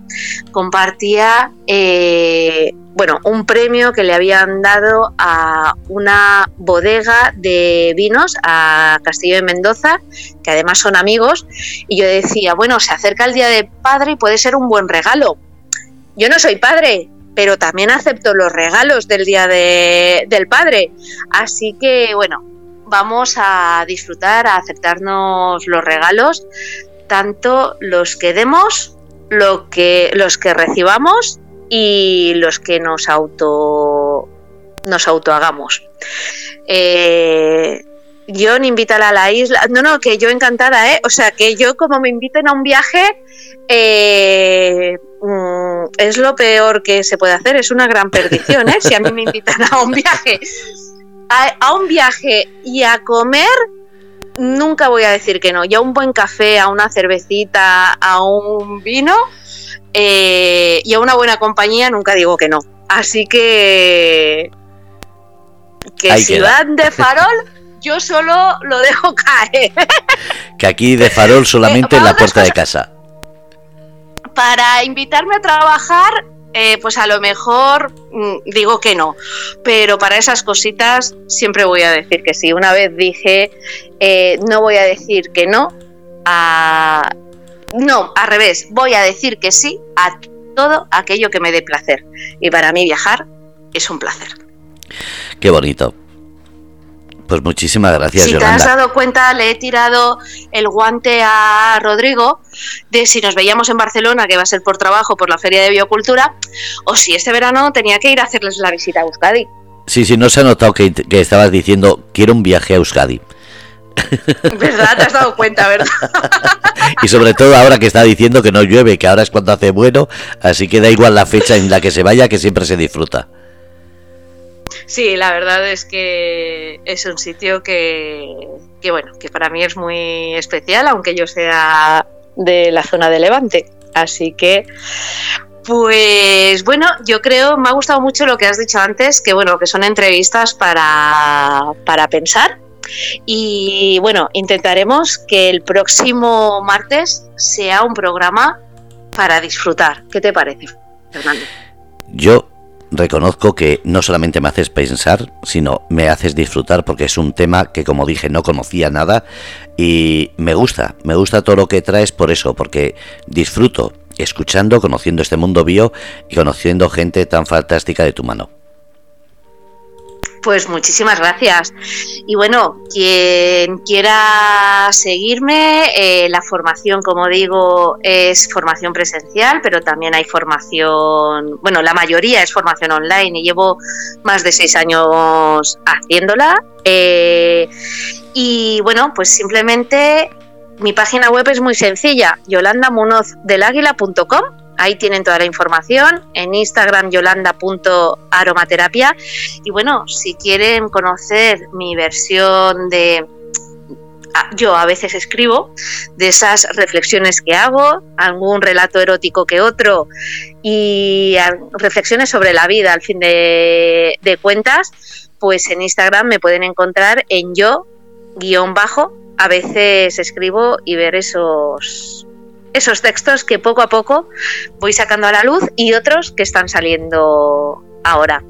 compartía eh, bueno, un premio que le habían dado a una bodega de vinos a Castillo de Mendoza, que además son amigos, y yo decía, bueno, se acerca el Día de Padre y puede ser un buen regalo. Yo no soy padre, pero también acepto los regalos del Día del Padre. Así que, bueno, vamos a disfrutar, a aceptarnos los regalos, tanto los que demos, lo que, los que recibamos y los que nos auto nos autohagamos. Eh, John, invítala a la isla. No, no, que yo encantada, ¿eh? O sea, que yo como me inviten a un viaje, eh, mm, es lo peor que se puede hacer, es una gran perdición, ¿eh? Si a mí me invitan a un viaje, a, un viaje y a comer, nunca voy a decir que no. Y a un buen café, a una cervecita, a un vino eh, y a una buena compañía, nunca digo que no. Así que que si van de farol, yo solo lo dejo caer. que aquí de farol solamente en la puerta de casa para invitarme a trabajar, eh, pues a lo mejor mm, digo que no, pero para esas cositas siempre voy a decir que sí. Una vez dije, eh, no voy a decir que no, a... no, al revés, voy a decir que sí a todo aquello que me dé placer. Y para mí viajar es un placer. Qué bonito. Pues muchísimas gracias. Si te has dado cuenta, le he tirado el guante a Rodrigo de si nos veíamos en Barcelona, que va a ser por trabajo, por la Feria de Biocultura, o si este verano tenía que ir a hacerles la visita a Euskadi. Sí, sí, no se ha notado que, estabas diciendo quiero un viaje a Euskadi. ¿Verdad? Te has dado cuenta, ¿verdad? y sobre todo ahora que está diciendo que no llueve, que ahora es cuando hace bueno, así que da igual la fecha en la que se vaya, que siempre se disfruta. Sí, la verdad es que es un sitio que, bueno, que para mí es muy especial, aunque yo sea de la zona de Levante. Así que, pues bueno, yo creo, me ha gustado mucho lo que has dicho antes, que bueno, que son entrevistas para, para pensar. Y bueno, intentaremos que el próximo martes sea un programa para disfrutar. ¿Qué te parece, Fernando? Yo reconozco que no solamente me haces pensar, sino me haces disfrutar porque es un tema que como dije no conocía nada y me gusta, me gusta todo lo que traes por eso, porque disfruto escuchando, conociendo este mundo bio y conociendo gente tan fantástica de tu mano. Pues muchísimas gracias. Y bueno, quien quiera seguirme, eh, la formación, como digo, es formación presencial, pero también hay formación, bueno, la mayoría es formación online y llevo más de seis años haciéndola. Eh, y bueno, pues simplemente mi página web es muy sencilla, yolandamunozdelaguila.com Ahí tienen toda la información. En Instagram yolanda.aromaterapia. Y bueno, si quieren conocer mi versión de... Ah, yo a veces escribo de esas reflexiones que hago, algún relato erótico que otro y reflexiones sobre la vida al fin de, de cuentas, pues en Instagram me pueden encontrar en yo guion bajo. A veces escribo y ver esos esos textos que poco a poco voy sacando a la luz y otros que están saliendo ahora.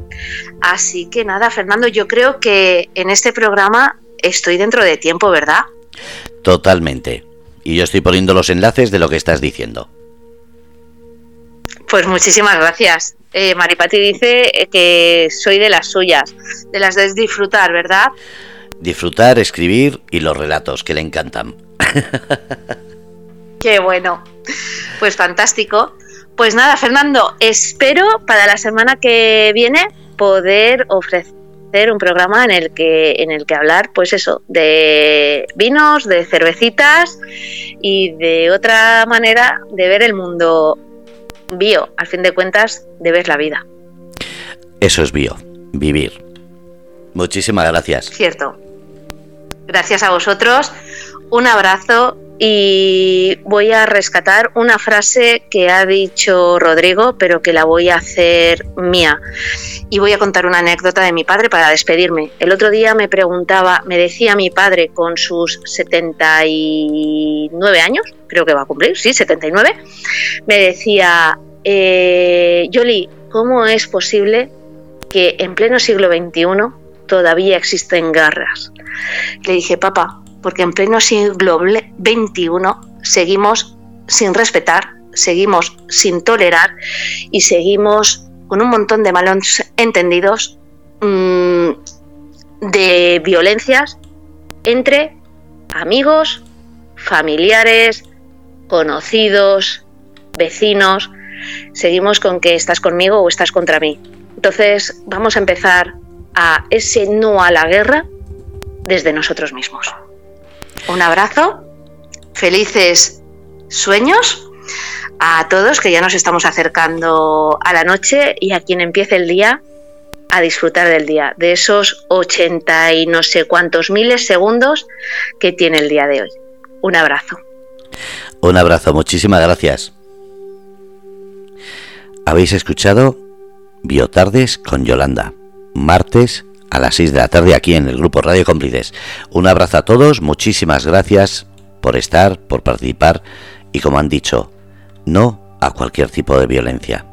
Así que nada, Fernando, yo creo que en este programa estoy dentro de tiempo, ¿verdad? Totalmente. Y yo estoy poniendo los enlaces de lo que estás diciendo. Pues muchísimas gracias. Eh, Maripati dice que soy de las suyas, de las de disfrutar, ¿verdad? Disfrutar, escribir y los relatos que le encantan. Qué bueno. Pues fantástico. Pues nada, Fernando, espero para la semana que viene poder ofrecer un programa en el que en el que hablar pues eso, de vinos, de cervecitas y de otra manera de ver el mundo bio, al fin de cuentas, de ver la vida. Eso es bio, vivir. Muchísimas gracias. Cierto. Gracias a vosotros. Un abrazo y voy a rescatar una frase que ha dicho Rodrigo, pero que la voy a hacer mía. Y voy a contar una anécdota de mi padre para despedirme. El otro día me preguntaba, me decía mi padre con sus 79 años, creo que va a cumplir, sí, 79, me decía, eh, Yoli, ¿cómo es posible que en pleno siglo XXI todavía existen garras? Le dije, papá, porque en pleno siglo XXI seguimos sin respetar, seguimos sin tolerar y seguimos con un montón de malos entendidos mm, de violencias entre amigos, familiares, conocidos, vecinos. Seguimos con que estás conmigo o estás contra mí. Entonces vamos a empezar a ese no a la guerra desde nosotros mismos. Un abrazo, felices sueños a todos que ya nos estamos acercando a la noche y a quien empiece el día a disfrutar del día, de esos 80 y no sé cuántos miles segundos que tiene el día de hoy. Un abrazo. Un abrazo, muchísimas gracias. Habéis escuchado Biotardes con Yolanda, martes a las 6 de la tarde aquí en el grupo Radio Cómplices. Un abrazo a todos, muchísimas gracias por estar, por participar y como han dicho, no a cualquier tipo de violencia.